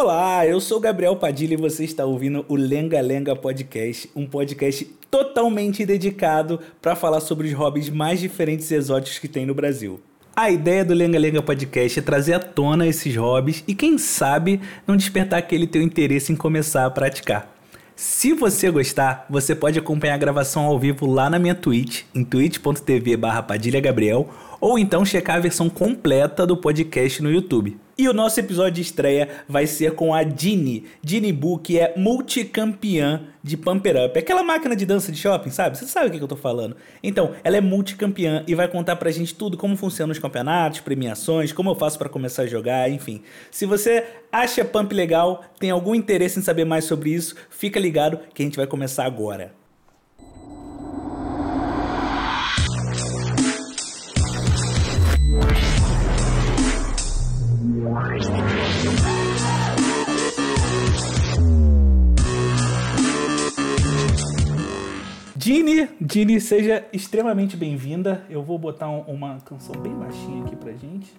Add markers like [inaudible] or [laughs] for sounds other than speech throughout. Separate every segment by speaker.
Speaker 1: Olá, eu sou Gabriel Padilha e você está ouvindo o Lenga Lenga Podcast, um podcast totalmente dedicado para falar sobre os hobbies mais diferentes e exóticos que tem no Brasil. A ideia do Lenga Lenga Podcast é trazer à tona esses hobbies e quem sabe não despertar aquele teu interesse em começar a praticar. Se você gostar, você pode acompanhar a gravação ao vivo lá na minha Twitch, em twitch.tv barra ou então checar a versão completa do podcast no YouTube. E o nosso episódio de estreia vai ser com a Dini, Dini Bu, que é multicampeã de Pumper Up. Aquela máquina de dança de shopping, sabe? Você sabe o que eu tô falando. Então, ela é multicampeã e vai contar pra gente tudo, como funcionam os campeonatos, premiações, como eu faço para começar a jogar, enfim. Se você acha Pump legal, tem algum interesse em saber mais sobre isso, fica ligado que a gente vai começar agora. Dini, Dini, seja extremamente bem-vinda. Eu vou botar um, uma canção bem baixinha aqui pra gente.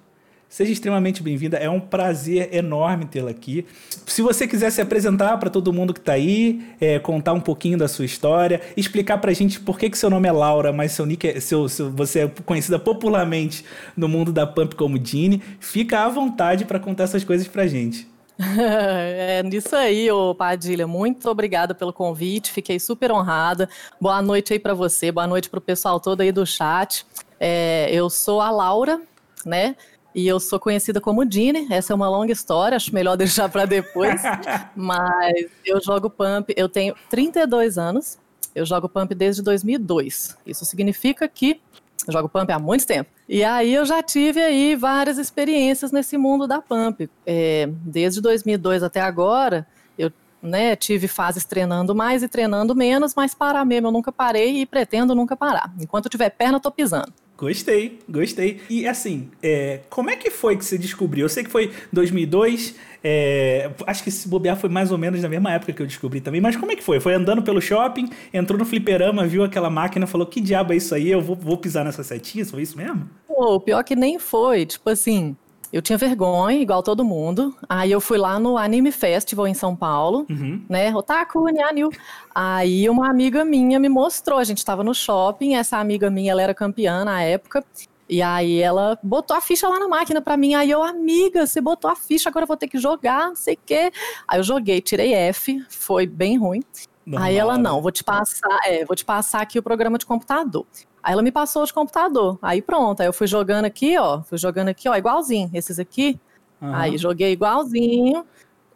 Speaker 1: Seja extremamente bem-vinda. É um prazer enorme tê-la aqui. Se você quiser se apresentar para todo mundo que está aí, é, contar um pouquinho da sua história, explicar para a gente por que, que seu nome é Laura, mas seu nick é, seu, seu, você é conhecida popularmente no mundo da Pump como Dini, fica à vontade para contar essas coisas para a gente. [laughs]
Speaker 2: é nisso aí, ô Padilha. Muito obrigada pelo convite, fiquei super honrada. Boa noite aí para você, boa noite para o pessoal todo aí do chat. É, eu sou a Laura, né? E eu sou conhecida como Dini. Essa é uma longa história, acho melhor [laughs] deixar para depois. Mas eu jogo Pump, eu tenho 32 anos. Eu jogo Pump desde 2002. Isso significa que eu jogo Pump há muito tempo. E aí eu já tive aí várias experiências nesse mundo da Pump. É, desde 2002 até agora, eu né, tive fases treinando mais e treinando menos, mas parar mesmo eu nunca parei e pretendo nunca parar. Enquanto eu tiver perna, eu tô pisando.
Speaker 1: Gostei, gostei. E assim, é, como é que foi que você descobriu? Eu sei que foi 2002, é, acho que se bobear foi mais ou menos na mesma época que eu descobri também, mas como é que foi? Foi andando pelo shopping, entrou no fliperama, viu aquela máquina, falou: que diabo é isso aí? Eu vou, vou pisar nessa setinha? Foi isso mesmo?
Speaker 2: Pô, o pior que nem foi. Tipo assim, eu tinha vergonha, igual todo mundo. Aí eu fui lá no Anime Festival em São Paulo, uhum. né? Otaku, Nyanil. Aí uma amiga minha me mostrou, a gente estava no shopping, essa amiga minha, ela era campeã na época. E aí ela botou a ficha lá na máquina para mim. Aí eu, amiga, você botou a ficha, agora eu vou ter que jogar, não sei o quê. Aí eu joguei, tirei F, foi bem ruim. Aí ela, não, vou te passar, é, vou te passar aqui o programa de computador. Aí ela me passou de computador. Aí pronto, aí eu fui jogando aqui, ó, fui jogando aqui, ó, igualzinho, esses aqui. Uhum. Aí joguei igualzinho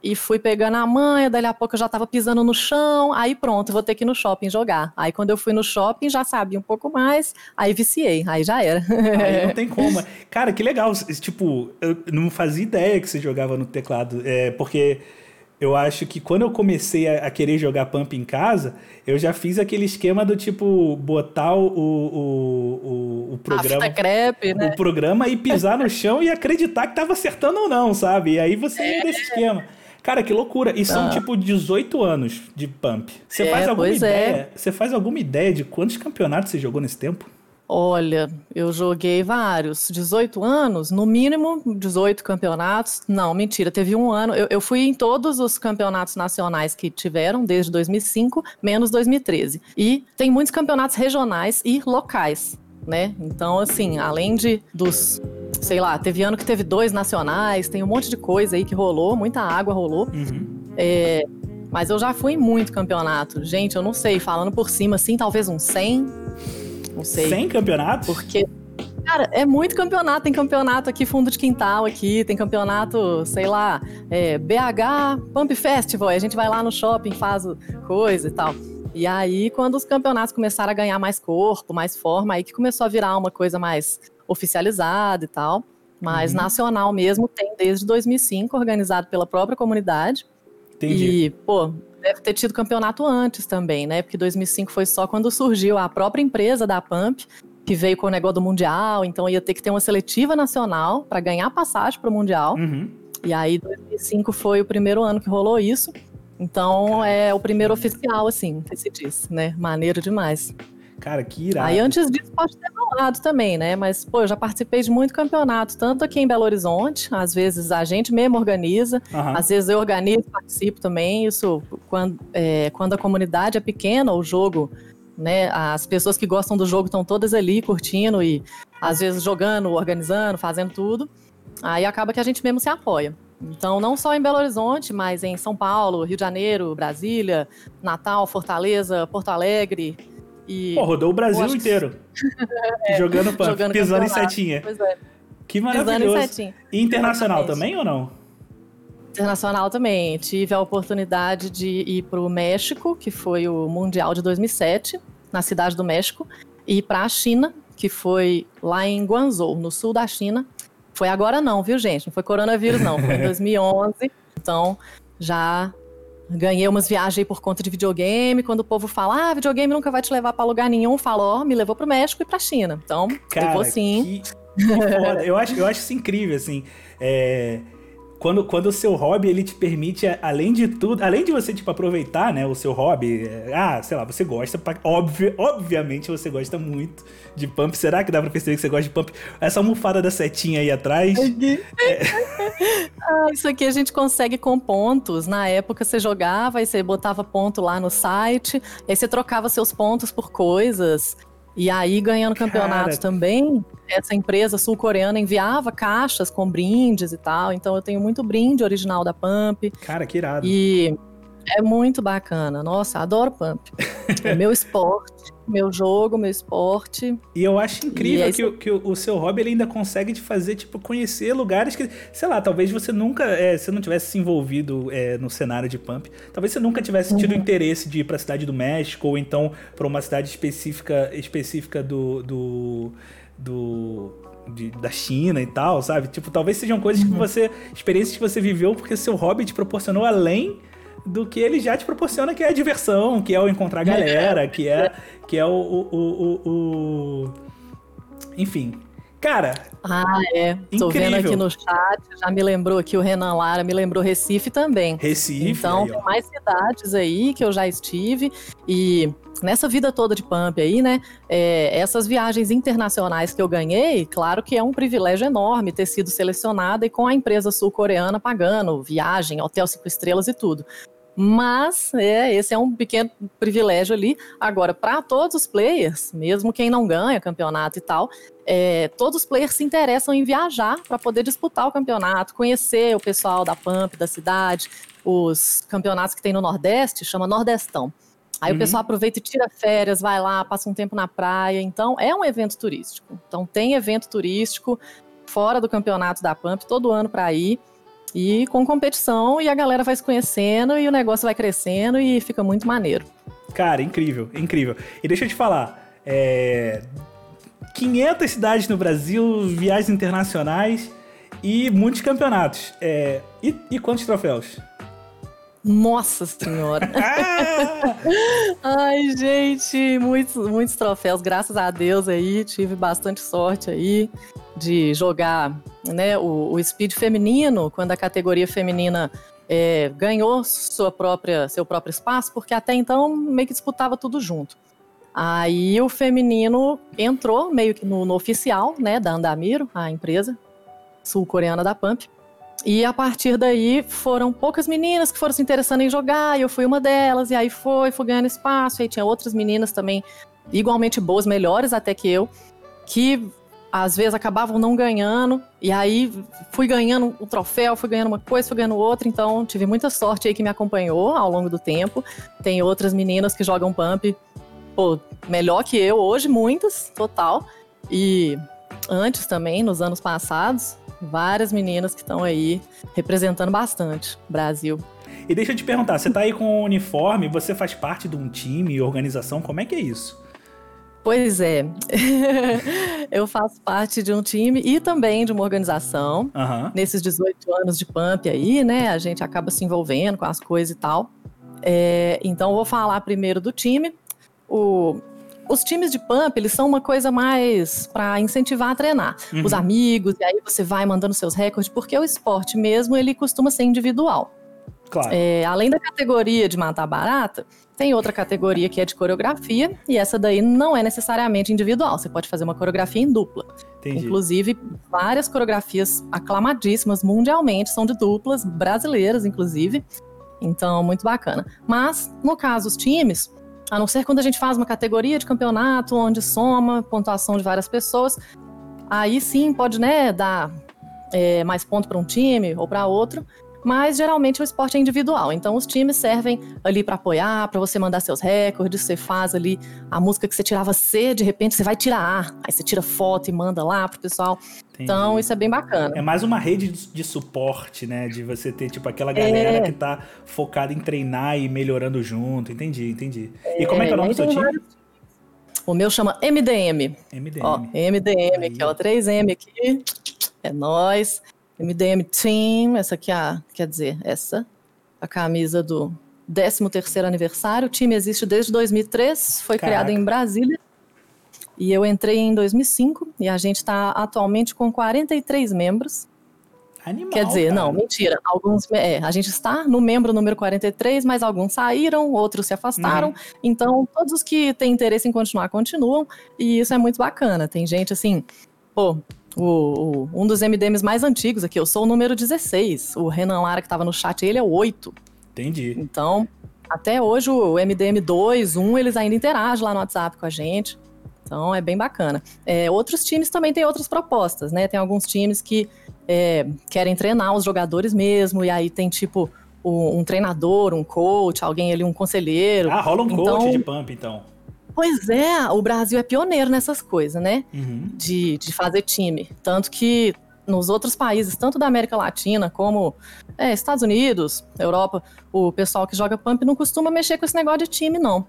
Speaker 2: e fui pegando a manha, daí a pouco eu já tava pisando no chão, aí pronto, vou ter que ir no shopping jogar. Aí quando eu fui no shopping, já sabia um pouco mais, aí viciei, aí já era.
Speaker 1: Aí não [laughs] tem como. Cara, que legal, tipo, eu não fazia ideia que você jogava no teclado, é, porque eu acho que quando eu comecei a, a, querer jogar Pump em casa, eu já fiz aquele esquema do tipo botar o, o, o, o programa.
Speaker 2: Crepe, né?
Speaker 1: O programa e pisar no chão e acreditar que tava acertando ou não, sabe? E aí você é. ia nesse esquema. Cara, que loucura. E são, ah. tipo, 18 anos de Pump. Você é, faz alguma é. ideia? É. Você faz alguma ideia de quantos campeonatos você jogou nesse tempo?
Speaker 2: Olha, eu joguei vários. 18 anos, no mínimo 18 campeonatos. Não, mentira, teve um ano. Eu, eu, fui em todos os campeonatos nacionais que tiveram, desde 2005, menos 2013. E tem muitos campeonatos regionais e locais, né? Então, assim, além de dos. Sei lá, teve ano que teve dois nacionais, tem um monte de coisa aí que rolou, muita água rolou. Uhum. É, mas eu já fui em muito campeonato. Gente, eu não sei, falando por cima, assim, talvez uns 100 não sei.
Speaker 1: 100 campeonatos?
Speaker 2: Porque Cara, é muito campeonato. Tem campeonato aqui, fundo de quintal aqui, tem campeonato, sei lá, é, BH Pump Festival. A gente vai lá no shopping, faz coisa e tal. E aí, quando os campeonatos começaram a ganhar mais corpo, mais forma, aí que começou a virar uma coisa mais oficializada e tal. Mas uhum. nacional mesmo tem desde 2005, organizado pela própria comunidade. Entendi. E, pô, deve ter tido campeonato antes também, né? Porque 2005 foi só quando surgiu a própria empresa da Pump, que veio com o negócio do Mundial, então ia ter que ter uma seletiva nacional para ganhar passagem para o Mundial. Uhum. E aí 2005 foi o primeiro ano que rolou isso. Então é o primeiro oficial, assim, que se diz, né? Maneiro demais.
Speaker 1: Cara, que irado.
Speaker 2: Aí antes disso pode ter lado também, né? Mas, pô, eu já participei de muito campeonato, tanto aqui em Belo Horizonte, às vezes a gente mesmo organiza, uhum. às vezes eu organizo, participo também. Isso quando, é, quando a comunidade é pequena, o jogo, né? As pessoas que gostam do jogo estão todas ali curtindo e às vezes jogando, organizando, fazendo tudo. Aí acaba que a gente mesmo se apoia. Então, não só em Belo Horizonte, mas em São Paulo, Rio de Janeiro, Brasília, Natal, Fortaleza, Porto Alegre. E
Speaker 1: Pô, rodou o Brasil inteiro. [laughs] é, jogando, jogando pisando em setinha. Pois é. Que maravilhoso. Pisando em setinha. E internacional Exatamente. também ou não?
Speaker 2: Internacional também. Tive a oportunidade de ir para o México, que foi o Mundial de 2007, na cidade do México, e para a China, que foi lá em Guangzhou, no sul da China, foi agora não, viu, gente? Não foi coronavírus, não. Foi em [laughs] 2011. Então, já ganhei umas viagens por conta de videogame. Quando o povo fala, ah, videogame nunca vai te levar para lugar nenhum, falo, ó, oh, me levou pro México e pra China. Então, Cara, eu vou sim.
Speaker 1: Que, que eu, acho, eu acho isso incrível, assim. É quando, quando o seu hobby ele te permite, além de tudo, além de você tipo aproveitar, né, o seu hobby, é, ah, sei lá, você gosta, óbvio, obviamente você gosta muito de pump. Será que dá para perceber que você gosta de pump? Essa almofada da setinha aí atrás.
Speaker 2: é... [laughs] ah, isso aqui a gente consegue com pontos. Na época você jogava e você botava ponto lá no site, aí você trocava seus pontos por coisas. E aí, ganhando campeonatos também, essa empresa sul-coreana enviava caixas com brindes e tal. Então eu tenho muito brinde original da Pump.
Speaker 1: Cara, que irado.
Speaker 2: E é muito bacana. Nossa, adoro Pump. É meu [laughs] esporte, meu jogo, meu esporte.
Speaker 1: E eu acho incrível é que, o, que o, seu hobby ele ainda consegue te fazer, tipo, conhecer lugares que, sei lá, talvez você nunca, é, você não tivesse se envolvido é, no cenário de Pump. Talvez você nunca tivesse tido uhum. interesse de ir para a cidade do México ou então para uma cidade específica, específica do, do, do de, da China e tal, sabe? Tipo, talvez sejam coisas uhum. que você. experiências que você viveu porque seu hobby te proporcionou além do que ele já te proporciona, que é a diversão, que é o encontrar galera, que é, que é o, o, o, o enfim. Cara.
Speaker 2: Ah, é. Tô vendo aqui no chat, já me lembrou aqui o Renan Lara, me lembrou Recife também.
Speaker 1: Recife.
Speaker 2: Então, aí, tem mais cidades aí que eu já estive. E nessa vida toda de pump aí, né? É, essas viagens internacionais que eu ganhei, claro que é um privilégio enorme ter sido selecionada e com a empresa sul-coreana pagando viagem, hotel cinco estrelas e tudo. Mas é, esse é um pequeno privilégio ali. Agora, para todos os players, mesmo quem não ganha campeonato e tal, é, todos os players se interessam em viajar para poder disputar o campeonato, conhecer o pessoal da Pump, da cidade, os campeonatos que tem no Nordeste, chama Nordestão. Aí uhum. o pessoal aproveita e tira férias, vai lá, passa um tempo na praia. Então, é um evento turístico. Então, tem evento turístico fora do campeonato da Pump todo ano para ir. E com competição, e a galera vai se conhecendo, e o negócio vai crescendo, e fica muito maneiro.
Speaker 1: Cara, incrível, incrível. E deixa eu te falar, é... 500 cidades no Brasil, viagens internacionais e muitos campeonatos. É... E, e quantos troféus?
Speaker 2: Nossa Senhora! [laughs] Ai, gente, muitos, muitos troféus, graças a Deus aí, tive bastante sorte aí de jogar né, o, o speed feminino, quando a categoria feminina é, ganhou sua própria, seu próprio espaço, porque até então meio que disputava tudo junto. Aí o feminino entrou meio que no, no oficial, né, da Andamiro, a empresa sul-coreana da Pump. E a partir daí foram poucas meninas que foram se interessando em jogar, e eu fui uma delas, e aí foi, fui ganhando espaço, e aí tinha outras meninas também igualmente boas, melhores até que eu, que às vezes acabavam não ganhando, e aí fui ganhando o um troféu, fui ganhando uma coisa, fui ganhando outra, então tive muita sorte aí que me acompanhou ao longo do tempo. Tem outras meninas que jogam pump, pô, melhor que eu hoje, muitas, total. E antes também, nos anos passados, várias meninas que estão aí representando bastante o Brasil.
Speaker 1: E deixa eu te perguntar, você tá aí com o uniforme, você faz parte de um time, organização, como é que é isso?
Speaker 2: Pois é. [laughs] eu faço parte de um time e também de uma organização. Uhum. Nesses 18 anos de pump aí, né? A gente acaba se envolvendo com as coisas e tal. É, então, eu vou falar primeiro do time. O, os times de pump, eles são uma coisa mais para incentivar a treinar. Uhum. Os amigos, e aí você vai mandando seus recordes, porque o esporte mesmo, ele costuma ser individual.
Speaker 1: Claro.
Speaker 2: É, além da categoria de matar barata, tem outra categoria que é de coreografia, e essa daí não é necessariamente individual. Você pode fazer uma coreografia em dupla.
Speaker 1: Entendi.
Speaker 2: Inclusive, várias coreografias aclamadíssimas mundialmente são de duplas, brasileiras, inclusive. Então, muito bacana. Mas, no caso, os times, a não ser quando a gente faz uma categoria de campeonato onde soma pontuação de várias pessoas, aí sim pode né, dar é, mais ponto para um time ou para outro mas geralmente o esporte é individual. Então os times servem ali para apoiar, para você mandar seus recordes, você faz ali a música que você tirava C, de repente você vai tirar A, aí você tira foto e manda lá pro pessoal. Entendi. Então isso é bem bacana.
Speaker 1: É mais uma rede de suporte, né, de você ter tipo aquela galera é. que tá focada em treinar e melhorando junto. Entendi, entendi. E como é que é o nome do seu time?
Speaker 2: O meu chama MDM.
Speaker 1: MDM.
Speaker 2: Ó, MDM, Aí. que é o 3M aqui. É nós. MDM Team, essa aqui, é a, quer dizer, essa, a camisa do 13º aniversário. O time existe desde 2003, foi Caraca. criado em Brasília. E eu entrei em 2005 e a gente está atualmente com 43 membros.
Speaker 1: Animal,
Speaker 2: Quer dizer,
Speaker 1: cara.
Speaker 2: não, mentira. Alguns, é, a gente está no membro número 43, mas alguns saíram, outros se afastaram. Uhum. Então, todos os que têm interesse em continuar, continuam. E isso é muito bacana. Tem gente assim, pô, o, o, um dos MDMs mais antigos aqui, eu sou o número 16. O Renan Lara, que estava no chat, ele é o 8.
Speaker 1: Entendi.
Speaker 2: Então, até hoje, o MDM 2, 1, eles ainda interagem lá no WhatsApp com a gente. Então, é bem bacana. É, outros times também têm outras propostas, né? Tem alguns times que é, querem treinar os jogadores mesmo, e aí tem, tipo, um, um, treinador, um coach, alguém ali, um conselheiro.
Speaker 1: Ah, rola um então, coach de pump, então.
Speaker 2: Pois é, o Brasil é pioneiro nessas coisas, né?
Speaker 1: Uhum.
Speaker 2: De, de fazer time. Tanto que nos outros países, tanto da América Latina como é, Estados Unidos, Europa, o pessoal que joga pump não costuma mexer com esse negócio de time, não.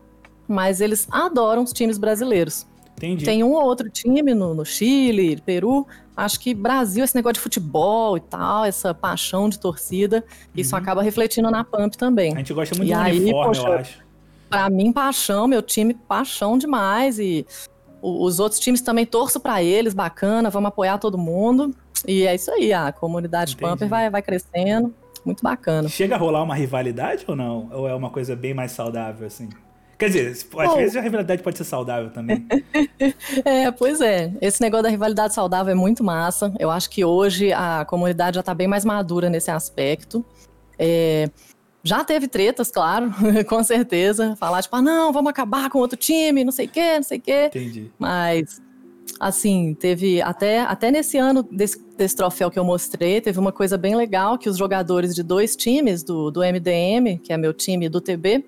Speaker 2: Mas eles adoram os times brasileiros.
Speaker 1: Entendi.
Speaker 2: Tem um ou outro time no, no Chile, Peru. Acho que Brasil, esse negócio de futebol e tal, essa paixão de torcida, uhum. isso acaba refletindo na Pump também.
Speaker 1: A gente gosta muito e do aí, uniforme, poxa, eu acho
Speaker 2: para mim, paixão, meu time, paixão demais. E os outros times também torço para eles, bacana, vamos apoiar todo mundo. E é isso aí, a comunidade Entendi. Pumper vai, vai crescendo, muito bacana.
Speaker 1: Chega a rolar uma rivalidade ou não? Ou é uma coisa bem mais saudável, assim? Quer dizer, às vezes a rivalidade pode ser saudável também. [laughs]
Speaker 2: é, pois é. Esse negócio da rivalidade saudável é muito massa. Eu acho que hoje a comunidade já está bem mais madura nesse aspecto. É, já teve tretas, claro, [laughs] com certeza. Falar, tipo, ah, não, vamos acabar com outro time, não sei o quê, não sei o quê.
Speaker 1: Entendi.
Speaker 2: Mas, assim, teve até, até nesse ano desse, desse troféu que eu mostrei, teve uma coisa bem legal, que os jogadores de dois times, do, do MDM, que é meu time, do TB,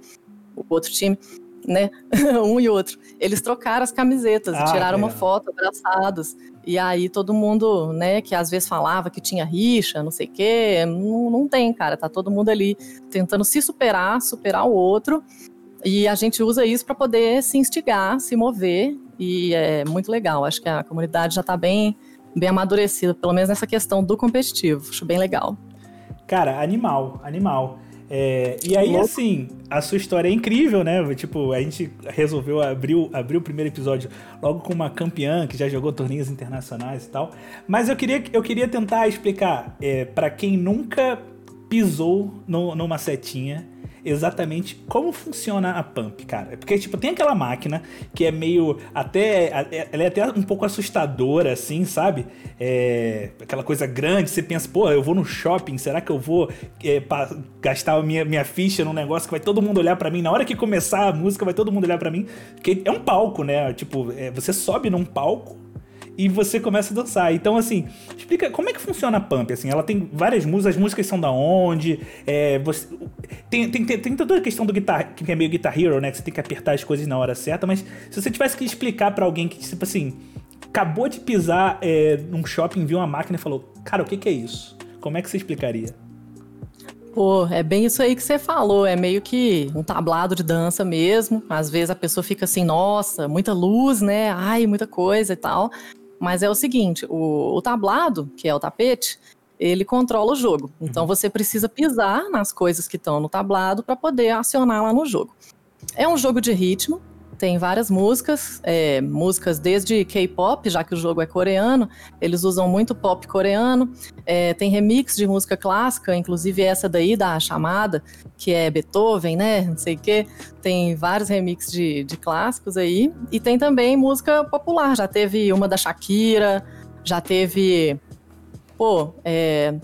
Speaker 2: o outro time, né? [laughs] um e outro. Eles trocaram as camisetas ah, e tiraram uma foto abraçados. E aí todo mundo, né, que às vezes falava que tinha rixa, não sei o quê, não, não tem, cara. Tá todo mundo ali tentando se superar, superar o outro. E a gente usa isso para poder se instigar, se mover. E é muito legal. Acho que a comunidade já tá bem, bem amadurecida, pelo menos nessa questão do competitivo. Acho bem legal.
Speaker 1: Cara, animal, animal. É, e aí, assim, a sua história é incrível, né? Tipo, a gente resolveu abrir, abrir o primeiro episódio logo com uma campeã que já jogou torneios internacionais e tal. Mas eu queria, eu queria tentar explicar é, para quem nunca pisou no, numa setinha exatamente como funciona a pump, cara. Porque, tipo, tem aquela máquina que é meio até. Ela é até um pouco assustadora, assim, sabe? É, aquela coisa grande, você pensa, pô, eu vou no shopping, será que eu vou é, gastar minha, minha ficha num negócio que vai todo mundo olhar para mim? Na hora que começar a música, vai todo mundo olhar para mim. Porque é um palco, né? Tipo, é, você sobe num palco e você começa a dançar. Então, assim, explica como é que funciona a Pump, assim, ela tem várias músicas, as músicas são da onde, é, você, tem, tem, tem, tem, toda a questão do guitar, que é meio Guitar Hero, né, que você tem que apertar as coisas na hora certa, mas se você tivesse que explicar para alguém que, tipo assim, acabou de pisar é, num shopping, viu uma máquina e falou, cara, o que, que é isso? Como é que você explicaria?
Speaker 2: Pô, é bem isso aí que você falou. É meio que um tablado de dança mesmo. Às vezes a pessoa fica assim, nossa, muita luz, né? Ai, muita coisa e tal. Mas é o seguinte, o, o tablado, que é o tapete, ele controla o jogo. Então uhum. você precisa pisar nas coisas que estão no tablado para poder acionar lá no jogo. É um jogo de ritmo, tem várias músicas, é, músicas desde K-pop, já que o jogo é coreano, eles usam muito pop coreano. É, tem remix de música clássica, inclusive essa daí da chamada, que é Beethoven, né? Não sei o quê. Tem vários remixes de, de clássicos aí. E tem também música popular. Já teve uma da Shakira, já teve. Pô, é,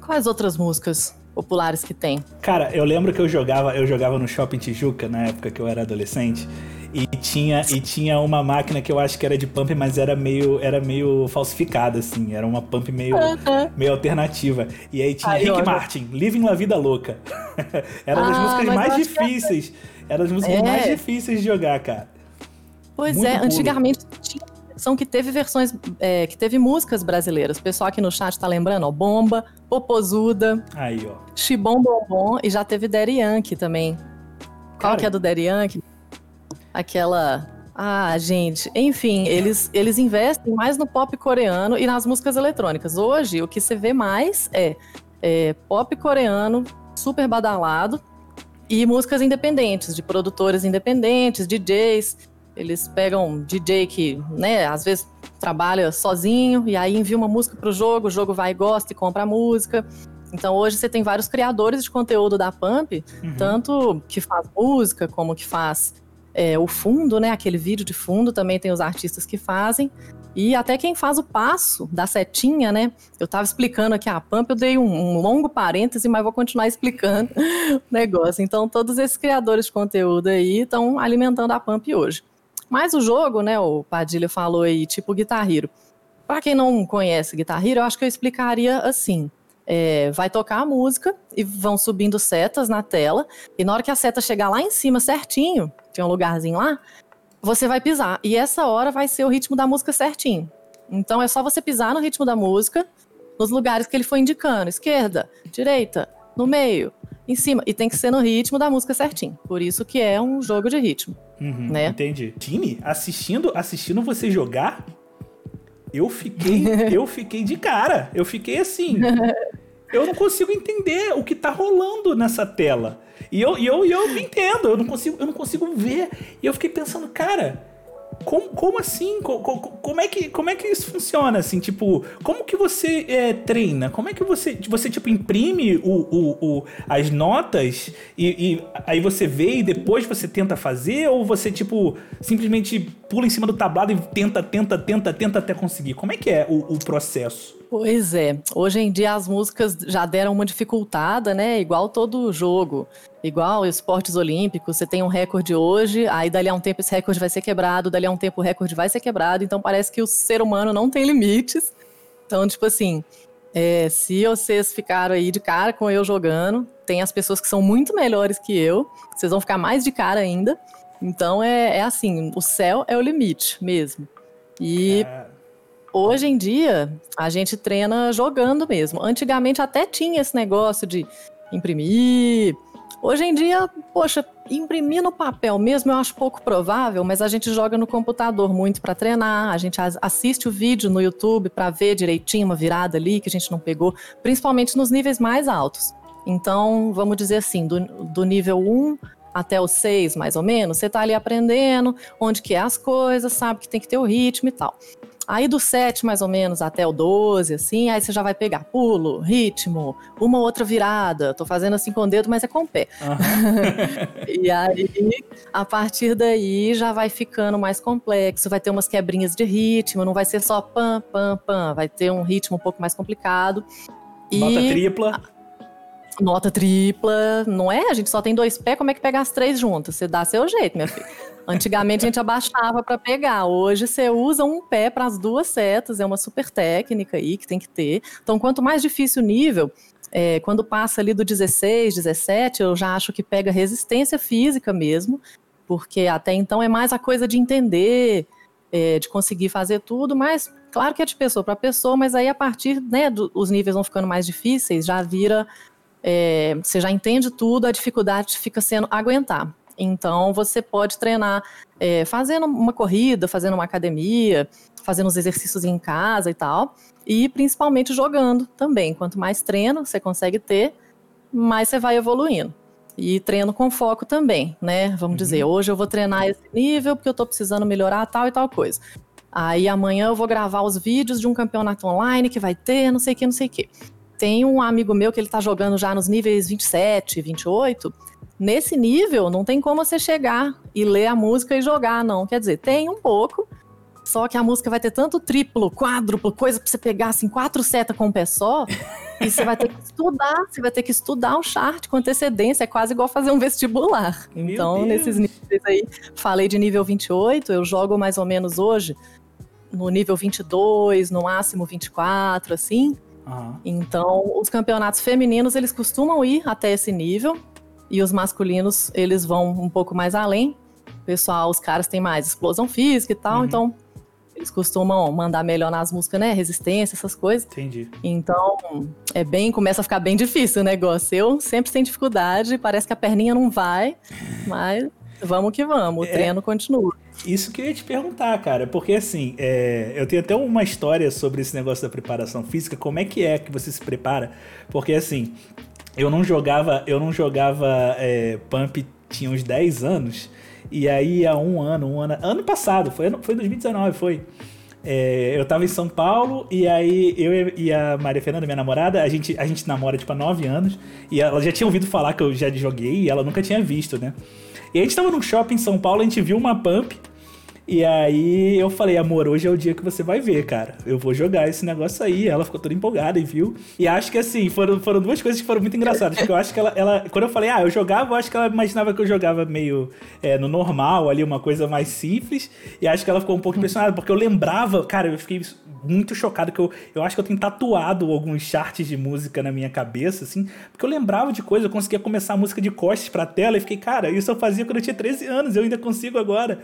Speaker 2: quais outras músicas? populares que tem.
Speaker 1: Cara, eu lembro que eu jogava, eu jogava no Shopping Tijuca na época que eu era adolescente. E tinha, e tinha uma máquina que eu acho que era de pump, mas era meio, era meio falsificada, assim. Era uma pump meio, uh -huh. meio alternativa. E aí tinha Ai, Rick Martin, Living La Vida Louca. [laughs] era das ah, músicas mais difíceis. Era das músicas é. mais difíceis de jogar, cara.
Speaker 2: Pois Muito é, pulo. antigamente tinha são que teve versões, é, que teve músicas brasileiras. O pessoal aqui no chat tá lembrando, ó, Bomba, Popozuda,
Speaker 1: Aí, ó.
Speaker 2: Chibom Bombom e já teve Daddy Yankee também. Qual Cara. que é do Daddy Yankee? Aquela... Ah, gente, enfim, eles, eles investem mais no pop coreano e nas músicas eletrônicas. Hoje, o que você vê mais é, é pop coreano, super badalado, e músicas independentes, de produtores independentes, DJs. Eles pegam DJ que, né, às vezes trabalha sozinho e aí envia uma música para o jogo, o jogo vai e gosta e compra a música. Então hoje você tem vários criadores de conteúdo da Pump, uhum. tanto que faz música como que faz é, o fundo, né? Aquele vídeo de fundo também tem os artistas que fazem. E até quem faz o passo da setinha, né? Eu estava explicando aqui a Pump, eu dei um, um, longo parêntese, mas vou continuar [laughs] explicando o negócio. Então, todos esses criadores de conteúdo aí estão alimentando a Pump hoje. Mas o jogo, né, o Padilha falou aí, tipo Guitar Hero. Para quem não conhece Guitar Hero, eu acho que eu explicaria assim. É, vai tocar a música e vão subindo setas na tela. E na hora que a seta chegar lá em cima certinho, tem um lugarzinho lá, você vai pisar. E essa hora vai ser o ritmo da música certinho. Então é só você pisar no ritmo da música, nos lugares que ele foi indicando: esquerda, direita, no meio, em cima. E tem que ser no ritmo da música certinho. Por isso que é um jogo de ritmo.
Speaker 1: Uhum, né? Entendi. Time, assistindo, assistindo você jogar, eu fiquei, [laughs] eu fiquei de cara. Eu fiquei assim. [laughs] eu não consigo entender o que tá rolando nessa tela. E eu, e eu, e eu entendo, eu não consigo, eu não consigo ver. E eu fiquei pensando, cara, como, como assim? Como, como, é que, como é que isso funciona, assim? Tipo, como que você é, treina? Como é que você, você tipo, imprime o, o, o as notas e, e, aí você vê e depois você tenta fazer? Ou você, tipo, simplesmente pula em cima do tablado e tenta, tenta, tenta, tenta até conseguir? Como é que é o, o processo?
Speaker 2: Pois é. Hoje em dia as músicas já deram uma dificultada, né? Igual todo jogo. Igual esportes olímpicos, você tem um recorde hoje, aí dali a um tempo esse recorde vai ser quebrado, dali a um tempo o recorde vai ser quebrado, então parece que o ser humano não tem limites. Então, tipo assim, é, se vocês ficaram aí de cara com eu jogando, tem as pessoas que são muito melhores que eu, vocês vão ficar mais de cara ainda. Então é, é assim, o céu é o limite mesmo. E é. Hoje em dia, a gente treina jogando mesmo. Antigamente até tinha esse negócio de imprimir. Hoje em dia, poxa, imprimir no papel mesmo eu acho pouco provável, mas a gente joga no computador muito para treinar, a gente assiste o vídeo no YouTube para ver direitinho uma virada ali que a gente não pegou, principalmente nos níveis mais altos. Então, vamos dizer assim, do, do nível 1 até o 6, mais ou menos, você está ali aprendendo onde que é as coisas, sabe que tem que ter o ritmo e tal. Aí do 7 mais ou menos até o 12, assim, aí você já vai pegar pulo, ritmo, uma outra virada. Tô fazendo assim com o dedo, mas é com o pé. Uhum. [laughs] e aí, a partir daí, já vai ficando mais complexo, vai ter umas quebrinhas de ritmo, não vai ser só pam, pam, pam, vai ter um ritmo um pouco mais complicado.
Speaker 1: Nota e... tripla.
Speaker 2: Nota tripla, não é? A gente só tem dois pés, como é que pega as três juntas? Você dá seu jeito, minha filha. Antigamente a gente abaixava para pegar. Hoje você usa um pé para as duas setas, é uma super técnica aí que tem que ter. Então, quanto mais difícil o nível, é, quando passa ali do 16, 17, eu já acho que pega resistência física mesmo, porque até então é mais a coisa de entender, é, de conseguir fazer tudo, mas claro que é de pessoa para pessoa, mas aí a partir, né, do, os níveis vão ficando mais difíceis, já vira, é, você já entende tudo, a dificuldade fica sendo aguentar. Então, você pode treinar é, fazendo uma corrida, fazendo uma academia, fazendo os exercícios em casa e tal, e principalmente jogando também. Quanto mais treino você consegue ter, mais você vai evoluindo. e treino com foco também, né? Vamos uhum. dizer, hoje eu vou treinar esse nível porque eu tô precisando melhorar tal e tal coisa. Aí amanhã eu vou gravar os vídeos de um campeonato online que vai ter, não sei o que, não sei o que. Tem um amigo meu que ele tá jogando já nos níveis 27, 28. Nesse nível, não tem como você chegar e ler a música e jogar, não. Quer dizer, tem um pouco, só que a música vai ter tanto triplo, quádruplo, coisa pra você pegar assim, quatro setas com um pé só. e você vai ter que estudar, você vai ter que estudar o chart com antecedência. É quase igual fazer um vestibular. Meu então, Deus. nesses níveis aí, falei de nível 28, eu jogo mais ou menos hoje no nível 22, no máximo 24, assim. Uhum. Então, os campeonatos femininos, eles costumam ir até esse nível. E os masculinos, eles vão um pouco mais além. pessoal, os caras têm mais explosão física e tal, uhum. então eles costumam mandar melhor nas músicas, né? Resistência, essas coisas.
Speaker 1: Entendi.
Speaker 2: Então, é bem, começa a ficar bem difícil o negócio. Eu sempre tenho dificuldade, parece que a perninha não vai, mas vamos que vamos, o é, treino continua.
Speaker 1: Isso que eu ia te perguntar, cara, porque assim, é, eu tenho até uma história sobre esse negócio da preparação física, como é que é que você se prepara? Porque assim, eu não jogava, eu não jogava é, Pump tinha uns 10 anos, e aí, há um ano, um ano. Ano passado, foi, foi 2019, foi. É, eu tava em São Paulo e aí eu e a Maria Fernanda, minha namorada, a gente, a gente namora tipo há nove anos e ela já tinha ouvido falar que eu já joguei e ela nunca tinha visto, né? E a gente tava num shopping em São Paulo, a gente viu uma pump e aí eu falei, amor, hoje é o dia que você vai ver, cara. Eu vou jogar esse negócio aí. Ela ficou toda empolgada e viu. E acho que assim, foram, foram duas coisas que foram muito engraçadas. Porque eu acho que ela, ela. Quando eu falei, ah, eu jogava, eu acho que ela imaginava que eu jogava meio é, no normal ali, uma coisa mais simples. E acho que ela ficou um pouco impressionada, porque eu lembrava, cara, eu fiquei muito chocado que eu, eu acho que eu tenho tatuado alguns charts de música na minha cabeça, assim, porque eu lembrava de coisa, eu conseguia começar a música de costas pra tela e fiquei, cara, isso eu fazia quando eu tinha 13 anos, eu ainda consigo agora.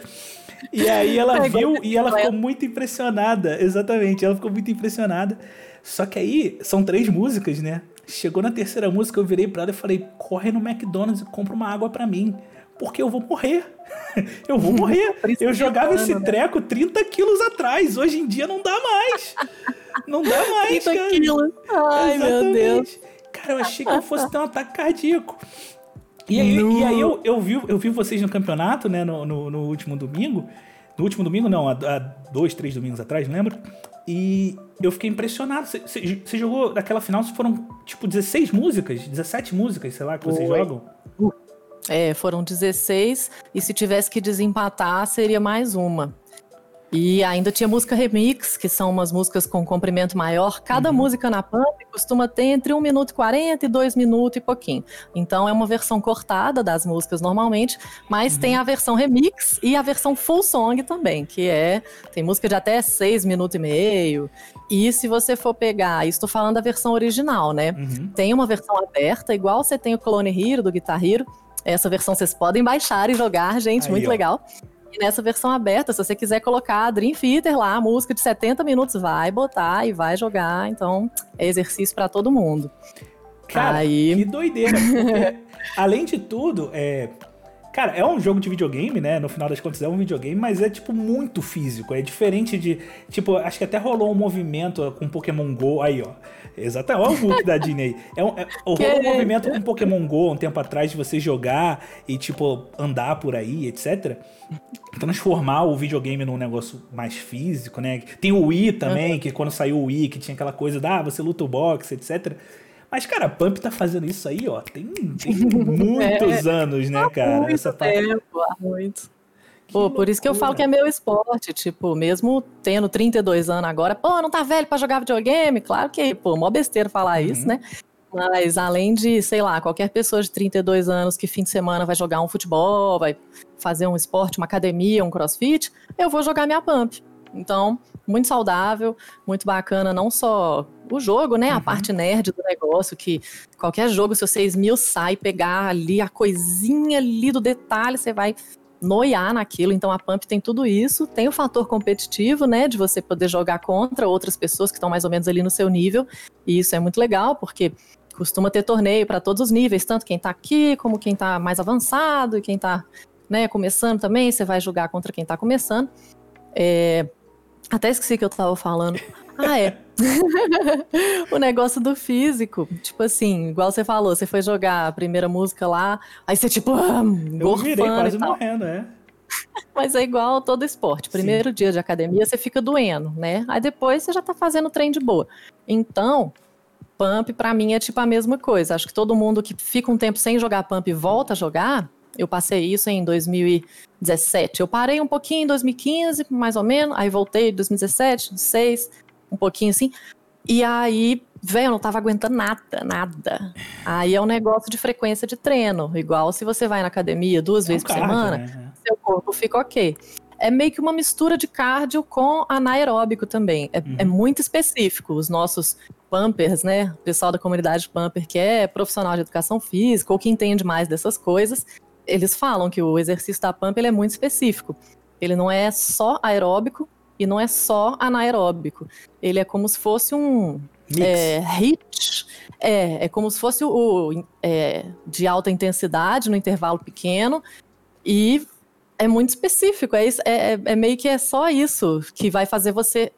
Speaker 1: E aí ela [laughs] é, viu e ela ficou muito impressionada. Exatamente, ela ficou muito impressionada. Só que aí são três músicas, né? Chegou na terceira música, eu virei pra ela e falei: corre no McDonald's e compra uma água para mim. Porque eu vou morrer. [laughs] eu vou morrer. eu jogava esse né? treco 30 quilos atrás. Hoje em dia não dá mais. Não dá [laughs] mais, 30 cara. quilos.
Speaker 2: Ai, Exatamente. meu Deus.
Speaker 1: Cara, eu achei que eu fosse ter um ataque cardíaco. E aí, e aí eu, eu, vi, eu vi vocês no campeonato, né, no, no, no último domingo. No último domingo, não, há, há, dois, três domingos atrás, não lembro. E eu fiquei impressionado. Você jogou naquela final, foram tipo 16 músicas, 17 músicas, sei lá, que vocês Oi. jogam?
Speaker 2: É, foram 16, e se tivesse que desempatar, seria mais uma. E ainda tinha música remix, que são umas músicas com comprimento maior. Cada uhum. música na Pump costuma ter entre 1 minuto e 40 e 2 minutos e pouquinho. Então é uma versão cortada das músicas normalmente, mas uhum. tem a versão remix e a versão full song também, que é. Tem música de até 6 minutos e meio. E se você for pegar, estou falando da versão original, né? Uhum. Tem uma versão aberta, igual você tem o Clone Hero do Guitar Hero. Essa versão vocês podem baixar e jogar, gente, Aí, muito ó. legal. E nessa versão aberta, se você quiser colocar Dream Theater lá, música de 70 minutos, vai botar e vai jogar. Então, é exercício para todo mundo.
Speaker 1: Cara, Aí... que doideira. Porque, [laughs] além de tudo, é, Cara, é um jogo de videogame, né? No final das contas é um videogame, mas é tipo muito físico. É diferente de. Tipo, acho que até rolou um movimento com Pokémon Go. Aí, ó. Exatamente. Olha o book da Disney. É, um, é, rolou um movimento com Pokémon Go um tempo atrás de você jogar e, tipo, andar por aí, etc. Transformar o videogame num negócio mais físico, né? Tem o Wii também, uhum. que quando saiu o Wii, que tinha aquela coisa da ah, você luta o boxe, etc. Mas, cara, a Pump tá fazendo isso aí, ó, tem, tem [laughs] muitos é, anos, né, cara?
Speaker 2: Muito Essa tempo, há muito. Pô, por isso que eu falo que é meu esporte, tipo, mesmo tendo 32 anos agora, pô, não tá velho para jogar videogame? Claro que, pô, mó besteira falar uhum. isso, né? Mas além de, sei lá, qualquer pessoa de 32 anos que fim de semana vai jogar um futebol, vai fazer um esporte, uma academia, um crossfit, eu vou jogar minha pump. Então, muito saudável, muito bacana, não só o jogo, né? Uhum. A parte nerd do negócio, que qualquer jogo, se você esmiuçar e pegar ali a coisinha ali do detalhe, você vai noiar naquilo. Então a Pump tem tudo isso. Tem o fator competitivo, né? De você poder jogar contra outras pessoas que estão mais ou menos ali no seu nível. E isso é muito legal, porque costuma ter torneio para todos os níveis, tanto quem está aqui, como quem está mais avançado e quem está né, começando também. Você vai jogar contra quem está começando. É, até esqueci que eu tava falando. Ah, é. [laughs] o negócio do físico, tipo assim, igual você falou, você foi jogar a primeira música lá, aí você tipo, ah,
Speaker 1: eu virei quase morrendo, é. [laughs]
Speaker 2: Mas é igual todo esporte. Primeiro Sim. dia de academia você fica doendo, né? Aí depois você já tá fazendo trem de boa. Então, pump para mim é tipo a mesma coisa. Acho que todo mundo que fica um tempo sem jogar pump e volta a jogar, eu passei isso em 2017. Eu parei um pouquinho em 2015, mais ou menos, aí voltei em 2017, 2016, um pouquinho assim. E aí, velho, eu não tava aguentando nada, nada. Aí é um negócio de frequência de treino, igual se você vai na academia duas é vezes um por cardio, semana, né? seu corpo fica ok. É meio que uma mistura de cardio com anaeróbico também. É, uhum. é muito específico. Os nossos pumpers, né? O pessoal da comunidade pumper, que é profissional de educação física ou que entende mais dessas coisas, eles falam que o exercício da pump é muito específico. Ele não é só aeróbico e não é só anaeróbico. Ele é como se fosse um é, HIIT. É, é como se fosse o, é, de alta intensidade no intervalo pequeno e é muito específico. É, é, é, é meio que é só isso que vai fazer você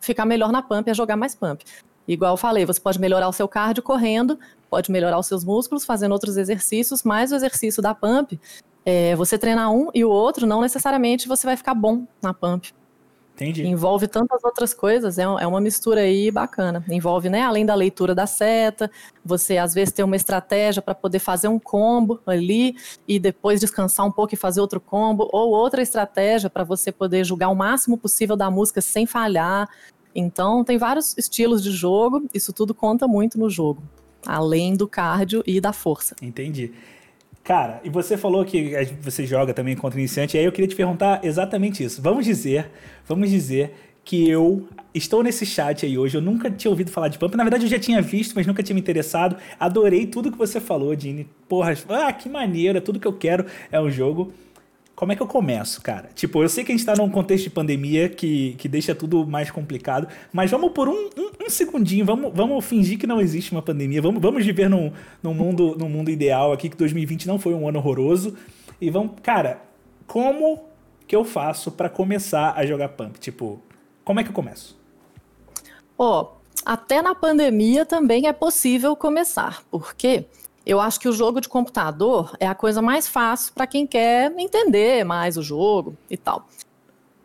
Speaker 2: ficar melhor na pump, é jogar mais pump. Igual eu falei, você pode melhorar o seu cardio correndo, pode melhorar os seus músculos fazendo outros exercícios, mas o exercício da pump, é, você treinar um e o outro, não necessariamente você vai ficar bom na pump.
Speaker 1: Entendi.
Speaker 2: Envolve tantas outras coisas, é, é uma mistura aí bacana. Envolve, né, além da leitura da seta, você às vezes tem uma estratégia para poder fazer um combo ali e depois descansar um pouco e fazer outro combo, ou outra estratégia para você poder julgar o máximo possível da música sem falhar. Então, tem vários estilos de jogo, isso tudo conta muito no jogo, além do cardio e da força.
Speaker 1: Entendi. Cara, e você falou que você joga também contra iniciante, e aí eu queria te perguntar exatamente isso. Vamos dizer, vamos dizer que eu estou nesse chat aí hoje, eu nunca tinha ouvido falar de Pump, na verdade eu já tinha visto, mas nunca tinha me interessado. Adorei tudo que você falou, Dini. Porra, ah, que maneiro, é tudo que eu quero é um jogo como é que eu começo, cara? Tipo, eu sei que a gente tá num contexto de pandemia que, que deixa tudo mais complicado, mas vamos por um, um, um, segundinho, vamos, vamos fingir que não existe uma pandemia, vamos, vamos viver num, num, mundo, num mundo ideal aqui, que 2020 não foi um ano horroroso, e vamos, cara, como que eu faço para começar a jogar Pump? Tipo, como é que eu começo?
Speaker 2: Ó, oh, até na pandemia também é possível começar, porque eu acho que o jogo de computador é a coisa mais fácil para quem quer entender mais o jogo e tal.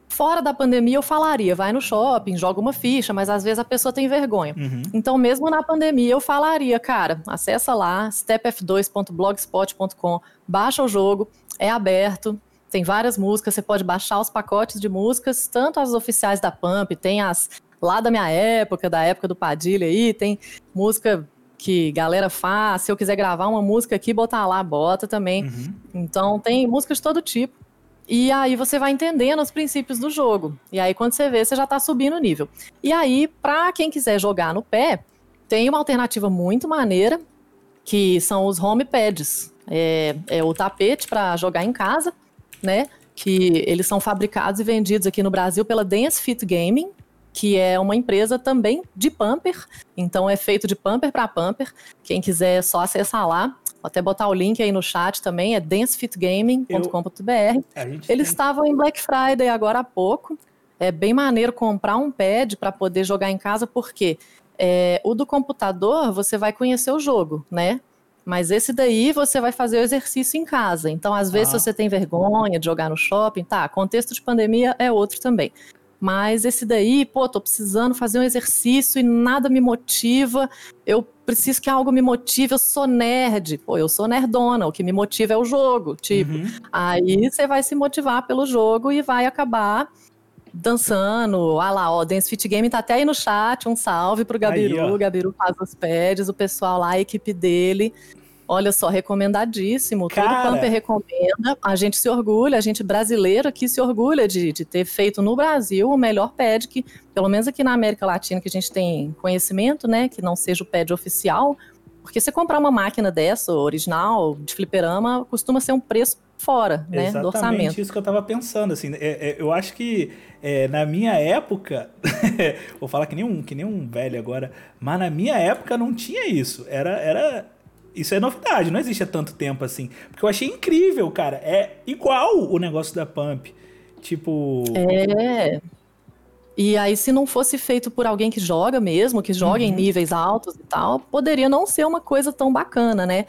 Speaker 2: Fora da pandemia, eu falaria, vai no shopping, joga uma ficha, mas às vezes a pessoa tem vergonha. Uhum. Então, mesmo na pandemia, eu falaria, cara, acessa lá, stepf2.blogspot.com, baixa o jogo, é aberto, tem várias músicas, você pode baixar os pacotes de músicas, tanto as oficiais da Pump, tem as lá da minha época, da época do Padilha aí, tem música que galera faz. Se eu quiser gravar uma música aqui, botar lá, bota também. Uhum. Então tem músicas de todo tipo. E aí você vai entendendo os princípios do jogo. E aí quando você vê, você já está subindo o nível. E aí, para quem quiser jogar no pé, tem uma alternativa muito maneira, que são os home pads. É, é o tapete para jogar em casa, né? Que eles são fabricados e vendidos aqui no Brasil pela Dance Fit Gaming, que é uma empresa também de pumper, então é feito de pumper para pumper. Quem quiser é só acessar lá, vou até botar o link aí no chat também, é dancefitgaming.com.br. Eles tem... estavam em Black Friday agora há pouco. É bem maneiro comprar um pad para poder jogar em casa, porque é, o do computador você vai conhecer o jogo, né? Mas esse daí você vai fazer o exercício em casa. Então, às vezes, ah. você tem vergonha de jogar no shopping, tá, contexto de pandemia é outro também. Mas esse daí, pô, tô precisando fazer um exercício e nada me motiva. Eu preciso que algo me motive, eu sou nerd. Pô, eu sou nerdona, o que me motiva é o jogo, tipo. Uhum. Aí você vai se motivar pelo jogo e vai acabar dançando. Ah lá, ó, Dance Fit Game tá até aí no chat. Um salve pro Gabiru. Aí, o Gabiru faz os pads, o pessoal lá, a equipe dele. Olha só, recomendadíssimo. Cara... Todo Pumper recomenda. A gente se orgulha, a gente brasileiro aqui se orgulha de, de ter feito no Brasil o melhor pad que, pelo menos aqui na América Latina, que a gente tem conhecimento, né? Que não seja o pad oficial. Porque você comprar uma máquina dessa, original, de fliperama, costuma ser um preço fora, né,
Speaker 1: Exatamente
Speaker 2: do orçamento.
Speaker 1: isso que eu estava pensando, assim, é, é, eu acho que é, na minha época, [laughs] vou falar que nem, um, que nem um velho agora, mas na minha época não tinha isso, era, era isso é novidade, não existe há tanto tempo assim. Porque eu achei incrível, cara. É igual o negócio da Pump. Tipo.
Speaker 2: É. E aí, se não fosse feito por alguém que joga mesmo, que joga uhum. em níveis altos e tal, poderia não ser uma coisa tão bacana, né?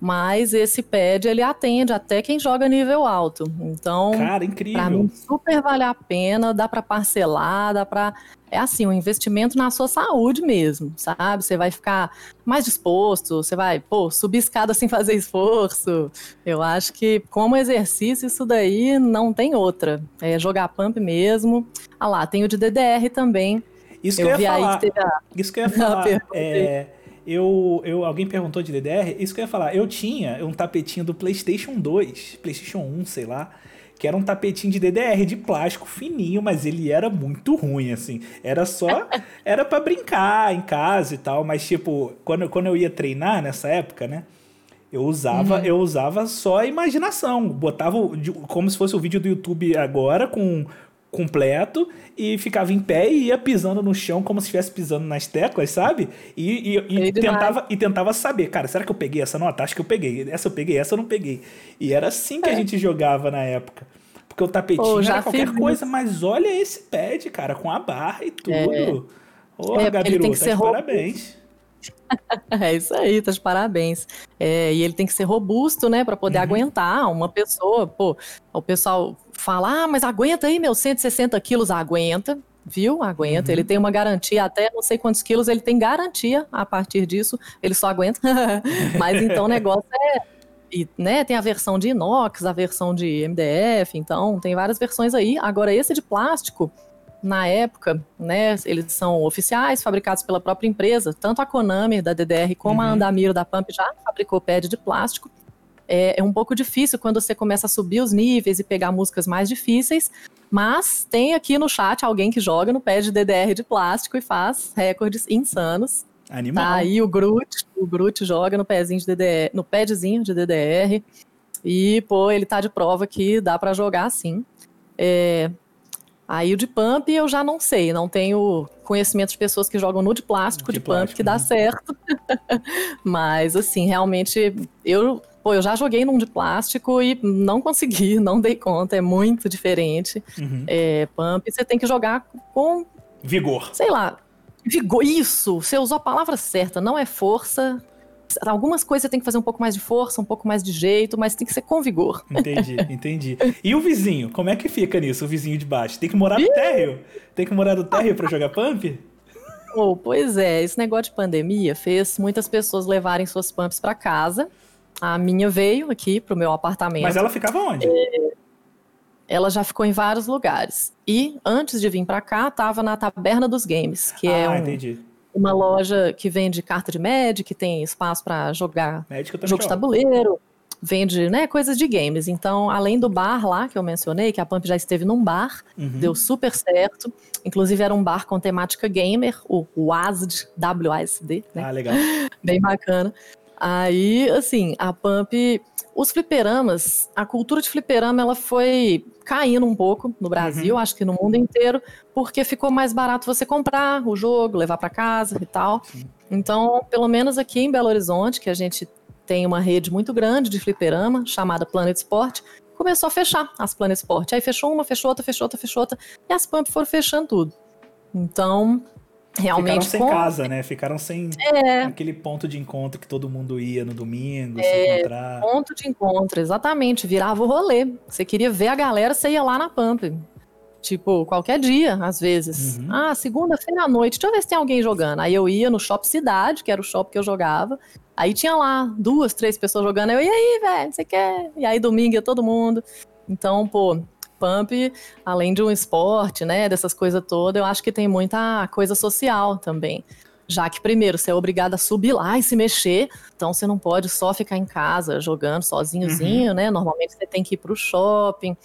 Speaker 2: Mas esse pad ele atende até quem joga nível alto. Então,
Speaker 1: cara, incrível. Pra
Speaker 2: mim super vale a pena, dá para parcelar, dá para é assim, um investimento na sua saúde mesmo, sabe? Você vai ficar mais disposto, você vai, pô, subir escada sem fazer esforço. Eu acho que como exercício isso daí não tem outra. É jogar pump mesmo. Ah lá, tem o de DDR também.
Speaker 1: Isso que eu, eu ia falar. A... Isso que eu ia falar. [laughs] É eu, eu, alguém perguntou de DDR, isso que eu ia falar. Eu tinha um tapetinho do PlayStation 2, PlayStation 1, sei lá, que era um tapetinho de DDR de plástico fininho, mas ele era muito ruim, assim. Era só. [laughs] Era para brincar em casa e tal, mas tipo, quando, quando eu ia treinar nessa época, né? Eu usava, uhum. eu usava só a imaginação. Botava como se fosse o vídeo do YouTube agora, com completo e ficava em pé e ia pisando no chão como se estivesse pisando nas teclas, sabe? E, e, e tentava, e tentava saber, cara, será que eu peguei essa nota? Acho que eu peguei. Essa eu peguei, essa eu não peguei. E era assim que é. a gente jogava na época. Porque o tapetinho era qualquer coisa, mas olha esse pad, cara, com a barra e tudo. É. Ô, é, Gabiru, tem que tá ser parabéns. [laughs]
Speaker 2: é isso aí, tá de parabéns. É, e ele tem que ser robusto, né, para poder uhum. aguentar uma pessoa. Pô, o pessoal fala, ah, mas aguenta aí, meu, 160 quilos, aguenta, viu? Aguenta. Uhum. Ele tem uma garantia até não sei quantos quilos, ele tem garantia a partir disso, ele só aguenta. [laughs] mas então o negócio é. E, né, tem a versão de inox, a versão de MDF, então tem várias versões aí. Agora, esse de plástico, na época, né, eles são oficiais, fabricados pela própria empresa. Tanto a Konami da DDR como uhum. a Andamiro da Pump já fabricou pad de plástico. É, é, um pouco difícil quando você começa a subir os níveis e pegar músicas mais difíceis, mas tem aqui no chat alguém que joga no pad de DDR de plástico e faz recordes insanos.
Speaker 1: Animal.
Speaker 2: Tá aí o Groot, o Groot joga no pezinho de DDR, no padzinho de DDR. E, pô, ele tá de prova que dá para jogar sim. É, Aí o de pump eu já não sei, não tenho conhecimento de pessoas que jogam no de plástico, de, de plástico, pump, que dá né? certo. [laughs] Mas, assim, realmente, eu, pô, eu já joguei num de plástico e não consegui, [laughs] não dei conta, é muito diferente. Uhum. É, pump, você tem que jogar com.
Speaker 1: Vigor.
Speaker 2: Sei lá. Vigor, isso! Você usou a palavra certa, não é força, algumas coisas você tem que fazer um pouco mais de força, um pouco mais de jeito, mas tem que ser com vigor.
Speaker 1: Entendi, [laughs] entendi. E o vizinho, como é que fica nisso, o vizinho de baixo? Tem que morar no térreo? Tem que morar no térreo para jogar pump?
Speaker 2: Oh, pois é, esse negócio de pandemia fez muitas pessoas levarem suas pumps para casa. A minha veio aqui pro meu apartamento.
Speaker 1: Mas ela ficava onde? É,
Speaker 2: ela já ficou em vários lugares. E antes de vir para cá, tava na Taberna dos Games, que é ah, é um, entendi uma loja que vende carta de Magic, tem espaço para jogar jogo de tabuleiro, vende né, coisas de games. Então, além do bar lá que eu mencionei, que a Pump já esteve num bar, uhum. deu super certo. Inclusive era um bar com temática gamer, o WASD, W-A-S-D. Né?
Speaker 1: Ah, legal.
Speaker 2: Bem bacana. Aí, assim, a Pump os fliperamas, a cultura de fliperama, ela foi caindo um pouco no Brasil, uhum. acho que no mundo inteiro, porque ficou mais barato você comprar o jogo, levar para casa e tal. Sim. Então, pelo menos aqui em Belo Horizonte, que a gente tem uma rede muito grande de fliperama, chamada Planet Sport, começou a fechar as Planet Sport. Aí fechou uma, fechou outra, fechou outra, fechou outra, e as Pump foram fechando tudo. Então, realmente.
Speaker 1: Ficaram sem com... casa, né? Ficaram sem é. aquele ponto de encontro que todo mundo ia no domingo, é, se encontrar.
Speaker 2: Ponto de encontro, exatamente. Virava o rolê. Você queria ver a galera, você ia lá na Pump. Tipo, qualquer dia, às vezes. Uhum. Ah, segunda-feira à noite, deixa eu ver se tem alguém jogando. Aí eu ia no Shop Cidade, que era o shopping que eu jogava. Aí tinha lá duas, três pessoas jogando. Eu, e aí, velho, você quer? E aí domingo ia todo mundo. Então, pô, pump, além de um esporte, né, dessas coisas todas, eu acho que tem muita coisa social também. Já que, primeiro, você é obrigado a subir lá e se mexer, então você não pode só ficar em casa jogando sozinhozinho, uhum. né? Normalmente você tem que ir para o shopping,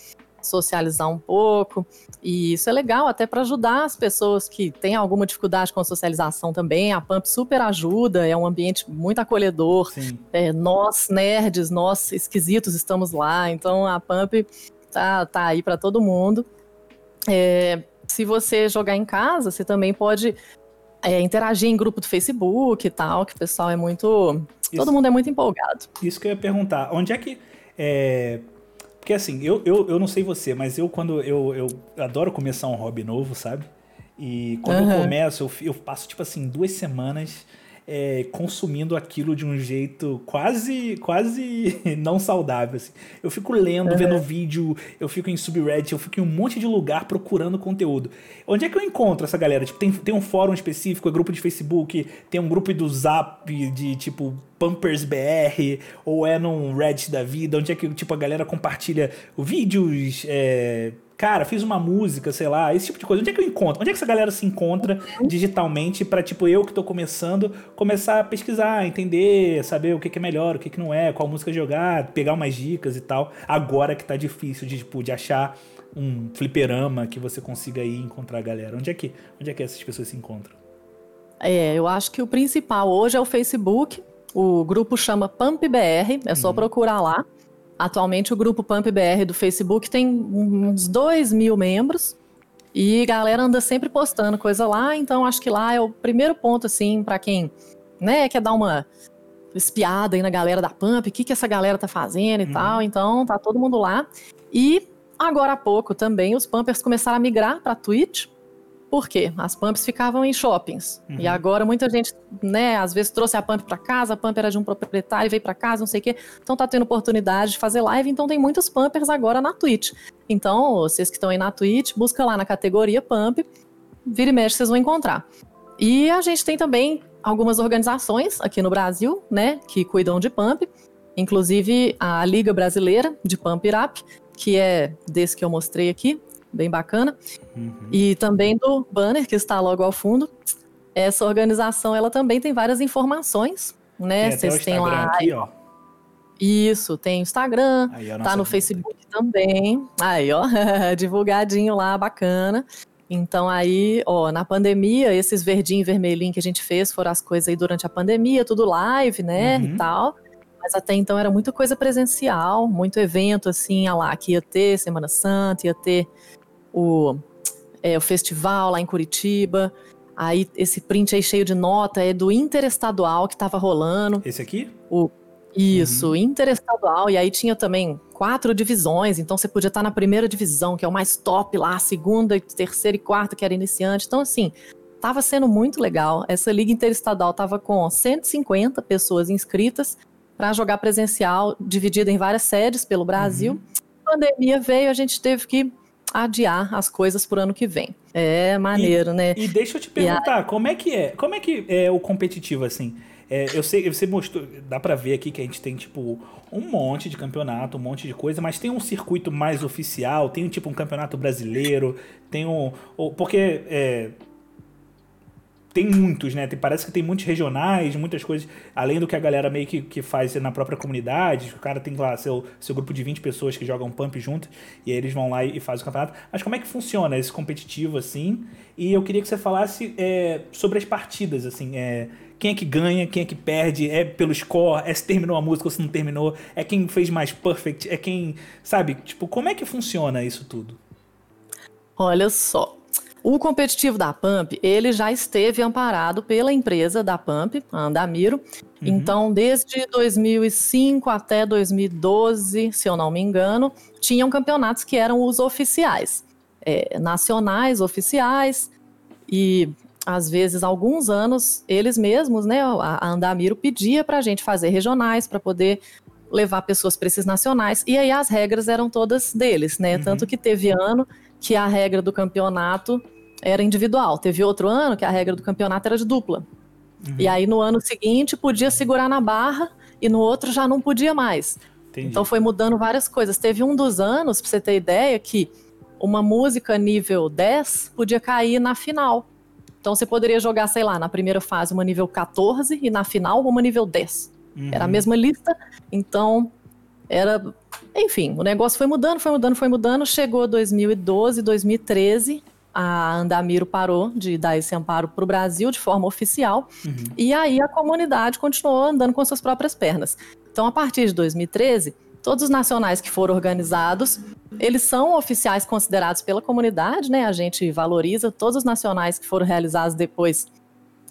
Speaker 2: socializar um pouco. E isso é legal até para ajudar as pessoas que têm alguma dificuldade com a socialização também. A Pump super ajuda, é um ambiente muito acolhedor. É, nós, nerds, nós esquisitos, estamos lá. Então a Pump tá, tá aí para todo mundo. É, se você jogar em casa, você também pode é, interagir em grupo do Facebook e tal, que o pessoal é muito. Isso, todo mundo é muito empolgado.
Speaker 1: Isso que eu ia perguntar. Onde é que. É... Porque assim, eu, eu, eu não sei você, mas eu quando eu, eu adoro começar um hobby novo, sabe? E quando uhum. eu começo, eu, eu passo, tipo assim, duas semanas é, consumindo aquilo de um jeito quase quase [laughs] não saudável. Assim. Eu fico lendo, uhum. vendo vídeo, eu fico em subreddit, eu fico em um monte de lugar procurando conteúdo. Onde é que eu encontro essa galera? Tipo, tem, tem um fórum específico, é grupo de Facebook, tem um grupo do Zap de tipo Pampers BR, ou é num Reddit da vida, onde é que tipo, a galera compartilha vídeos, é, cara, fiz uma música, sei lá, esse tipo de coisa. Onde é que eu encontro? Onde é que essa galera se encontra digitalmente para tipo eu que tô começando começar a pesquisar, entender, saber o que, que é melhor, o que, que não é, qual música jogar, pegar umas dicas e tal. Agora que tá difícil de tipo de achar um fliperama que você consiga aí encontrar a galera. Onde é que onde é que essas pessoas se encontram?
Speaker 2: É, eu acho que o principal hoje é o Facebook. O grupo chama Pump BR, é só uhum. procurar lá. Atualmente o grupo Pump BR do Facebook tem uns 2 mil membros e a galera anda sempre postando coisa lá, então acho que lá é o primeiro ponto, assim, para quem né, quer dar uma espiada aí na galera da Pump, o que, que essa galera tá fazendo e uhum. tal, então tá todo mundo lá. E agora há pouco também os Pumpers começaram a migrar para Twitch, por quê? As pumps ficavam em shoppings. Uhum. E agora muita gente, né, às vezes trouxe a pump para casa, a pump era de um proprietário, veio para casa, não sei o quê. Então tá tendo oportunidade de fazer live, então tem muitos pumpers agora na Twitch. Então, vocês que estão aí na Twitch, busca lá na categoria pump, vira e mexe, vocês vão encontrar. E a gente tem também algumas organizações aqui no Brasil, né, que cuidam de pump, inclusive a Liga Brasileira de Pump It Up, que é desse que eu mostrei aqui, bem bacana. Uhum. E também do banner que está logo ao fundo. Essa organização, ela também tem várias informações, né? Vocês têm lá. Aqui, ó. Isso, tem Instagram, Aí, tá no Facebook também. Aí, ó, [laughs] divulgadinho lá, bacana. Então aí, ó, na pandemia, esses verdinho e vermelhinho que a gente fez foram as coisas aí durante a pandemia, tudo live, né, uhum. e tal. Mas até então era muita coisa presencial, muito evento assim, lá, que ia ter Semana Santa, ia ter o, é, o festival lá em Curitiba. Aí esse print aí cheio de nota é do interestadual que estava rolando.
Speaker 1: Esse aqui?
Speaker 2: O, isso, uhum. interestadual. E aí tinha também quatro divisões, então você podia estar na primeira divisão, que é o mais top lá, segunda, terceira e quarta, que era iniciante. Então, assim, estava sendo muito legal. Essa liga interestadual estava com 150 pessoas inscritas para jogar presencial, dividida em várias sedes pelo Brasil. Uhum. A pandemia veio, a gente teve que adiar as coisas por ano que vem. É maneiro,
Speaker 1: e,
Speaker 2: né?
Speaker 1: E deixa eu te perguntar, a... como é que é? Como é que é o competitivo assim? É, eu sei, você mostrou, dá para ver aqui que a gente tem tipo um monte de campeonato, um monte de coisa, mas tem um circuito mais oficial, tem tipo um campeonato brasileiro, tem um, porque é, tem muitos, né? Tem, parece que tem muitos regionais, muitas coisas, além do que a galera meio que, que faz na própria comunidade. O cara tem lá seu, seu grupo de 20 pessoas que jogam pump junto, e aí eles vão lá e, e fazem o campeonato. Mas como é que funciona esse competitivo, assim? E eu queria que você falasse é, sobre as partidas, assim. É, quem é que ganha, quem é que perde, é pelo score, é se terminou a música ou se não terminou, é quem fez mais perfect, é quem. Sabe? Tipo, como é que funciona isso tudo?
Speaker 2: Olha só, o competitivo da Pump, ele já esteve amparado pela empresa da Pump, a Andamiro. Uhum. Então, desde 2005 até 2012, se eu não me engano, tinham campeonatos que eram os oficiais, é, nacionais, oficiais, e às vezes, alguns anos, eles mesmos, né, a Andamiro pedia para a gente fazer regionais para poder levar pessoas para esses nacionais, e aí as regras eram todas deles, né? Uhum. Tanto que teve ano que a regra do campeonato era individual. Teve outro ano que a regra do campeonato era de dupla. Uhum. E aí no ano seguinte podia segurar na barra e no outro já não podia mais. Entendi. Então foi mudando várias coisas. Teve um dos anos, pra você ter ideia, que uma música nível 10 podia cair na final. Então você poderia jogar, sei lá, na primeira fase uma nível 14 e na final uma nível 10. Uhum. Era a mesma lista, então era. Enfim, o negócio foi mudando, foi mudando, foi mudando. Chegou 2012, 2013, a Andamiro parou de dar esse amparo para o Brasil de forma oficial, uhum. e aí a comunidade continuou andando com suas próprias pernas. Então, a partir de 2013, todos os nacionais que foram organizados, eles são oficiais considerados pela comunidade, né? A gente valoriza todos os nacionais que foram realizados depois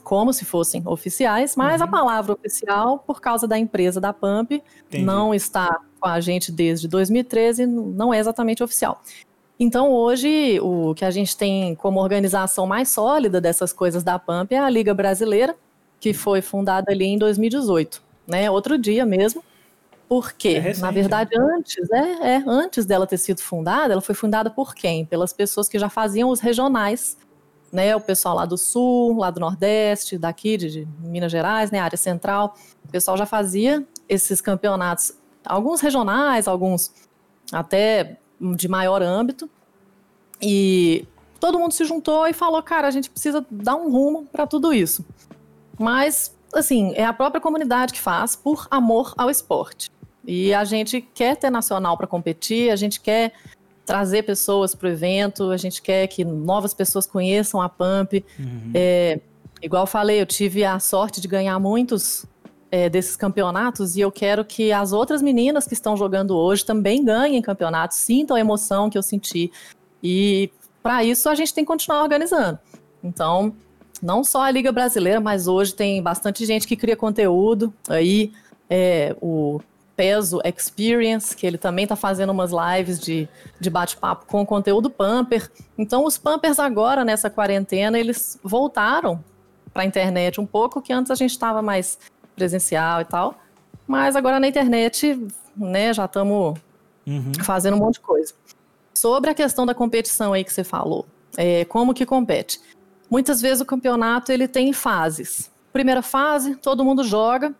Speaker 2: como se fossem oficiais, mas uhum. a palavra oficial, por causa da empresa da Pump, Entendi. não está com a gente desde 2013, não é exatamente oficial. Então, hoje, o que a gente tem como organização mais sólida dessas coisas da PAMP é a Liga Brasileira, que foi fundada ali em 2018, né? Outro dia mesmo. Porque, é recente, na verdade, né? antes, é, é, antes dela ter sido fundada, ela foi fundada por quem? Pelas pessoas que já faziam os regionais, né? O pessoal lá do Sul, lá do Nordeste, daqui de, de Minas Gerais, né? Área Central. O pessoal já fazia esses campeonatos, alguns regionais, alguns até de maior âmbito. E todo mundo se juntou e falou, cara, a gente precisa dar um rumo para tudo isso. Mas, assim, é a própria comunidade que faz por amor ao esporte. E a gente quer ter nacional para competir, a gente quer trazer pessoas para o evento, a gente quer que novas pessoas conheçam a Pump. Uhum. É, igual eu falei, eu tive a sorte de ganhar muitos é, desses campeonatos e eu quero que as outras meninas que estão jogando hoje também ganhem campeonatos, sintam a emoção que eu senti. E para isso a gente tem que continuar organizando. Então, não só a Liga Brasileira, mas hoje tem bastante gente que cria conteúdo. Aí, é, o Peso Experience, que ele também está fazendo umas lives de, de bate-papo com conteúdo Pamper. Então, os Pampers agora, nessa quarentena, eles voltaram para a internet um pouco, que antes a gente estava mais presencial e tal. Mas agora na internet, né, já estamos uhum. fazendo um monte de coisa. Sobre a questão da competição aí que você falou, é, como que compete? Muitas vezes o campeonato ele tem fases. Primeira fase, todo mundo joga,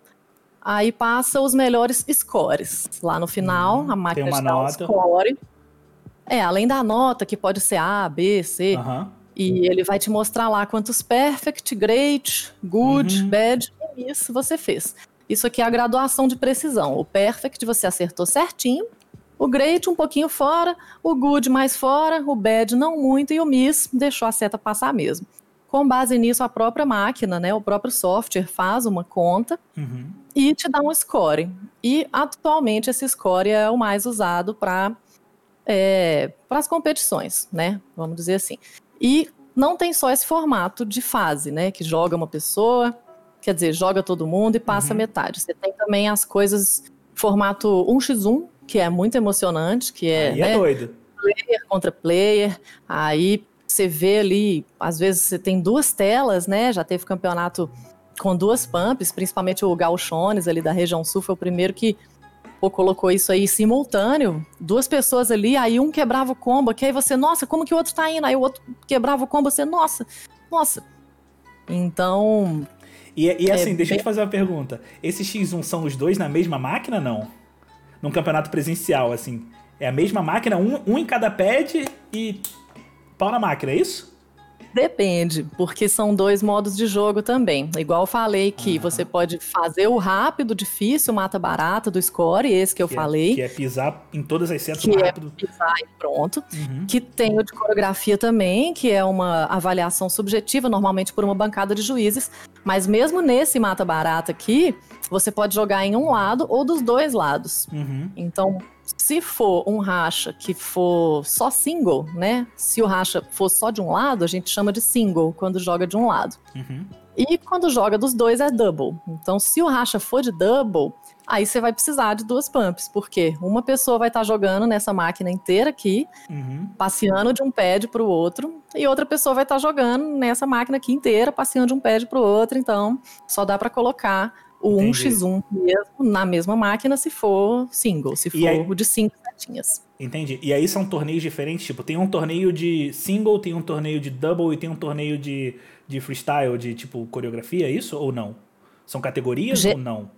Speaker 2: aí passa os melhores scores. Lá no final, uhum. a máquina tem uma dá nota. score. É, além da nota, que pode ser A, B, C. Uhum. E ele vai te mostrar lá quantos perfect, great, good, uhum. bad isso você fez. Isso aqui é a graduação de precisão. O perfect você acertou certinho, o great um pouquinho fora, o good mais fora, o bad não muito e o miss deixou a seta passar mesmo. Com base nisso, a própria máquina, né, o próprio software faz uma conta uhum. e te dá um score. E atualmente esse score é o mais usado para é, para as competições, né? Vamos dizer assim. E não tem só esse formato de fase, né? Que joga uma pessoa, quer dizer, joga todo mundo e passa uhum. metade. Você tem também as coisas formato 1x1, que é muito emocionante, que é,
Speaker 1: Aí é né, doido.
Speaker 2: player contra player. Aí você vê ali, às vezes você tem duas telas, né? Já teve campeonato com duas pumps, principalmente o Galchones ali da região sul foi o primeiro que pô, colocou isso aí simultâneo, duas pessoas ali, aí um quebrava o combo, que aí você, nossa, como que o outro tá indo? Aí o outro quebrava o combo, você, nossa, nossa. Então,
Speaker 1: e, e é assim, é, deixa bem... eu te fazer uma pergunta. Esses X1 são os dois na mesma máquina, não? Num campeonato presencial, assim. É a mesma máquina, um, um em cada pad e pau na máquina, é isso?
Speaker 2: Depende, porque são dois modos de jogo também. Igual eu falei que você pode fazer o rápido, difícil, mata barata do score, esse que eu
Speaker 1: que
Speaker 2: é, falei.
Speaker 1: É, que é pisar em todas as setas
Speaker 2: que
Speaker 1: é rápido.
Speaker 2: É pisar e pronto. Uhum. Que tem o de coreografia também, que é uma avaliação subjetiva, normalmente por uma bancada de juízes. Mas mesmo nesse mata barata aqui, você pode jogar em um lado ou dos dois lados. Uhum. Então, se for um racha que for só single, né? Se o racha for só de um lado, a gente chama de single quando joga de um lado. Uhum. E quando joga dos dois é double. Então, se o racha for de double, aí você vai precisar de duas pumps, porque uma pessoa vai estar tá jogando nessa máquina inteira aqui, uhum. passeando de um pad para o outro, e outra pessoa vai estar tá jogando nessa máquina aqui inteira, passeando de um pad para o outro. Então, só dá para colocar o Entendi. 1x1 mesmo na mesma máquina se for single, se for aí... o de 5 setinhas.
Speaker 1: Entendi. E aí são torneios diferentes? Tipo, tem um torneio de single, tem um torneio de double e tem um torneio de, de freestyle, de tipo coreografia, é isso ou não? São categorias Ge ou não?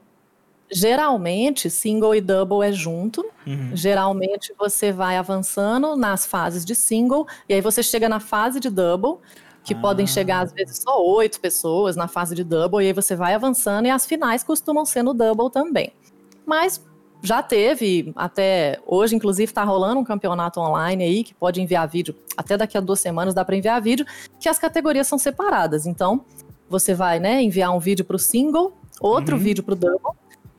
Speaker 2: Geralmente, single e double é junto. Uhum. Geralmente, você vai avançando nas fases de single, e aí você chega na fase de double, que ah. podem chegar às vezes só oito pessoas na fase de double, e aí você vai avançando, e as finais costumam ser no double também. Mas já teve, até hoje, inclusive, está rolando um campeonato online aí, que pode enviar vídeo, até daqui a duas semanas dá para enviar vídeo, que as categorias são separadas. Então, você vai né, enviar um vídeo para o single, outro uhum. vídeo para o double,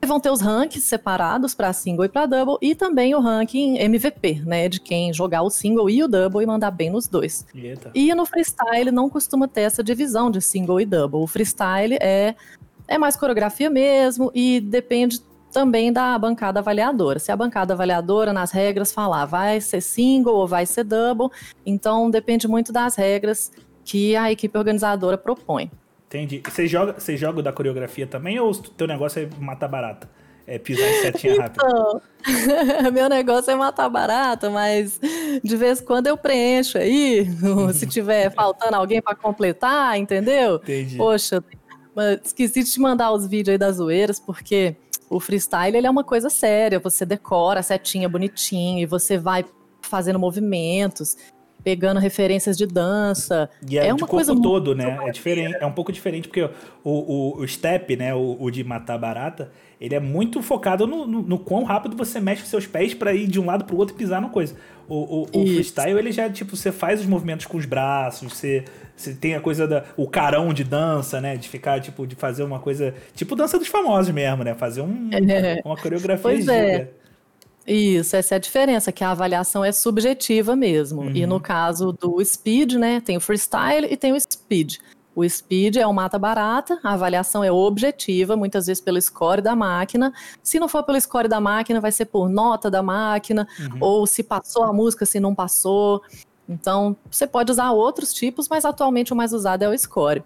Speaker 2: vão ter os rankings separados para single e para double e também o ranking MVP, né, de quem jogar o single e o double e mandar bem nos dois. Eita. E no freestyle não costuma ter essa divisão de single e double. O freestyle é é mais coreografia mesmo e depende também da bancada avaliadora. Se a bancada avaliadora, nas regras, falar vai ser single ou vai ser double, então depende muito das regras que a equipe organizadora propõe.
Speaker 1: Entendi. Você joga, você joga da coreografia também ou o teu negócio é matar barata? É pisar em setinha rápida? Então, [laughs]
Speaker 2: meu negócio é matar barata, mas de vez em quando eu preencho aí, [laughs] se tiver faltando alguém para completar, entendeu?
Speaker 1: Entendi.
Speaker 2: Poxa, esqueci de te mandar os vídeos aí das zoeiras, porque o freestyle ele é uma coisa séria. Você decora a setinha bonitinho e você vai fazendo movimentos pegando referências de dança.
Speaker 1: E é, é uma coisa todo, né? É diferente, é um pouco diferente porque o, o, o step, né, o, o, de matar barata, ele é muito focado no, no, no quão rápido você mexe os seus pés para ir de um lado para o outro e pisar na coisa. O, o, o freestyle, ele já, tipo, você faz os movimentos com os braços, você, você tem a coisa da. o carão de dança, né? De ficar, tipo, de fazer uma coisa. Tipo dança dos famosos mesmo, né? Fazer um, [laughs] uma coreografia.
Speaker 2: Pois é. Isso, essa é a diferença, que a avaliação é subjetiva mesmo. Uhum. E no caso do speed, né, tem o freestyle e tem o speed. O speed é o mata barata, a avaliação é objetiva, muitas vezes pelo score da máquina. Se não for pelo score da máquina, vai ser por nota da máquina, uhum. ou se passou a música, se não passou. Então, você pode usar outros tipos, mas atualmente o mais usado é o score.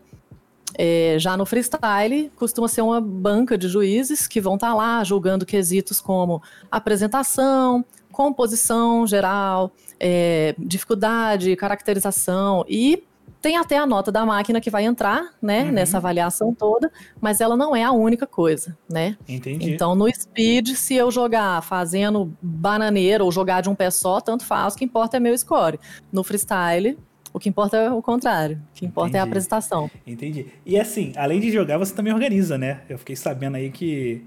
Speaker 2: É, já no freestyle, costuma ser uma banca de juízes que vão estar tá lá julgando quesitos como apresentação, composição geral, é, dificuldade, caracterização e tem até a nota da máquina que vai entrar, né, uhum. nessa avaliação toda, mas ela não é a única coisa, né?
Speaker 1: Entendi.
Speaker 2: Então, no speed, se eu jogar fazendo bananeira ou jogar de um pé só, tanto faz, o que importa é meu score. No freestyle, o que importa é o contrário. O que importa Entendi. é a apresentação.
Speaker 1: Entendi. E assim, além de jogar, você também organiza, né? Eu fiquei sabendo aí que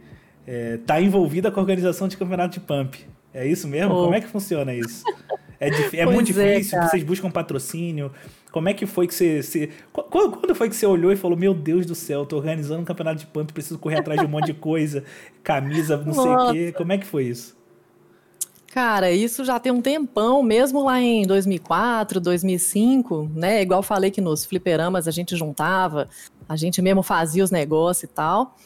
Speaker 1: é, tá envolvida com a organização de campeonato de pump. É isso mesmo? Oh. Como é que funciona isso? É, é [laughs] muito é, difícil, é, vocês buscam patrocínio. Como é que foi que você, você, Quando foi que você olhou e falou: Meu Deus do céu, tô organizando um campeonato de pump, preciso correr atrás de um monte de coisa, camisa, não Nossa. sei o quê. Como é que foi isso?
Speaker 2: Cara, isso já tem um tempão, mesmo lá em 2004, 2005, né? Igual falei que nos fliperamas a gente juntava, a gente mesmo fazia os negócios e tal.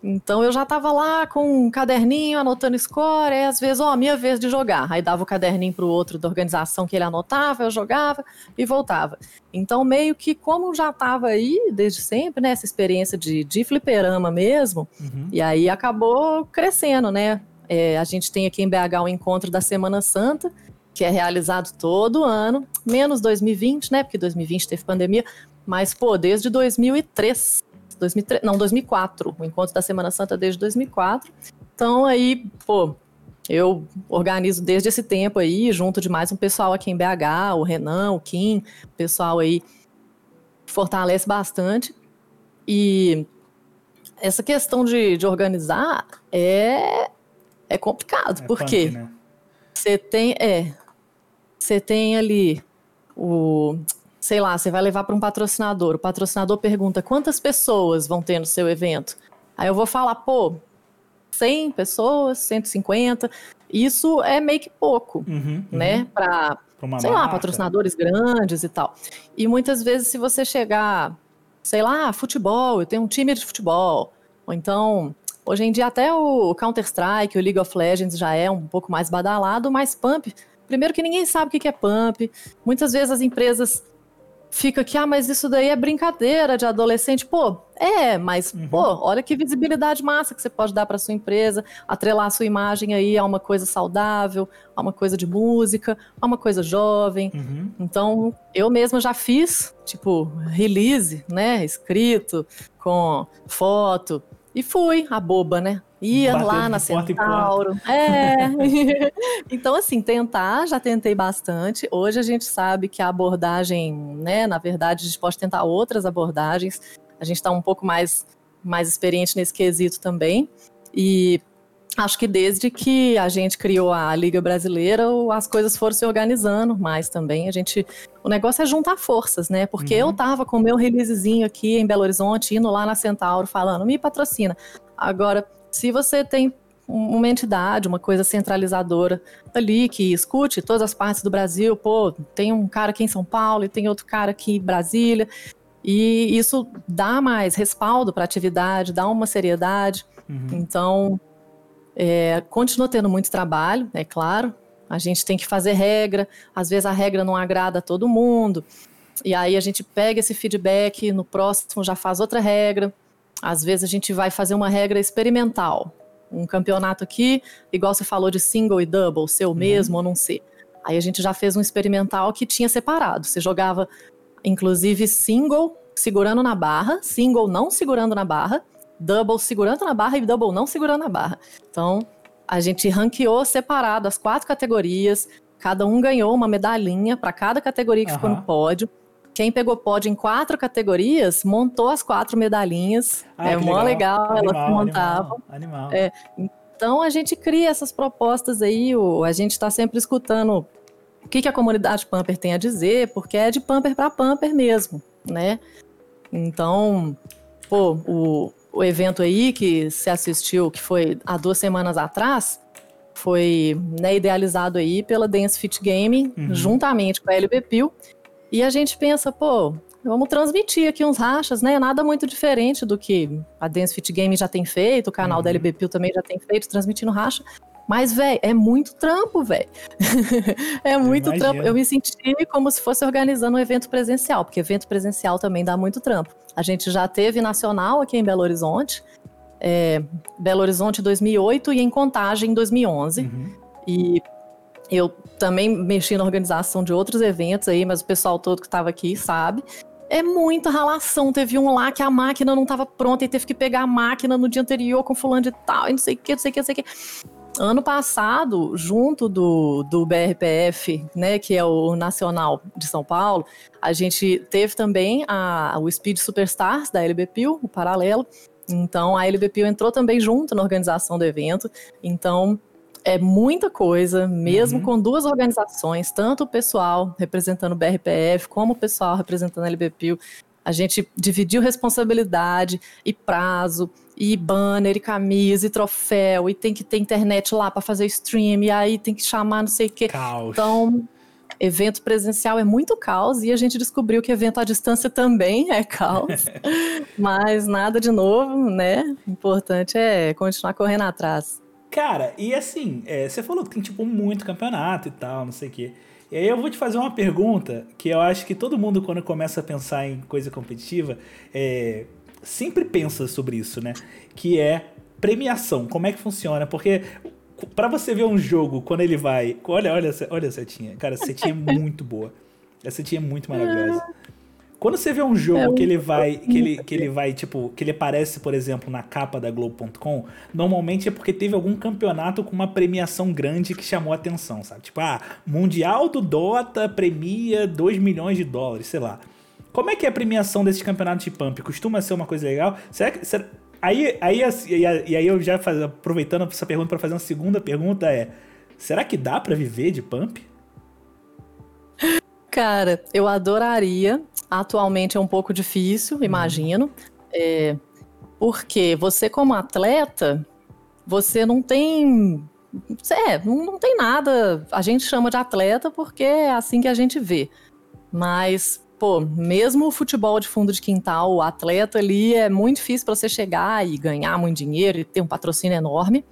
Speaker 2: Então eu já tava lá com um caderninho anotando score, e às vezes, ó, minha vez de jogar. Aí dava o caderninho pro outro da organização que ele anotava, eu jogava e voltava. Então, meio que como já tava aí desde sempre, né, essa experiência de, de fliperama mesmo, uhum. e aí acabou crescendo, né? É, a gente tem aqui em BH o encontro da Semana Santa, que é realizado todo ano, menos 2020, né? Porque 2020 teve pandemia, mas, pô, desde 2003, 2003 não, 2004, o encontro da Semana Santa desde 2004. Então, aí, pô, eu organizo desde esse tempo aí, junto de mais um pessoal aqui em BH, o Renan, o Kim, o pessoal aí fortalece bastante. E essa questão de, de organizar é, é complicado, é porque né? você tem, é, você tem ali o, sei lá, você vai levar para um patrocinador, o patrocinador pergunta quantas pessoas vão ter no seu evento. Aí eu vou falar, pô, 100 pessoas, 150, isso é meio que pouco, uhum, né, uhum. para sei marca. lá, patrocinadores grandes e tal. E muitas vezes se você chegar, sei lá, futebol, eu tenho um time de futebol, ou então Hoje em dia até o Counter-Strike, o League of Legends já é um pouco mais badalado, mas Pump, primeiro que ninguém sabe o que é Pump. Muitas vezes as empresas fica que, ah, mas isso daí é brincadeira de adolescente. Pô, é, mas, uhum. pô, olha que visibilidade massa que você pode dar para sua empresa, atrelar a sua imagem aí a uma coisa saudável, a uma coisa de música, a uma coisa jovem. Uhum. Então, eu mesma já fiz, tipo, release, né, escrito, com foto, e fui, a boba, né? Ia lá na Centauro. É. [laughs] então, assim, tentar, já tentei bastante. Hoje a gente sabe que a abordagem, né? Na verdade, a gente pode tentar outras abordagens. A gente está um pouco mais, mais experiente nesse quesito também. E acho que desde que a gente criou a Liga Brasileira, as coisas foram se organizando mais também. A gente, o negócio é juntar forças, né? Porque uhum. eu tava com o meu releasezinho aqui em Belo Horizonte, indo lá na Centauro, falando, me patrocina. Agora, se você tem uma entidade, uma coisa centralizadora ali que escute todas as partes do Brasil, pô, tem um cara aqui em São Paulo e tem outro cara aqui em Brasília, e isso dá mais respaldo para a atividade, dá uma seriedade. Uhum. Então, É, continua tendo muito trabalho, é claro. A gente tem que fazer regra, às vezes a regra não agrada a todo mundo. E aí a gente pega esse feedback, no próximo já faz outra regra. Às vezes a gente vai fazer uma regra experimental. Um campeonato aqui, igual você falou de single e double, ser o uhum. mesmo ou não ser. Aí a gente já fez um experimental que tinha separado. Você jogava, inclusive, single segurando na barra, single não segurando na barra, double segurando na barra e double não segurando na barra. Então, a gente ranqueou separado as quatro categorias, cada um ganhou uma medalhinha para cada categoria que uhum. ficou no pódio. Quem pegou pódio em quatro categorias montou as quatro medalhinhas. Ah, é mó legal, legal elas montavam. Animal. animal. É, então a gente cria essas propostas aí, o, a gente está sempre escutando o que, que a comunidade Pamper tem a dizer, porque é de Pamper para Pamper mesmo, né? Então, pô, o, o evento aí que se assistiu, que foi há duas semanas atrás, foi né, idealizado aí pela Dance Fit Gaming, uhum. juntamente com a LBPIL, e a gente pensa, pô, vamos transmitir aqui uns rachas, né? Nada muito diferente do que a Dance Fit Game já tem feito, o canal uhum. da LBPIL também já tem feito, transmitindo racha. Mas, velho, é muito trampo, velho. [laughs] é muito Imagina. trampo. Eu me senti como se fosse organizando um evento presencial, porque evento presencial também dá muito trampo. A gente já teve nacional aqui em Belo Horizonte, é, Belo Horizonte 2008 e em Contagem em 2011. Uhum. E eu também mexi na organização de outros eventos aí, mas o pessoal todo que estava aqui sabe. É muita ralação. Teve um lá que a máquina não estava pronta e teve que pegar a máquina no dia anterior com fulano de tal, e não sei o que, não sei o que, não sei o que. Ano passado, junto do, do BRPF, né, que é o Nacional de São Paulo, a gente teve também a, o Speed Superstars da LBPIL, o paralelo. Então, a LBPIL entrou também junto na organização do evento. Então, é muita coisa, mesmo uhum. com duas organizações, tanto o pessoal representando o BRPF, como o pessoal representando a LBPIL. A gente dividiu responsabilidade e prazo, e banner, e camisa, e troféu, e tem que ter internet lá para fazer stream, e aí tem que chamar não sei o quê. Caos. Então, evento presencial é muito caos, e a gente descobriu que evento à distância também é caos. [laughs] Mas nada de novo, né? O importante é continuar correndo atrás.
Speaker 1: Cara, e assim, é, você falou que tem, tipo, muito campeonato e tal, não sei o quê. E aí eu vou te fazer uma pergunta que eu acho que todo mundo, quando começa a pensar em coisa competitiva, é, sempre pensa sobre isso, né? Que é premiação. Como é que funciona? Porque para você ver um jogo, quando ele vai. Olha, olha, olha a setinha. Cara, a setinha é muito boa. A setinha é muito maravilhosa. Quando você vê um jogo é que ele vai, que ele, que ele vai, tipo, que ele aparece, por exemplo, na capa da Globo.com, normalmente é porque teve algum campeonato com uma premiação grande que chamou a atenção, sabe? Tipo, ah, Mundial do Dota premia 2 milhões de dólares, sei lá. Como é que é a premiação desses campeonatos de pump? Costuma ser uma coisa legal? Será que. Será, aí, aí, e aí eu já faz, aproveitando essa pergunta para fazer uma segunda pergunta é: será que dá para viver de pump?
Speaker 2: Cara, eu adoraria. Atualmente é um pouco difícil, imagino. É, porque você, como atleta, você não tem. É, não, não tem nada. A gente chama de atleta porque é assim que a gente vê. Mas, pô, mesmo o futebol de fundo de quintal, o atleta ali é muito difícil para você chegar e ganhar muito dinheiro e ter um patrocínio enorme.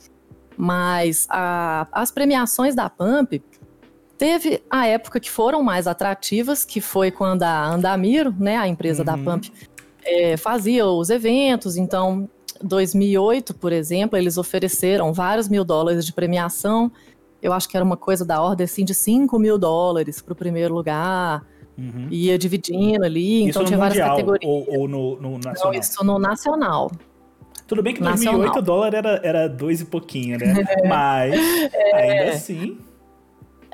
Speaker 2: Mas a, as premiações da Pump, Teve a época que foram mais atrativas, que foi quando a Andamiro, né, a empresa uhum. da Pump, é, fazia os eventos. Então, 2008, por exemplo, eles ofereceram vários mil dólares de premiação. Eu acho que era uma coisa da ordem assim, de 5 mil dólares para o primeiro lugar. Uhum. Ia dividindo ali,
Speaker 1: isso
Speaker 2: então tinha
Speaker 1: mundial,
Speaker 2: várias categorias.
Speaker 1: Ou, ou no, no, nacional?
Speaker 2: Não, isso no nacional.
Speaker 1: Tudo bem que em 2008 o dólar era, era dois e pouquinho, né? [laughs] É. Mas, é. ainda assim...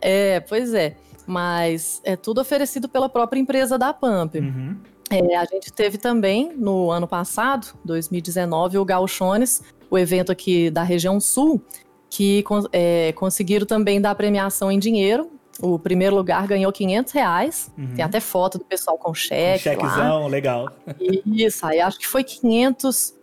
Speaker 2: É, pois é. Mas é tudo oferecido pela própria empresa da Pump. Uhum. É, a gente teve também, no ano passado, 2019, o Gauchones, o evento aqui da região sul, que é, conseguiram também dar premiação em dinheiro. O primeiro lugar ganhou 500 reais. Uhum. Tem até foto do pessoal com cheque. Um
Speaker 1: chequezão, lá. legal.
Speaker 2: Isso, aí acho que foi 500,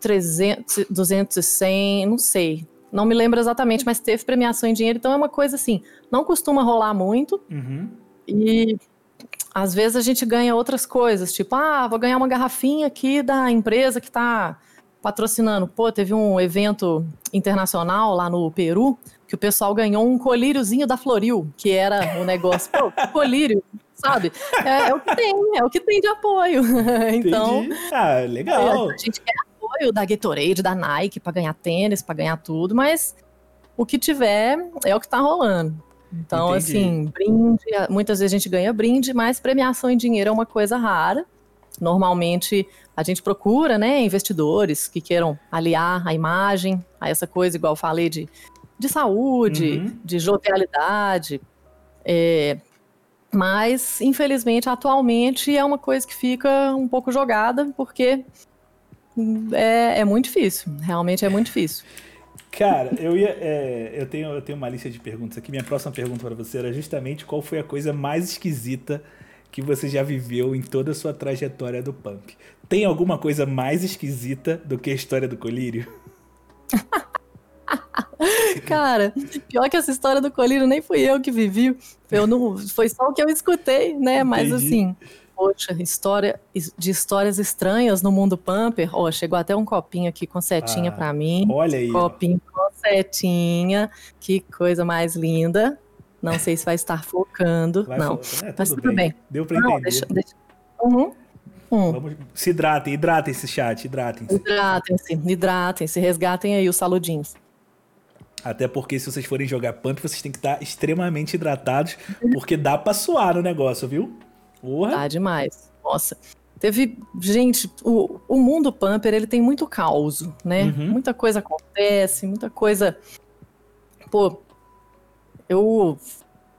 Speaker 2: 300, 200 100, não sei. Não me lembro exatamente, mas teve premiação em dinheiro, então é uma coisa assim, não costuma rolar muito. Uhum. E às vezes a gente ganha outras coisas, tipo, ah, vou ganhar uma garrafinha aqui da empresa que tá patrocinando. Pô, teve um evento internacional lá no Peru que o pessoal ganhou um colíriozinho da Floril, que era o um negócio, pô, colírio, sabe? É, é, o que tem, é o que tem de apoio. [laughs] então,
Speaker 1: Entendi. ah, legal.
Speaker 2: É, a gente quer apoio da Gatorade, da Nike para ganhar tênis, para ganhar tudo, mas o que tiver é o que tá rolando. Então, Entendi. assim, brinde, muitas vezes a gente ganha brinde, mas premiação em dinheiro é uma coisa rara. Normalmente a gente procura, né, investidores que queiram aliar a imagem a essa coisa, igual eu falei, de, de saúde, uhum. de jovialidade. É, mas, infelizmente, atualmente é uma coisa que fica um pouco jogada, porque é, é muito difícil. Realmente é muito difícil.
Speaker 1: Cara, eu ia. É, eu, tenho, eu tenho uma lista de perguntas aqui. Minha próxima pergunta para você era justamente qual foi a coisa mais esquisita que você já viveu em toda a sua trajetória do pump. Tem alguma coisa mais esquisita do que a história do colírio? [laughs] [laughs]
Speaker 2: Cara, pior que essa história do colírio nem fui eu que vivi. Eu não, foi só o que eu escutei, né? Entendi. Mas assim, poxa, história de histórias estranhas no mundo pumper. Ó, oh, chegou até um copinho aqui com setinha ah, para mim.
Speaker 1: Olha aí.
Speaker 2: Copinho ó. com setinha. Que coisa mais linda. Não sei se vai estar focando. Vai não, é, mas tudo bem. bem.
Speaker 1: Deu para entender. Deixa, deixa.
Speaker 2: Uhum.
Speaker 1: Hum. Vamos, se hidratem, hidratem esse chat, hidratem-se.
Speaker 2: Hidratem-se, hidratem-se, resgatem aí os saludinhos.
Speaker 1: Até porque se vocês forem jogar pump, vocês têm que estar extremamente hidratados, porque dá pra suar no negócio, viu?
Speaker 2: Porra. Dá demais. Nossa. Teve, gente, o, o mundo pumper, ele tem muito caos, né? Uhum. Muita coisa acontece, muita coisa... Pô, eu,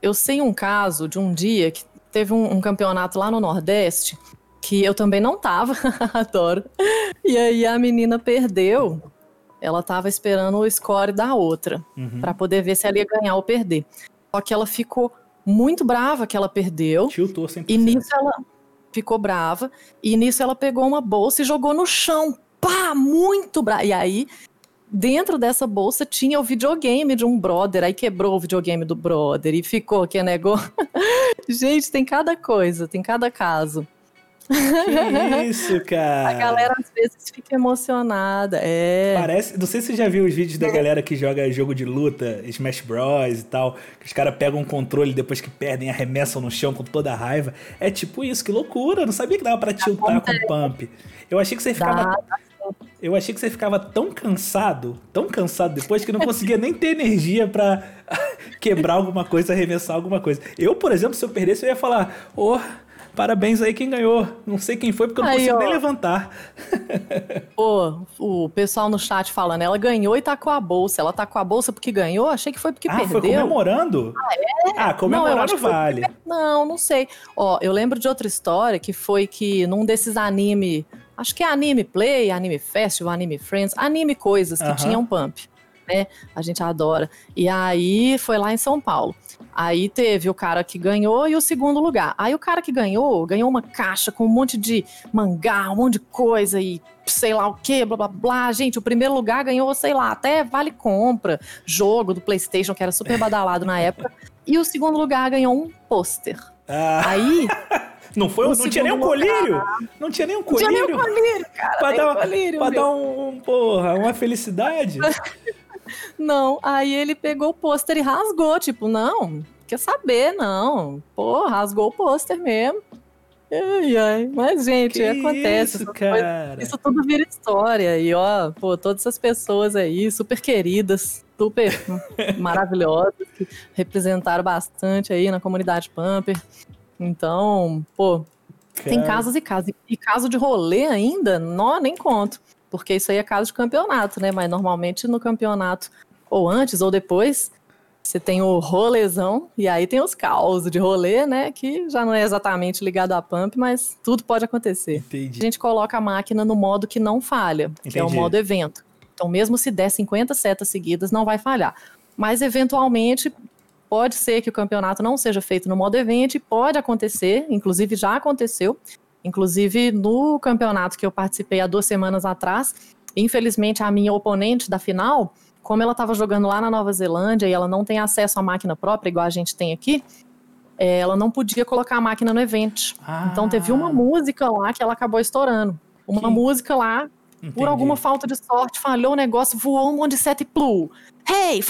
Speaker 2: eu sei um caso de um dia que teve um, um campeonato lá no Nordeste que eu também não tava, [laughs] adoro. E aí a menina perdeu. Ela tava esperando o score da outra uhum. para poder ver se ela ia ganhar ou perder. Só que ela ficou muito brava que ela perdeu.
Speaker 1: Tiltou 100%.
Speaker 2: E nisso ela ficou brava e nisso ela pegou uma bolsa e jogou no chão. Pá, muito brava. E aí dentro dessa bolsa tinha o videogame de um brother, aí quebrou o videogame do brother e ficou que negócio. [laughs] Gente, tem cada coisa, tem cada caso.
Speaker 1: Que isso, [laughs] cara.
Speaker 2: A galera às vezes fica emocionada. É.
Speaker 1: Parece. Não sei se você já viu os vídeos da galera que joga jogo de luta, Smash Bros e tal. Que os caras pegam um controle depois que perdem, arremessam no chão com toda a raiva. É tipo isso, que loucura. Eu não sabia que dava pra tiltar com pump. Eu achei que você ficava. Eu achei que você ficava tão cansado, tão cansado depois que não conseguia nem ter energia para [laughs] quebrar alguma coisa, arremessar alguma coisa. Eu, por exemplo, se eu perdesse, eu ia falar: "Ô, oh, Parabéns aí quem ganhou. Não sei quem foi porque eu não aí, consigo ó. nem levantar. [laughs]
Speaker 2: Pô, o pessoal no chat falando, ela ganhou e tá com a bolsa. Ela tá com a bolsa porque ganhou? Achei que foi porque ah, perdeu.
Speaker 1: Foi comemorando?
Speaker 2: Ah, é?
Speaker 1: Ah, comemorando não, vale.
Speaker 2: Não, não sei. Ó, eu lembro de outra história que foi que num desses anime, acho que é Anime Play, Anime Festival, Anime Friends, anime coisas que uh -huh. tinham pump né? A gente adora. E aí foi lá em São Paulo. Aí teve o cara que ganhou e o segundo lugar. Aí o cara que ganhou, ganhou uma caixa com um monte de mangá, um monte de coisa e sei lá o que, blá blá blá. Gente, o primeiro lugar ganhou, sei lá, até vale compra, jogo do PlayStation, que era super badalado na época. E o segundo lugar ganhou um pôster. Ah. Aí. [laughs]
Speaker 1: Não foi, não tinha nem um colírio? Lugar, não tinha nem um colírio? Não tinha nem um
Speaker 2: colírio, cara. Pra
Speaker 1: dar,
Speaker 2: colírio,
Speaker 1: pra dar um, porra, uma felicidade. [laughs]
Speaker 2: Não, aí ele pegou o pôster e rasgou, tipo, não, quer saber, não. Pô, rasgou o pôster mesmo. Ai, ai. Mas, gente, que acontece.
Speaker 1: Isso,
Speaker 2: isso tudo vira história. E, ó, pô, todas essas pessoas aí, super queridas, super [laughs] maravilhosas, que representaram bastante aí na comunidade Pumper. Então, pô, cara. tem casos e casos. E caso de rolê ainda, não, nem conto porque isso aí é caso de campeonato, né? Mas normalmente no campeonato, ou antes ou depois, você tem o rolezão e aí tem os caos de rolê, né? Que já não é exatamente ligado a pump, mas tudo pode acontecer.
Speaker 1: Entendi.
Speaker 2: A gente coloca a máquina no modo que não falha, Entendi. que é o modo evento. Então, mesmo se der 50 setas seguidas, não vai falhar. Mas, eventualmente, pode ser que o campeonato não seja feito no modo evento e pode acontecer, inclusive já aconteceu, Inclusive, no campeonato que eu participei há duas semanas atrás, infelizmente a minha oponente da final, como ela estava jogando lá na Nova Zelândia e ela não tem acesso à máquina própria, igual a gente tem aqui, é, ela não podia colocar a máquina no evento. Ah. Então teve uma música lá que ela acabou estourando. Uma que... música lá Entendi. Por alguma falta de sorte, falhou o negócio, voou um monte de sete plu. Hey!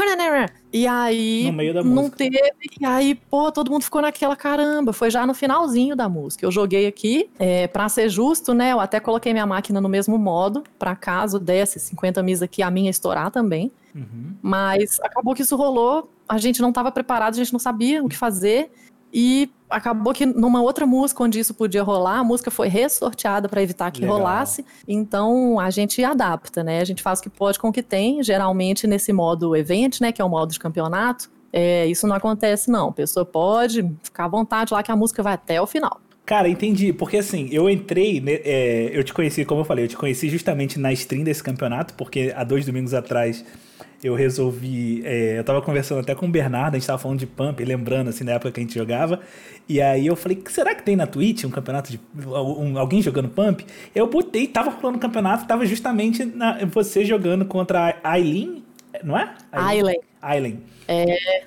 Speaker 2: E aí.
Speaker 1: No meio da
Speaker 2: não
Speaker 1: música.
Speaker 2: teve. E aí, pô, todo mundo ficou naquela caramba. Foi já no finalzinho da música. Eu joguei aqui, é, pra ser justo, né? Eu até coloquei minha máquina no mesmo modo, pra caso desse 50 mis aqui, a minha estourar também. Uhum. Mas acabou que isso rolou. A gente não estava preparado, a gente não sabia o que fazer. E acabou que numa outra música onde isso podia rolar, a música foi ressorteada para evitar que Legal. rolasse. Então a gente adapta, né? A gente faz o que pode com o que tem. Geralmente nesse modo event, né, que é o modo de campeonato, é, isso não acontece não. A pessoa pode ficar à vontade lá que a música vai até o final.
Speaker 1: Cara, entendi. Porque assim, eu entrei, né, é, eu te conheci, como eu falei, eu te conheci justamente na stream desse campeonato, porque há dois domingos atrás eu resolvi. É, eu tava conversando até com o Bernardo, a gente tava falando de Pump, lembrando assim, da época que a gente jogava. E aí eu falei, será que tem na Twitch um campeonato de. Um, alguém jogando Pump? Eu botei, tava rolando o campeonato, tava justamente na, você jogando contra a Aileen, não é?
Speaker 2: Aileen.
Speaker 1: Aileen.
Speaker 2: É.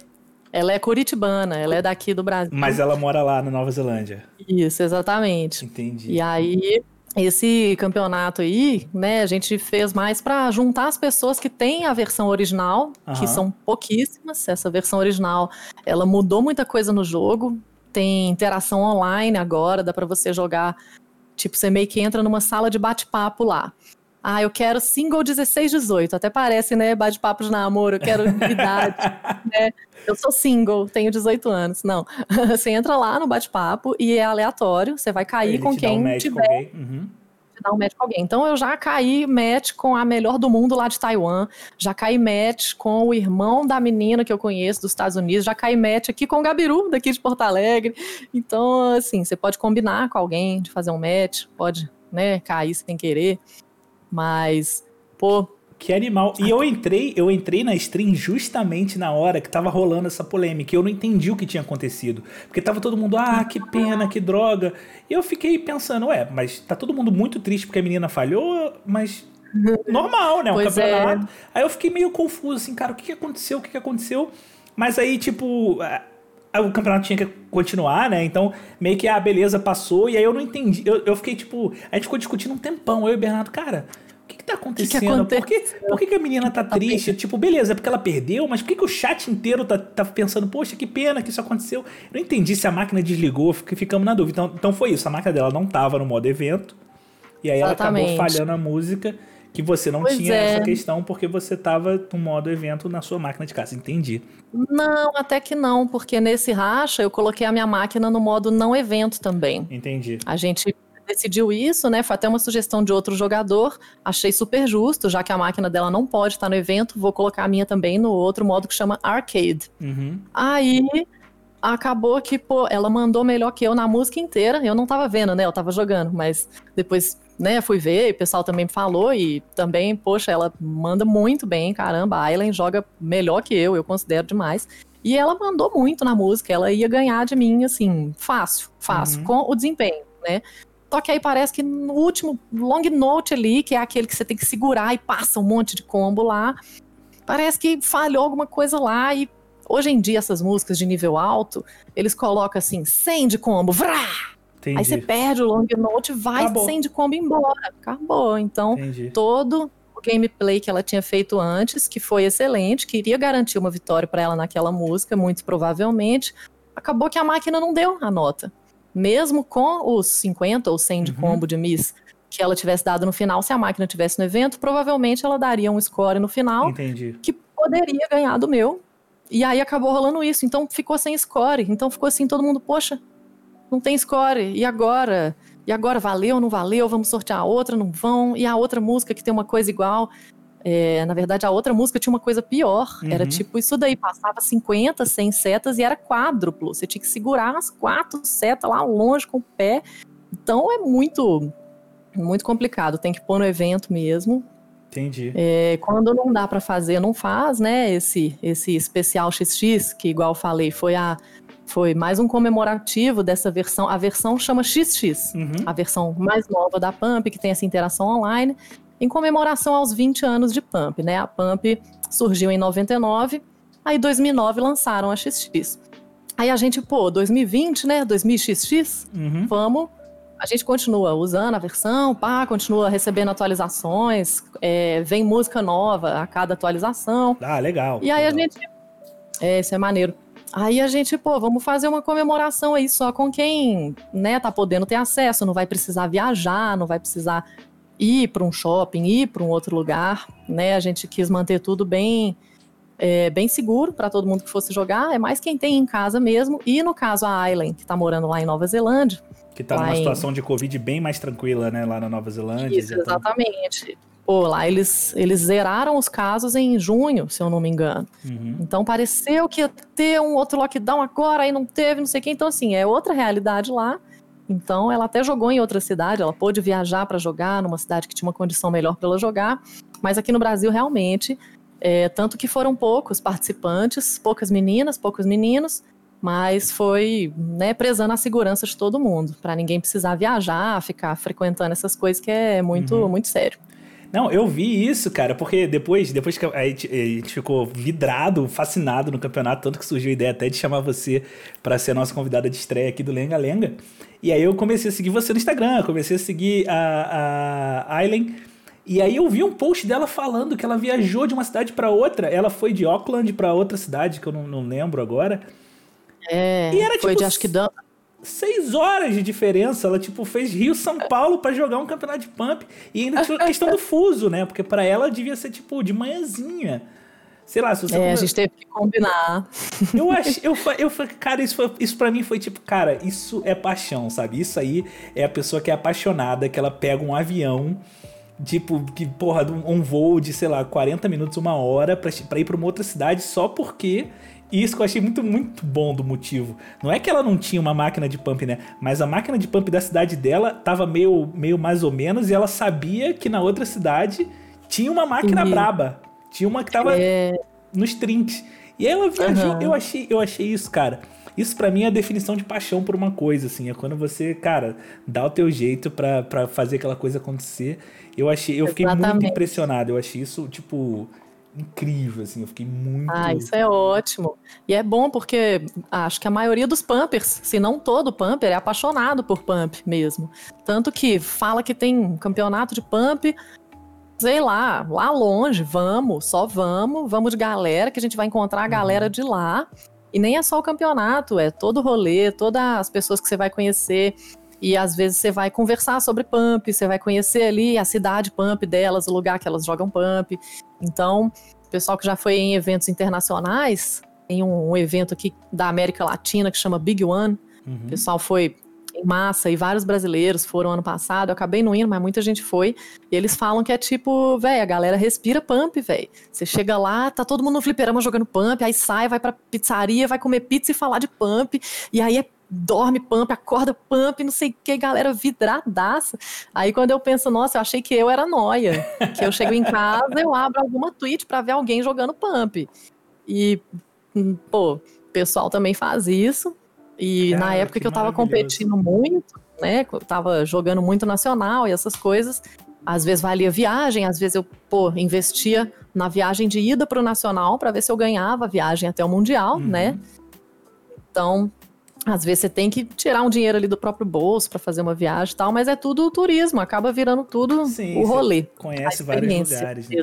Speaker 2: Ela é curitibana, ela é daqui do Brasil.
Speaker 1: Mas ela mora lá na Nova Zelândia.
Speaker 2: Isso, exatamente.
Speaker 1: Entendi.
Speaker 2: E aí esse campeonato aí, né, a gente fez mais para juntar as pessoas que têm a versão original, uhum. que são pouquíssimas. Essa versão original, ela mudou muita coisa no jogo. Tem interação online agora, dá para você jogar, tipo, você meio que entra numa sala de bate-papo lá. Ah, eu quero single 16, 18. Até parece, né? Bate-papo de namoro, eu quero [laughs] idade, né? Eu sou single, tenho 18 anos. Não. [laughs] você entra lá no bate-papo e é aleatório. Você vai cair com quem um tiver. Uhum. Dar um match com alguém. Então eu já caí match com a melhor do mundo lá de Taiwan, já caí match com o irmão da menina que eu conheço dos Estados Unidos, já caí match aqui com o Gabiru, daqui de Porto Alegre. Então, assim, você pode combinar com alguém de fazer um match, pode, né, cair sem querer. Mas, pô,
Speaker 1: que animal. E eu entrei, eu entrei na stream justamente na hora que tava rolando essa polêmica. E eu não entendi o que tinha acontecido. Porque tava todo mundo, ah, que pena, que droga. E eu fiquei pensando, ué, mas tá todo mundo muito triste porque a menina falhou, mas [laughs] normal, né? Um pois é. campeonato. É. Aí eu fiquei meio confuso, assim, cara, o que, aconteceu? O que aconteceu? Mas aí, tipo, o campeonato tinha que continuar, né? Então, meio que, ah, beleza, passou. E aí eu não entendi. Eu, eu fiquei, tipo, a gente ficou discutindo um tempão, eu e o Bernardo, cara que, que tá acontecendo? Que que por, que, por que, que, a menina tá, tá triste? Tipo, beleza, é porque ela perdeu, mas por que, que o chat inteiro tá, tá pensando, poxa, que pena que isso aconteceu? Eu não entendi se a máquina desligou, ficamos na dúvida. Então, então foi isso, a máquina dela não tava no modo evento, e aí Exatamente. ela acabou falhando a música, que você não pois tinha é. essa questão porque você tava no modo evento na sua máquina de casa, entendi.
Speaker 2: Não, até que não, porque nesse racha eu coloquei a minha máquina no modo não evento também.
Speaker 1: Entendi.
Speaker 2: A gente decidiu isso, né? Foi até uma sugestão de outro jogador. Achei super justo, já que a máquina dela não pode estar no evento, vou colocar a minha também no outro modo que chama Arcade. Uhum. Aí acabou que, pô, ela mandou melhor que eu na música inteira. Eu não tava vendo, né? Eu tava jogando, mas depois, né, fui ver, e o pessoal também falou e também, poxa, ela manda muito bem, caramba, a Aileen joga melhor que eu, eu considero demais. E ela mandou muito na música, ela ia ganhar de mim, assim, fácil, fácil, uhum. com o desempenho, né? Só que aí parece que no último long note ali, que é aquele que você tem que segurar e passa um monte de combo lá, parece que falhou alguma coisa lá e hoje em dia essas músicas de nível alto, eles colocam assim, 100 de combo, vrá! Entendi. Aí você perde o long note, vai Acabou. 100 de combo embora. Acabou. Então, Entendi. todo o gameplay que ela tinha feito antes, que foi excelente, que iria garantir uma vitória para ela naquela música, muito provavelmente, acabou que a máquina não deu a nota mesmo com os 50 ou 100 de uhum. combo de Miss que ela tivesse dado no final, se a máquina tivesse no evento, provavelmente ela daria um score no final
Speaker 1: Entendi.
Speaker 2: que poderia ganhar do meu. E aí acabou rolando isso. Então ficou sem score. Então ficou assim, todo mundo, poxa, não tem score. E agora? E agora valeu, não valeu? Vamos sortear a outra, não vão? E a outra música que tem uma coisa igual. É, na verdade, a outra música tinha uma coisa pior. Uhum. Era tipo isso daí, passava 50, 100 setas e era quádruplo. Você tinha que segurar as quatro setas lá longe com o pé. Então é muito, muito complicado. Tem que pôr no evento mesmo.
Speaker 1: Entendi.
Speaker 2: É, quando não dá para fazer, não faz, né? Esse, esse especial XX, que igual eu falei, foi a foi mais um comemorativo dessa versão. A versão chama XX, uhum. a versão mais nova da Pump, que tem essa interação online em comemoração aos 20 anos de Pump, né? A Pump surgiu em 99, aí 2009 lançaram a XX. Aí a gente, pô, 2020, né? 2000XX, uhum. vamos a gente continua usando a versão, pá, continua recebendo atualizações, é, vem música nova a cada atualização.
Speaker 1: Ah, legal.
Speaker 2: E aí
Speaker 1: legal.
Speaker 2: a gente. É, isso é maneiro. Aí a gente, pô, vamos fazer uma comemoração aí só com quem, né, tá podendo ter acesso, não vai precisar viajar, não vai precisar ir para um shopping, ir para um outro lugar, né? A gente quis manter tudo bem é, bem seguro para todo mundo que fosse jogar, é mais quem tem em casa mesmo. E no caso a Aileen, que tá morando lá em Nova Zelândia,
Speaker 1: que tá numa em... situação de Covid bem mais tranquila, né, lá na Nova Zelândia.
Speaker 2: Isso, exatamente. Pô, lá eles, eles zeraram os casos em junho, se eu não me engano. Uhum. Então pareceu que ia ter um outro lockdown agora, aí não teve, não sei o quê. Então, assim, é outra realidade lá. Então, ela até jogou em outra cidade, ela pôde viajar para jogar numa cidade que tinha uma condição melhor para ela jogar. Mas aqui no Brasil, realmente, é, tanto que foram poucos participantes, poucas meninas, poucos meninos, mas foi né, prezando a segurança de todo mundo, para ninguém precisar viajar, ficar frequentando essas coisas que é muito, uhum. muito sério.
Speaker 1: Não, eu vi isso, cara, porque depois, depois que a gente, a gente, ficou vidrado, fascinado no campeonato, tanto que surgiu a ideia até de chamar você para ser a nossa convidada de estreia aqui do Lenga Lenga. E aí eu comecei a seguir você no Instagram, comecei a seguir a, a Aileen. E aí eu vi um post dela falando que ela viajou de uma cidade para outra. Ela foi de Auckland para outra cidade, que eu não, não lembro agora.
Speaker 2: É, e era, foi tipo, de acho que
Speaker 1: seis horas de diferença. Ela, tipo, fez Rio-São Paulo para jogar um campeonato de pump. E ainda tinha a questão do fuso, né? Porque para ela devia ser, tipo, de manhãzinha. Sei lá, se você.
Speaker 2: É, come... a gente teve que combinar.
Speaker 1: Eu acho, eu, eu, cara, isso, foi, isso pra mim foi tipo, cara, isso é paixão, sabe? Isso aí é a pessoa que é apaixonada, que ela pega um avião tipo, que, porra, um voo de, sei lá, 40 minutos, uma hora pra, pra ir pra uma outra cidade só porque e isso que eu achei muito, muito bom do motivo. Não é que ela não tinha uma máquina de pump, né? Mas a máquina de pump da cidade dela tava meio, meio mais ou menos e ela sabia que na outra cidade tinha uma máquina uhum. braba. Tinha uma que tava é... nos trinks. E aí ela viajou. Uhum. Eu, achei, eu achei isso, cara. Isso para mim é a definição de paixão por uma coisa, assim. É quando você, cara, dá o teu jeito para fazer aquela coisa acontecer. Eu achei, eu fiquei Exatamente. muito impressionado. Eu achei isso, tipo, incrível, assim, eu fiquei muito.
Speaker 2: Ah, isso é ótimo. E é bom porque acho que a maioria dos pumpers, se não todo pumper, é apaixonado por pump mesmo. Tanto que fala que tem campeonato de pump, sei lá, lá longe, vamos, só vamos, vamos de galera, que a gente vai encontrar a galera uhum. de lá. E nem é só o campeonato, é todo o rolê, todas as pessoas que você vai conhecer. E às vezes você vai conversar sobre pump, você vai conhecer ali a cidade pump delas, o lugar que elas jogam pump. Então, o pessoal que já foi em eventos internacionais, em um, um evento aqui da América Latina que chama Big One, uhum. o pessoal foi em massa e vários brasileiros foram ano passado. Eu acabei não indo, mas muita gente foi. E eles falam que é tipo, velho, a galera respira pump, velho. Você chega lá, tá todo mundo no fliperama jogando pump, aí sai, vai pra pizzaria, vai comer pizza e falar de pump. E aí é dorme pump, acorda pump, não sei o que, galera vidradaça. Aí quando eu penso, nossa, eu achei que eu era noia. que eu chego em casa, eu abro alguma tweet para ver alguém jogando pump. E, hum, pô, o pessoal também faz isso. E Cara, na época que, que eu tava competindo muito, né, eu tava jogando muito nacional e essas coisas, às vezes valia viagem, às vezes eu, pô, investia na viagem de ida pro nacional para ver se eu ganhava a viagem até o mundial, uhum. né? Então, às vezes você tem que tirar um dinheiro ali do próprio bolso para fazer uma viagem e tal, mas é tudo turismo, acaba virando tudo Sim, o rolê.
Speaker 1: Conhece vários lugares. Né?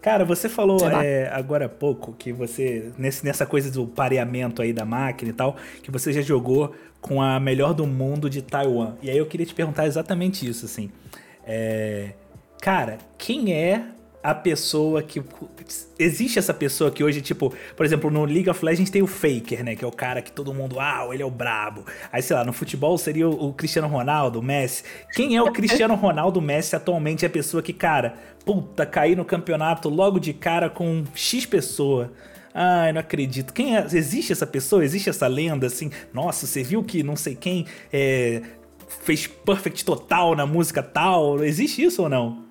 Speaker 1: Cara, você falou é, agora há pouco que você, nesse, nessa coisa do pareamento aí da máquina e tal, que você já jogou com a melhor do mundo de Taiwan. E aí eu queria te perguntar exatamente isso, assim. É, cara, quem é a pessoa que. Existe essa pessoa que hoje, tipo, por exemplo, no League of Legends tem o Faker, né? Que é o cara que todo mundo, ah, ele é o brabo. Aí, sei lá, no futebol seria o, Cristiano Ronaldo, o Messi. Quem é o Cristiano Ronaldo Messi atualmente? É a pessoa que, cara, puta, cair no campeonato logo de cara com X pessoa. Ai, não acredito. Quem é? Existe essa pessoa? Existe essa lenda assim? Nossa, você viu que não sei quem é, fez perfect total na música tal? Existe isso ou não?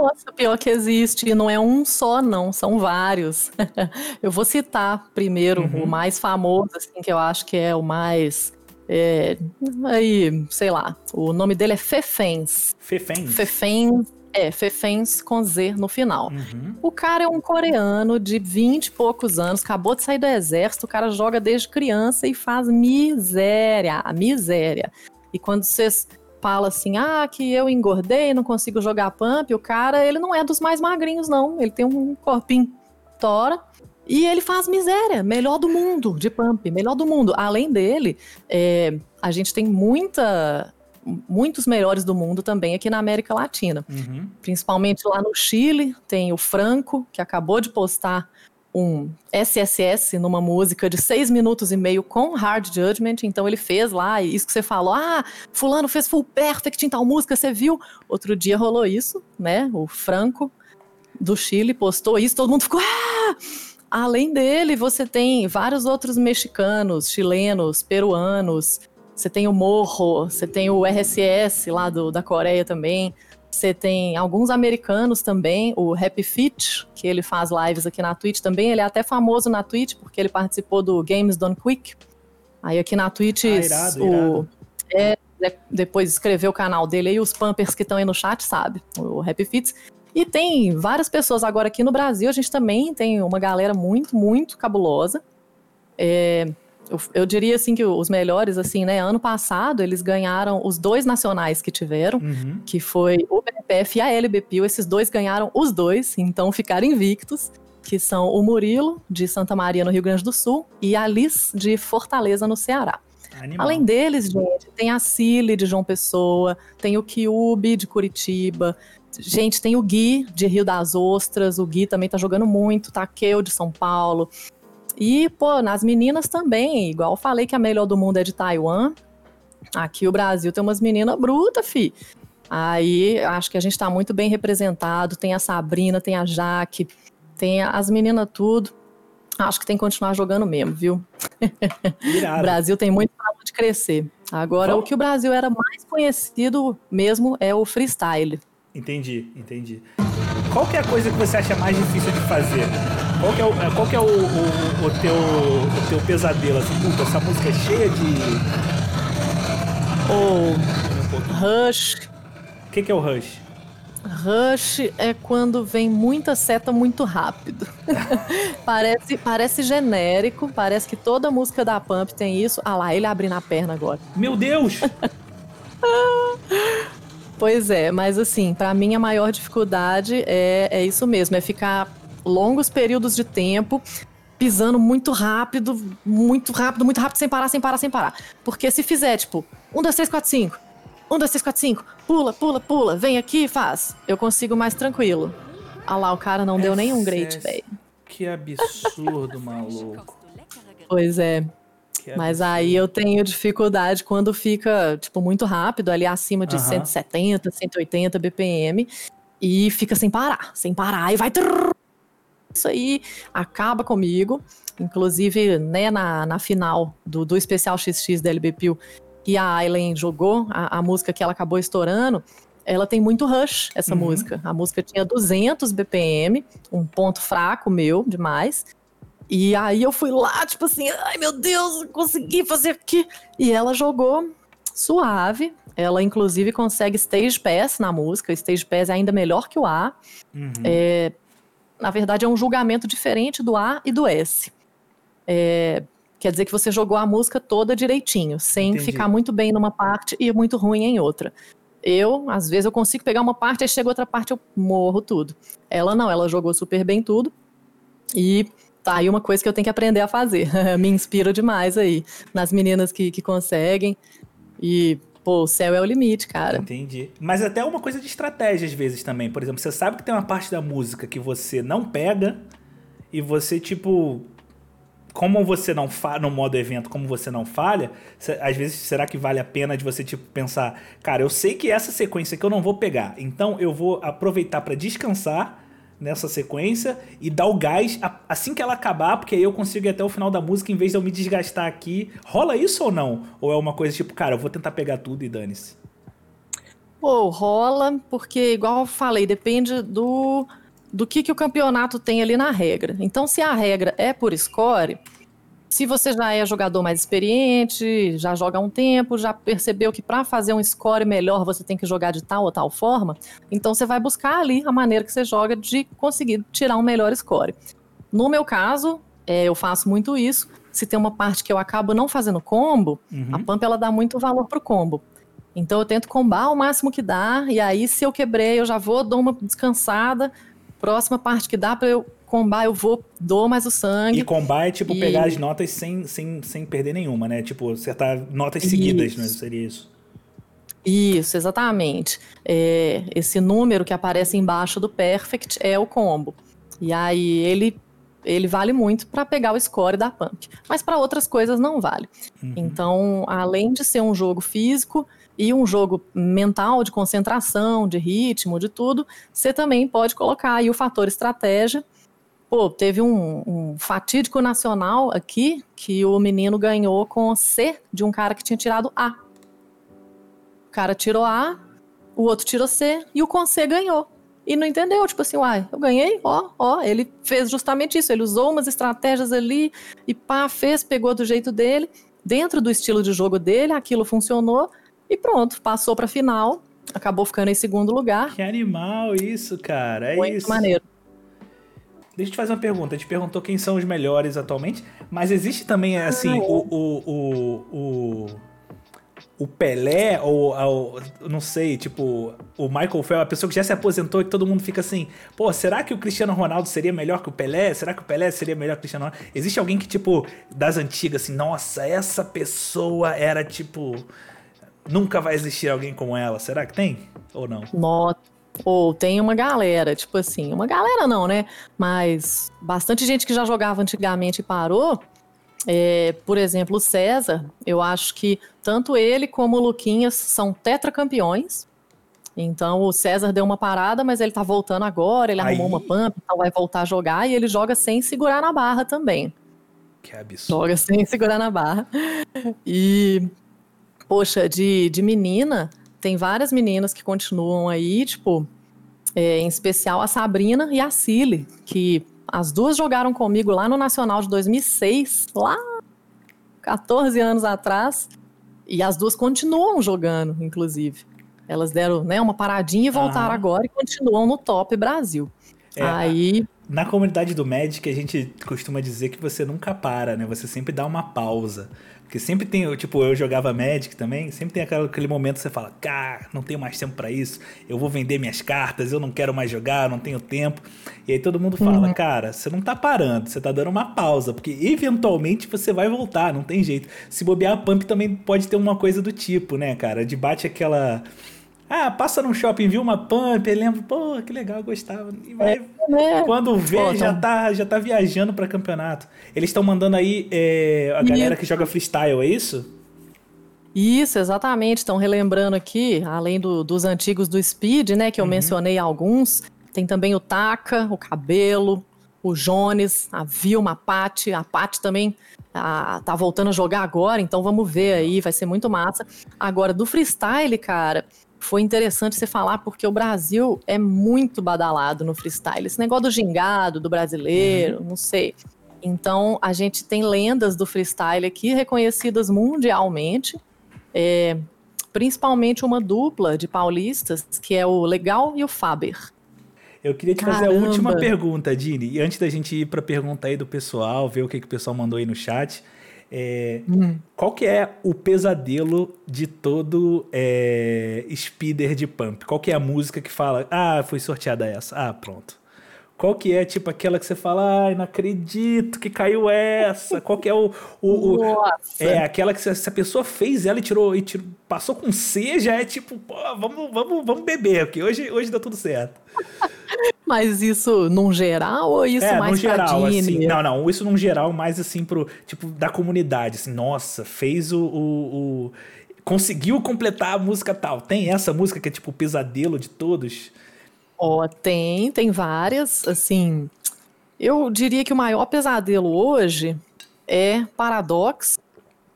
Speaker 2: Nossa, pior que existe. E não é um só, não, são vários. [laughs] eu vou citar primeiro uhum. o mais famoso, assim, que eu acho que é o mais. É, aí, sei lá, o nome dele é Fefens.
Speaker 1: Fefens.
Speaker 2: Fefens. É, Fefens com Z no final. Uhum. O cara é um coreano de 20 e poucos anos, acabou de sair do exército, o cara joga desde criança e faz miséria, miséria. E quando vocês fala assim, ah, que eu engordei, não consigo jogar pump, o cara, ele não é dos mais magrinhos, não. Ele tem um corpinho tora. E ele faz miséria, melhor do mundo de pump, melhor do mundo. Além dele, é, a gente tem muita, muitos melhores do mundo também aqui na América Latina. Uhum. Principalmente lá no Chile, tem o Franco, que acabou de postar um SSS numa música de seis minutos e meio com Hard Judgment, então ele fez lá, isso que você falou, ah, fulano fez full perfect em tal música, você viu? Outro dia rolou isso, né, o Franco do Chile postou isso, todo mundo ficou, ah! Além dele, você tem vários outros mexicanos, chilenos, peruanos, você tem o Morro, você tem o RSS lá do, da Coreia também, você tem alguns americanos também, o Happy Fit, que ele faz lives aqui na Twitch também. Ele é até famoso na Twitch porque ele participou do Games Done Quick. Aí aqui na Twitch, ah, irado, o, irado. É, depois escreveu o canal dele aí, os pumpers que estão aí no chat, sabe? O Happy Fits. E tem várias pessoas agora aqui no Brasil, a gente também tem uma galera muito, muito cabulosa. É, eu, eu, diria assim que os melhores, assim, né? Ano passado eles ganharam os dois nacionais que tiveram, uhum. que foi o BPF e a LBPIL. Esses dois ganharam os dois, então ficaram invictos. Que são o Murilo, de Santa Maria, no Rio Grande do Sul, e a Liz, de Fortaleza, no Ceará. Animal. Além deles, gente, tem a Cile, de João Pessoa, tem o Kiube, de Curitiba, Gente, tem o Gui, de Rio das Ostras. O Gui também tá jogando muito. Taqueu, de São Paulo. E, pô, nas meninas também, igual eu falei que a melhor do mundo é de Taiwan. Aqui o Brasil tem umas meninas brutas, fi. Aí acho que a gente tá muito bem representado. Tem a Sabrina, tem a Jaque, tem as meninas tudo. Acho que tem que continuar jogando mesmo, viu? [laughs] o Brasil tem muito para onde crescer. Agora, Bom. o que o Brasil era mais conhecido mesmo é o freestyle.
Speaker 1: Entendi, entendi. Qual que é a coisa que você acha mais difícil de fazer? Qual que é o, é, qual que é o, o, o teu, o teu pesadelo? Assim, puta, essa música é cheia de...
Speaker 2: O Rush.
Speaker 1: O que, que é o Rush?
Speaker 2: Rush é quando vem muita seta muito rápido. [laughs] parece, parece genérico, parece que toda música da Pump tem isso. Ah lá, ele abrindo a perna agora.
Speaker 1: Meu Deus! [laughs]
Speaker 2: Pois é, mas assim, para mim a maior dificuldade é, é isso mesmo, é ficar longos períodos de tempo pisando muito rápido, muito rápido, muito rápido, sem parar, sem parar, sem parar. Porque se fizer, tipo, um, dois, três, quatro, cinco, um, dois, três, quatro, cinco, pula, pula, pula, vem aqui e faz. Eu consigo mais tranquilo. Ah lá, o cara não deu nenhum great, velho.
Speaker 1: Que absurdo, maluco.
Speaker 2: Pois é. Mas aí eu tenho dificuldade quando fica, tipo, muito rápido, ali acima de uhum. 170, 180 BPM, e fica sem parar, sem parar, e vai. Isso aí acaba comigo. Inclusive, né, na, na final do, do especial XX da LBPIL, que a Aileen jogou, a, a música que ela acabou estourando, ela tem muito rush, essa uhum. música. A música tinha 200 BPM, um ponto fraco meu demais. E aí eu fui lá, tipo assim, ai meu Deus, consegui fazer aqui. E ela jogou suave. Ela, inclusive, consegue stage pass na música. Stage pass é ainda melhor que o A. Uhum. É, na verdade, é um julgamento diferente do A e do S. É, quer dizer que você jogou a música toda direitinho, sem Entendi. ficar muito bem numa parte e muito ruim em outra. Eu, às vezes, eu consigo pegar uma parte, aí chega outra parte, eu morro tudo. Ela não, ela jogou super bem tudo. E Tá aí uma coisa que eu tenho que aprender a fazer. [laughs] Me inspira demais aí nas meninas que, que conseguem. E, pô, o céu é o limite, cara.
Speaker 1: Entendi. Mas até uma coisa de estratégia às vezes também. Por exemplo, você sabe que tem uma parte da música que você não pega e você, tipo. Como você não falha no modo evento, como você não falha, às vezes será que vale a pena de você tipo pensar, cara, eu sei que essa sequência que eu não vou pegar, então eu vou aproveitar para descansar nessa sequência e dar o gás assim que ela acabar, porque aí eu consigo ir até o final da música em vez de eu me desgastar aqui. Rola isso ou não? Ou é uma coisa tipo, cara, eu vou tentar pegar tudo e dane-se?
Speaker 2: Pô, rola, porque igual eu falei, depende do do que, que o campeonato tem ali na regra. Então, se a regra é por score, se você já é jogador mais experiente, já joga há um tempo, já percebeu que para fazer um score melhor você tem que jogar de tal ou tal forma, então você vai buscar ali a maneira que você joga de conseguir tirar um melhor score. No meu caso, é, eu faço muito isso. Se tem uma parte que eu acabo não fazendo combo, uhum. a pump ela dá muito valor pro combo. Então eu tento combar o máximo que dá, e aí se eu quebrei, eu já vou, dou uma descansada. Próxima parte que dá para eu combar, eu vou, dou mais o sangue.
Speaker 1: E combar é tipo e... pegar as notas sem, sem, sem perder nenhuma, né? Tipo, acertar notas seguidas, né? Seria isso.
Speaker 2: Isso, exatamente. É, esse número que aparece embaixo do perfect é o combo. E aí ele ele vale muito para pegar o score da pump, mas para outras coisas não vale. Uhum. Então, além de ser um jogo físico e um jogo mental de concentração, de ritmo, de tudo, você também pode colocar aí o fator estratégia. Pô, teve um, um fatídico nacional aqui que o menino ganhou com C de um cara que tinha tirado A. O cara tirou A, o outro tirou C e o com C ganhou e não entendeu, tipo assim, uai, eu ganhei, ó, ó, ele fez justamente isso, ele usou umas estratégias ali e pá, fez, pegou do jeito dele, dentro do estilo de jogo dele, aquilo funcionou e pronto, passou pra final, acabou ficando em segundo lugar.
Speaker 1: Que animal isso, cara, é
Speaker 2: Muito
Speaker 1: isso.
Speaker 2: maneiro.
Speaker 1: Deixa eu te fazer uma pergunta. A gente perguntou quem são os melhores atualmente, mas existe também, assim, ah, é. o, o, o, o Pelé, ou, ou, não sei, tipo, o Michael Phelps, a pessoa que já se aposentou e todo mundo fica assim, pô, será que o Cristiano Ronaldo seria melhor que o Pelé? Será que o Pelé seria melhor que o Cristiano Ronaldo? Existe alguém que, tipo, das antigas, assim, nossa, essa pessoa era, tipo, nunca vai existir alguém como ela. Será que tem? Ou não?
Speaker 2: Nossa. Ou tem uma galera, tipo assim, uma galera não, né? Mas bastante gente que já jogava antigamente e parou, é, por exemplo, o César, eu acho que tanto ele como o Luquinhas são tetracampeões. Então o César deu uma parada, mas ele tá voltando agora, ele Aí. arrumou uma pump, então vai voltar a jogar e ele joga sem segurar na barra também.
Speaker 1: Que absurdo.
Speaker 2: Joga sem segurar na barra. E, poxa, de, de menina, tem várias meninas que continuam aí, tipo, é, em especial a Sabrina e a Cile, que as duas jogaram comigo lá no Nacional de 2006, lá 14 anos atrás, e as duas continuam jogando, inclusive. Elas deram né, uma paradinha e voltaram agora e continuam no top Brasil. É, Aí.
Speaker 1: Na comunidade do Magic, a gente costuma dizer que você nunca para, né? Você sempre dá uma pausa. Porque sempre tem, tipo, eu jogava Magic também, sempre tem aquele, aquele momento que você fala, cara, não tenho mais tempo para isso, eu vou vender minhas cartas, eu não quero mais jogar, não tenho tempo. E aí todo mundo fala, uhum. cara, você não tá parando, você tá dando uma pausa, porque eventualmente você vai voltar, não tem jeito. Se bobear a Pump também pode ter uma coisa do tipo, né, cara? De bate aquela ah, passa num shopping, viu uma pump, lembra, pô, que legal, gostava. E vai, é, é. Quando vê, pô, já, tá, já tá viajando para campeonato. Eles estão mandando aí é, a galera que joga freestyle, é isso?
Speaker 2: Isso, exatamente. Estão relembrando aqui, além do, dos antigos do Speed, né, que eu uhum. mencionei alguns, tem também o Taka, o Cabelo, o Jones, a Vilma, a Paty. A Paty também a, tá voltando a jogar agora, então vamos ver aí, vai ser muito massa. Agora, do freestyle, cara, foi interessante você falar porque o Brasil é muito badalado no freestyle. Esse negócio do gingado, do brasileiro, uhum. não sei. Então, a gente tem lendas do freestyle aqui reconhecidas mundialmente, é, principalmente uma dupla de paulistas, que é o Legal e o Faber.
Speaker 1: Eu queria te Caramba. fazer a última pergunta, Dini, e antes da gente ir para a pergunta aí do pessoal, ver o que, que o pessoal mandou aí no chat. É, hum. Qual que é o pesadelo de todo é, speeder de pump? Qual que é a música que fala, ah, foi sorteada essa? Ah, pronto. Qual que é, tipo, aquela que você fala, ai, não acredito que caiu essa? Qual que é o... o, o é, aquela que se, se, a pessoa fez ela e tirou, e tirou, passou com C, já é tipo, pô, vamos, vamos, vamos beber, porque hoje, hoje dá tudo certo.
Speaker 2: Mas isso num geral ou isso é, mais
Speaker 1: no geral, assim, Não, não, isso num geral mais assim pro, tipo, da comunidade, assim, nossa, fez o, o, o conseguiu completar a música tal. Tem essa música que é tipo o pesadelo de todos?
Speaker 2: Ó, oh, tem, tem várias, assim, eu diria que o maior pesadelo hoje é Paradox,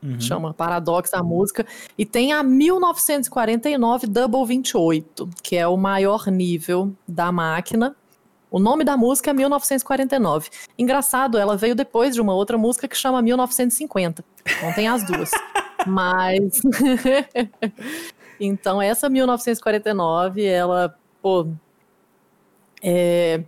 Speaker 2: Uhum. Chama Paradox a música. E tem a 1949 Double 28, que é o maior nível da máquina. O nome da música é 1949. Engraçado, ela veio depois de uma outra música que chama 1950. Então tem as duas. [laughs] Mas. [laughs] então, essa 1949, ela, pô. É,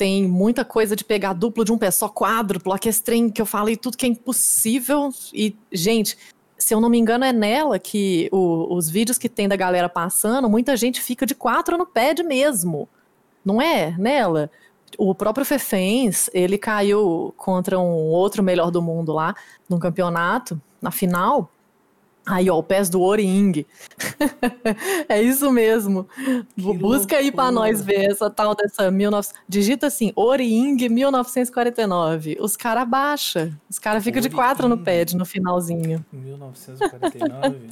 Speaker 2: tem muita coisa de pegar duplo de um pé só, quádruplo, aquele trem que eu falei, tudo que é impossível. E, gente, se eu não me engano, é nela que o, os vídeos que tem da galera passando, muita gente fica de quatro no pad mesmo. Não é? Nela? O próprio Fefens, ele caiu contra um outro melhor do mundo lá, num campeonato, na final. Aí, ó, o pés do Oring. [laughs] é isso mesmo. Que Busca loucura. aí para nós ver essa tal dessa 19... Digita assim, Oring 1949. Os caras baixa. Os caras ficam de quatro no pad no finalzinho.
Speaker 1: 1949?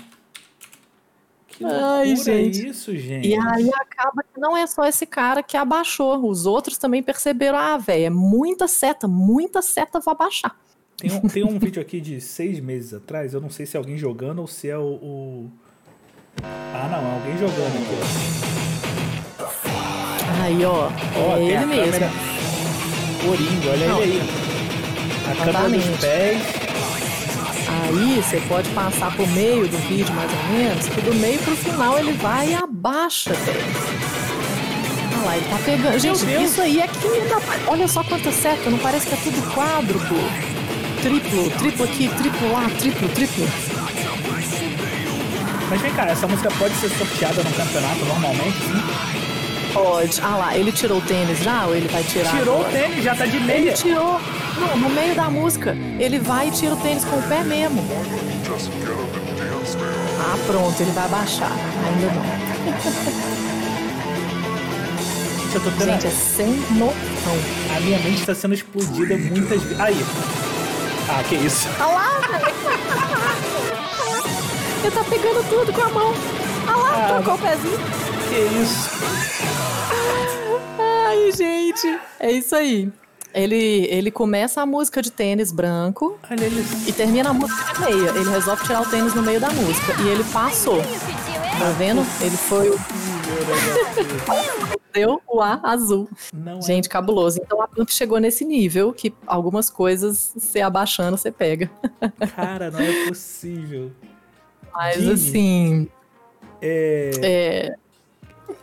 Speaker 1: Que Ai, gente. é isso, gente?
Speaker 2: E aí acaba que não é só esse cara que abaixou. Os outros também perceberam, ah, velho, é muita seta, muita seta, vou abaixar.
Speaker 1: Tem um, tem um vídeo aqui de seis meses atrás, eu não sei se é alguém jogando ou se é o. o... Ah, não, é alguém jogando aqui,
Speaker 2: ó. Aí, ó. ó é ele mesmo. Câmera...
Speaker 1: Coringa, olha não. ele aí. A Exatamente. câmera dos pés.
Speaker 2: Aí você pode passar por meio do vídeo, mais ou menos, que do meio pro final ele vai e abaixa, velho. Olha lá, ele tá pegando. Gente, isso aí é que. Olha só quanta seta, não parece que é tudo quádruplo triplo, triplo aqui, triplo lá, triplo, triplo.
Speaker 1: Mas vem cá, essa música pode ser sorteada no campeonato normalmente, sim?
Speaker 2: Pode. Ah lá, ele tirou o tênis já ou ele vai tirar?
Speaker 1: Tirou agora? o tênis, já tá de meia.
Speaker 2: Ele tirou. Não, no meio da música. Ele vai e tira o tênis com o pé mesmo. Ah, pronto, ele vai baixar. Ainda não. Gente, é sem noção.
Speaker 1: A minha mente está sendo explodida muitas vezes. Aí, ah, que isso.
Speaker 2: Olha lá, velho. Ele tá pegando tudo com a mão. Olha lá, ah, trocou o pezinho.
Speaker 1: Que isso.
Speaker 2: Ai, gente. É isso aí. Ele, ele começa a música de tênis branco e termina a música de meia. Ele resolve tirar o tênis no meio da música. E ele passou. Tá vendo? Ele foi o. Deu o A azul. Não é. Gente, é. cabuloso. Então a Pump chegou nesse nível que algumas coisas, você abaixando, você pega. [laughs]
Speaker 1: Cara, não é possível.
Speaker 2: Mas Jimmy, assim.
Speaker 1: É... é.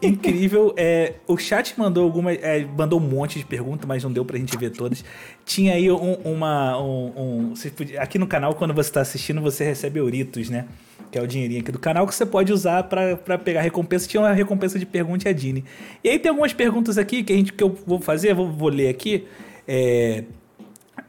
Speaker 1: Incrível. É, o chat mandou alguma, é, mandou um monte de perguntas, mas não deu pra gente ver todas. Tinha aí um, uma. Um, um, aqui no canal, quando você tá assistindo, você recebe euritos, né? Que é o dinheirinho aqui do canal, que você pode usar para pegar recompensa. Tinha uma recompensa de pergunta a Dini. E aí tem algumas perguntas aqui que, a gente, que eu vou fazer, vou, vou ler aqui. É,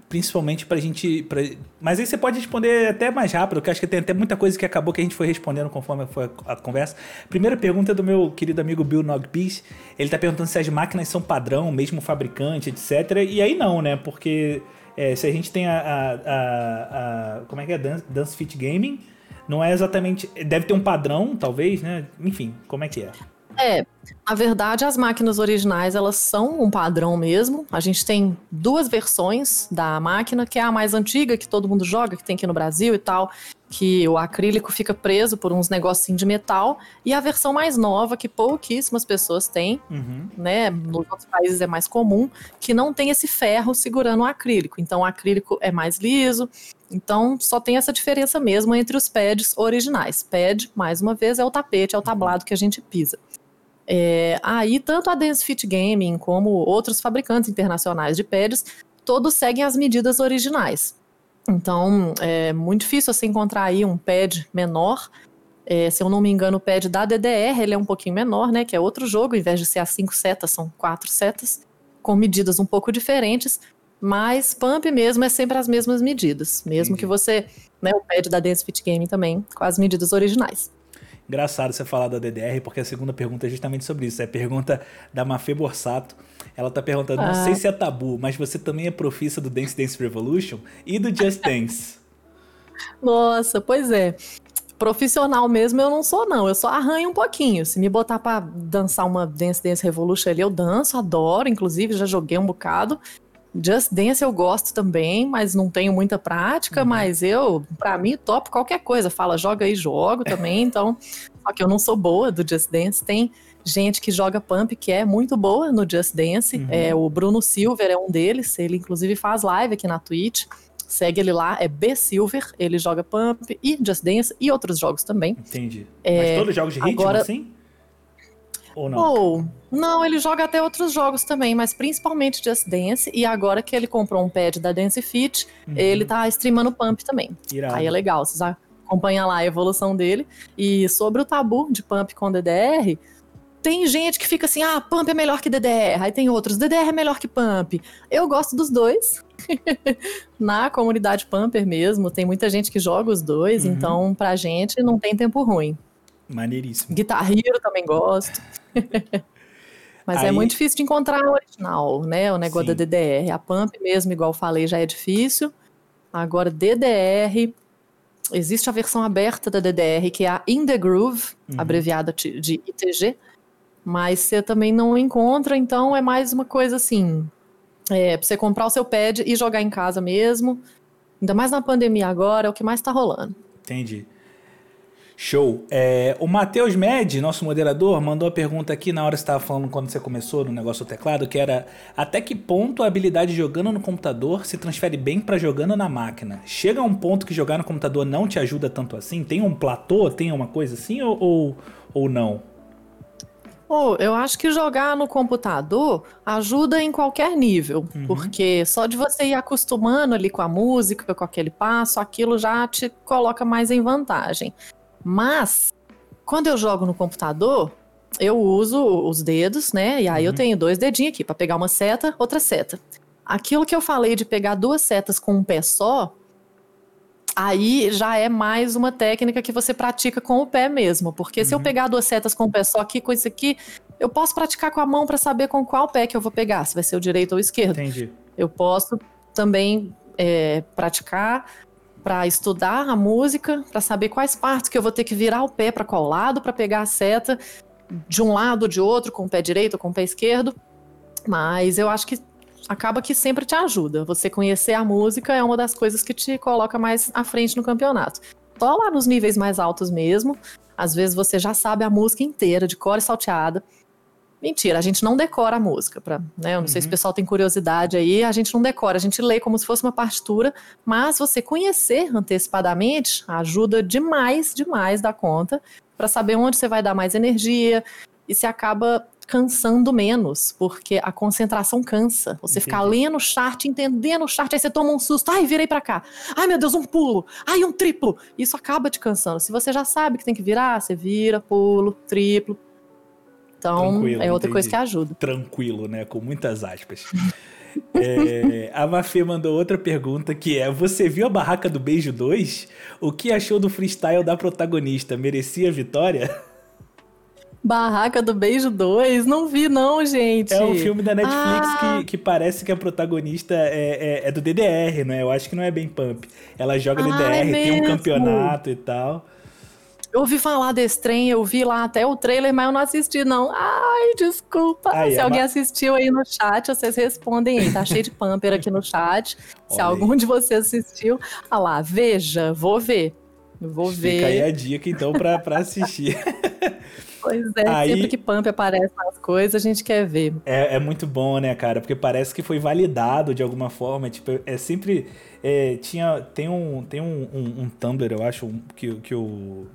Speaker 1: principalmente pra gente. Pra, mas aí você pode responder até mais rápido, que acho que tem até muita coisa que acabou que a gente foi respondendo conforme foi a, a conversa. Primeira pergunta é do meu querido amigo Bill Nogpiece. Ele tá perguntando se as máquinas são padrão, mesmo fabricante, etc. E aí não, né? Porque é, se a gente tem a, a, a, a. como é que é? Dance, Dance Fit Gaming não é exatamente. Deve ter um padrão, talvez, né? Enfim, como é que é?
Speaker 2: É, na verdade, as máquinas originais elas são um padrão mesmo. A gente tem duas versões da máquina, que é a mais antiga, que todo mundo joga, que tem aqui no Brasil e tal, que o acrílico fica preso por uns negocinhos de metal, e a versão mais nova, que pouquíssimas pessoas têm, uhum. né? Nos outros países é mais comum, que não tem esse ferro segurando o acrílico. Então, o acrílico é mais liso, então, só tem essa diferença mesmo entre os pads originais. Pad, mais uma vez, é o tapete, é o tablado que a gente pisa. É, aí, tanto a Dance Fit Gaming como outros fabricantes internacionais de pads, todos seguem as medidas originais. Então, é muito difícil você encontrar aí um pad menor. É, se eu não me engano, o pad da DDR ele é um pouquinho menor, né? Que é outro jogo, ao invés de ser as cinco setas, são quatro setas, com medidas um pouco diferentes. Mas pump mesmo é sempre as mesmas medidas. Mesmo Entendi. que você, né, o pad da Dance Fit Game também, com as medidas originais.
Speaker 1: Engraçado você falar da DDR, porque a segunda pergunta é justamente sobre isso. É a pergunta da Mafê Borsato. Ela tá perguntando, ah. não sei se é tabu, mas você também é profissa do Dance Dance Revolution e do Just Dance. [laughs]
Speaker 2: Nossa, pois é. Profissional mesmo eu não sou, não. Eu só arranho um pouquinho. Se me botar pra dançar uma Dance Dance Revolution ali, eu danço, adoro. Inclusive, já joguei um bocado. Just Dance eu gosto também, mas não tenho muita prática, uhum. mas eu, para mim, topo qualquer coisa. Fala, joga aí, jogo [laughs] também, então. Só que eu não sou boa do Just Dance. Tem gente que joga Pump que é muito boa no Just Dance. Uhum. É, o Bruno Silver é um deles, ele inclusive faz live aqui na Twitch. Segue ele lá, é B Silver, ele joga Pump e Just Dance e outros jogos também.
Speaker 1: Entendi. É, mas todos os jogos de ritmo, agora, assim? Ou não?
Speaker 2: Ou, não, ele joga até outros jogos também, mas principalmente Just Dance. E agora que ele comprou um pad da Dance Fit, uhum. ele tá streamando Pump também. Irado. Aí é legal, vocês acompanha lá a evolução dele. E sobre o tabu de pump com DDR, tem gente que fica assim, ah, pump é melhor que DDR. Aí tem outros, DDR é melhor que pump. Eu gosto dos dois. [laughs] Na comunidade pumper mesmo, tem muita gente que joga os dois, uhum. então pra gente não tem tempo ruim.
Speaker 1: Maneiríssimo.
Speaker 2: Guitar Hero também gosto. [laughs] Mas é Aí... é muito difícil de encontrar o original, né? O negócio Sim. da DDR. A Pump mesmo, igual falei, já é difícil. Agora, DDR. Existe a versão aberta da DDR, que é a In The Groove, uhum. abreviada de ITG. Mas você também não encontra, então é mais uma coisa assim. É, pra você comprar o seu pad e jogar em casa mesmo. Ainda mais na pandemia agora, é o que mais tá rolando.
Speaker 1: Entendi. Show. É, o Matheus Med, nosso moderador, mandou a pergunta aqui na hora que você estava falando quando você começou no negócio do teclado, que era até que ponto a habilidade jogando no computador se transfere bem para jogando na máquina? Chega a um ponto que jogar no computador não te ajuda tanto assim? Tem um platô, tem uma coisa assim ou, ou, ou não?
Speaker 2: Oh, eu acho que jogar no computador ajuda em qualquer nível, uhum. porque só de você ir acostumando ali com a música, com aquele passo, aquilo já te coloca mais em vantagem. Mas, quando eu jogo no computador, eu uso os dedos, né? E aí uhum. eu tenho dois dedinhos aqui para pegar uma seta, outra seta. Aquilo que eu falei de pegar duas setas com um pé só, aí já é mais uma técnica que você pratica com o pé mesmo. Porque uhum. se eu uhum. pegar duas setas com o pé só aqui, com isso aqui, eu posso praticar com a mão para saber com qual pé que eu vou pegar, se vai ser o direito ou o esquerdo.
Speaker 1: Entendi.
Speaker 2: Eu posso também é, praticar para estudar a música, para saber quais partes que eu vou ter que virar o pé para qual lado para pegar a seta de um lado ou de outro, com o pé direito ou com o pé esquerdo. Mas eu acho que acaba que sempre te ajuda. Você conhecer a música é uma das coisas que te coloca mais à frente no campeonato. Só lá nos níveis mais altos mesmo, às vezes você já sabe a música inteira, de cor e salteada. Mentira, a gente não decora a música, pra, né? Eu não uhum. sei se o uhum. pessoal tem curiosidade aí, a gente não decora, a gente lê como se fosse uma partitura, mas você conhecer antecipadamente ajuda demais, demais da conta para saber onde você vai dar mais energia e se acaba cansando menos, porque a concentração cansa. Você Entendi. ficar lendo o chart, entendendo o chart, aí você toma um susto, ai, virei para cá. Ai, meu Deus, um pulo. Ai, um triplo. Isso acaba te cansando. Se você já sabe que tem que virar, você vira, pulo, triplo, então, Tranquilo, é outra entendi. coisa que ajuda.
Speaker 1: Tranquilo, né? Com muitas aspas. [laughs] é, a Mafê mandou outra pergunta que é: Você viu a barraca do Beijo 2? O que achou do freestyle da protagonista? Merecia vitória? [laughs]
Speaker 2: Barraca do Beijo 2? Não vi, não, gente.
Speaker 1: É um filme da Netflix ah. que, que parece que a protagonista é, é, é, do DDR, né? Eu acho que não é bem pump. Ela joga ah, DDR, é tem um campeonato e tal.
Speaker 2: Eu ouvi falar desse trem, eu vi lá até o trailer, mas eu não assisti, não. Ai, desculpa. Aí, Se é alguém assistiu aí no chat, vocês respondem aí. Tá cheio de pumper aqui no chat. [laughs] Se algum aí. de vocês assistiu, ah lá, veja, vou ver. Vou Fica ver.
Speaker 1: Fica aí a dica, então, pra, pra assistir. [laughs]
Speaker 2: Pois é, aí, sempre que Pump aparece nas coisas, a gente quer ver.
Speaker 1: É, é, muito bom, né, cara? Porque parece que foi validado de alguma forma. Tipo, é sempre. É, tinha, tem um, tem um, um, um Tumblr, eu acho, que, que o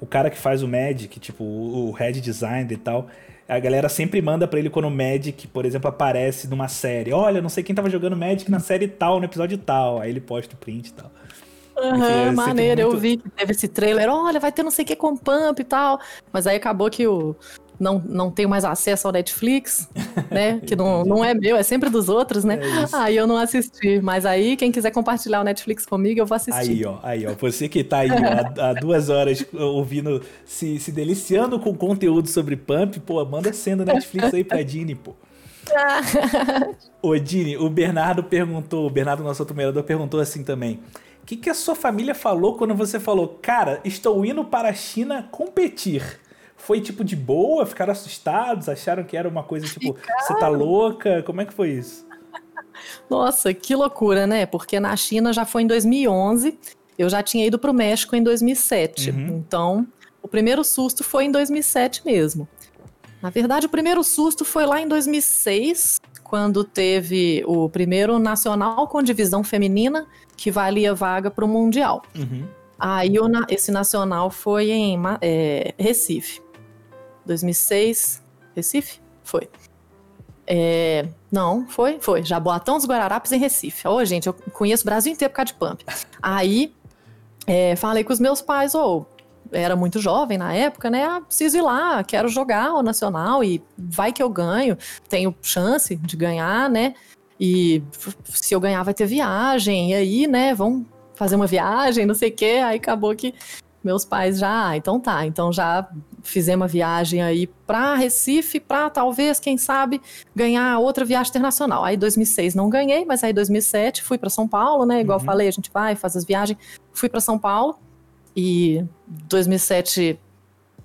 Speaker 1: o cara que faz o Magic, tipo, o head design e tal, a galera sempre manda para ele quando o Magic, por exemplo, aparece numa série. Olha, não sei quem tava jogando Magic na série tal, no episódio tal. Aí ele posta o print e tal.
Speaker 2: Uhum, é maneiro, muito... eu vi que teve esse trailer, olha, vai ter não sei o que com pump e tal. Mas aí acabou que o, não, não tenho mais acesso ao Netflix, né? que não, não é meu, é sempre dos outros, né? É aí eu não assisti. Mas aí, quem quiser compartilhar o Netflix comigo, eu vou assistir.
Speaker 1: Aí, ó, aí, ó. Você que tá aí ó, há, duas horas ouvindo, se, se deliciando com conteúdo sobre Pump, pô, manda sendo Netflix aí pra Dini, pô. [laughs] Ô, Dini, o Bernardo perguntou, o Bernardo, nosso outro perguntou assim também. O que, que a sua família falou quando você falou, cara, estou indo para a China competir? Foi tipo de boa? Ficaram assustados? Acharam que era uma coisa tipo, você tá louca? Como é que foi isso?
Speaker 2: Nossa, que loucura, né? Porque na China já foi em 2011, eu já tinha ido para o México em 2007. Uhum. Então, o primeiro susto foi em 2007 mesmo. Na verdade, o primeiro susto foi lá em 2006, quando teve o primeiro nacional com divisão feminina que valia vaga para o Mundial. Uhum. Aí esse nacional foi em é, Recife. 2006, Recife? Foi. É, não, foi? Foi. Jaboatão dos Guararapes em Recife. Ô, oh, gente, eu conheço o Brasil inteiro por causa de Pump. Aí, é, falei com os meus pais, ou oh, era muito jovem na época, né? Ah, preciso ir lá, quero jogar o Nacional e vai que eu ganho, tenho chance de ganhar, né? E se eu ganhar vai ter viagem, e aí, né, vamos fazer uma viagem, não sei o quê. Aí acabou que meus pais já, ah, então tá, então já fizemos uma viagem aí para Recife, para talvez, quem sabe, ganhar outra viagem internacional. Aí 2006 não ganhei, mas aí 2007 fui para São Paulo, né? Igual uhum. falei, a gente vai, faz as viagens. Fui para São Paulo e 2007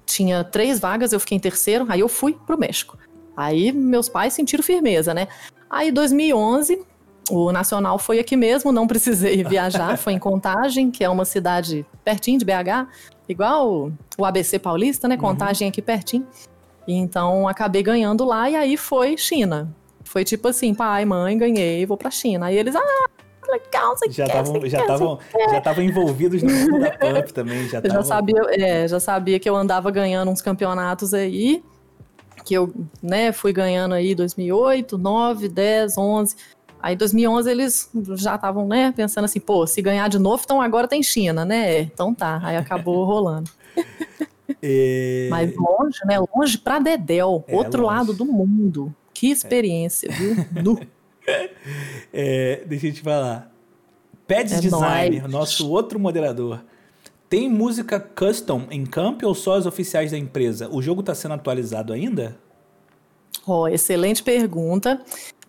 Speaker 2: tinha três vagas, eu fiquei em terceiro, aí eu fui pro México. Aí meus pais sentiram firmeza, né? Aí 2011 o Nacional foi aqui mesmo, não precisei [laughs] viajar, foi em Contagem, que é uma cidade pertinho de BH, igual o ABC Paulista, né? Uhum. Contagem uhum. aqui pertinho. Então acabei ganhando lá e aí foi China. Foi tipo assim, pai, mãe, ganhei, vou pra China. Aí eles, ah, legal, você
Speaker 1: já estavam já estavam já estavam envolvidos no mundo da [laughs] pump também, já
Speaker 2: tavam... já sabia, é, já sabia que eu andava ganhando uns campeonatos aí, que eu, né, fui ganhando aí 2008, 9, 10, 11 Aí em 2011 eles já estavam, né, pensando assim, pô, se ganhar de novo, então agora tem China, né? Então tá, aí acabou [laughs] rolando. E... Mas longe, né? Longe pra Dedel, é, outro longe. lado do mundo. Que experiência, é. viu? [laughs]
Speaker 1: é, deixa eu te falar. Peds é Design, nóis. nosso outro moderador. Tem música custom em camp ou só as oficiais da empresa? O jogo está sendo atualizado ainda?
Speaker 2: Oh, excelente pergunta.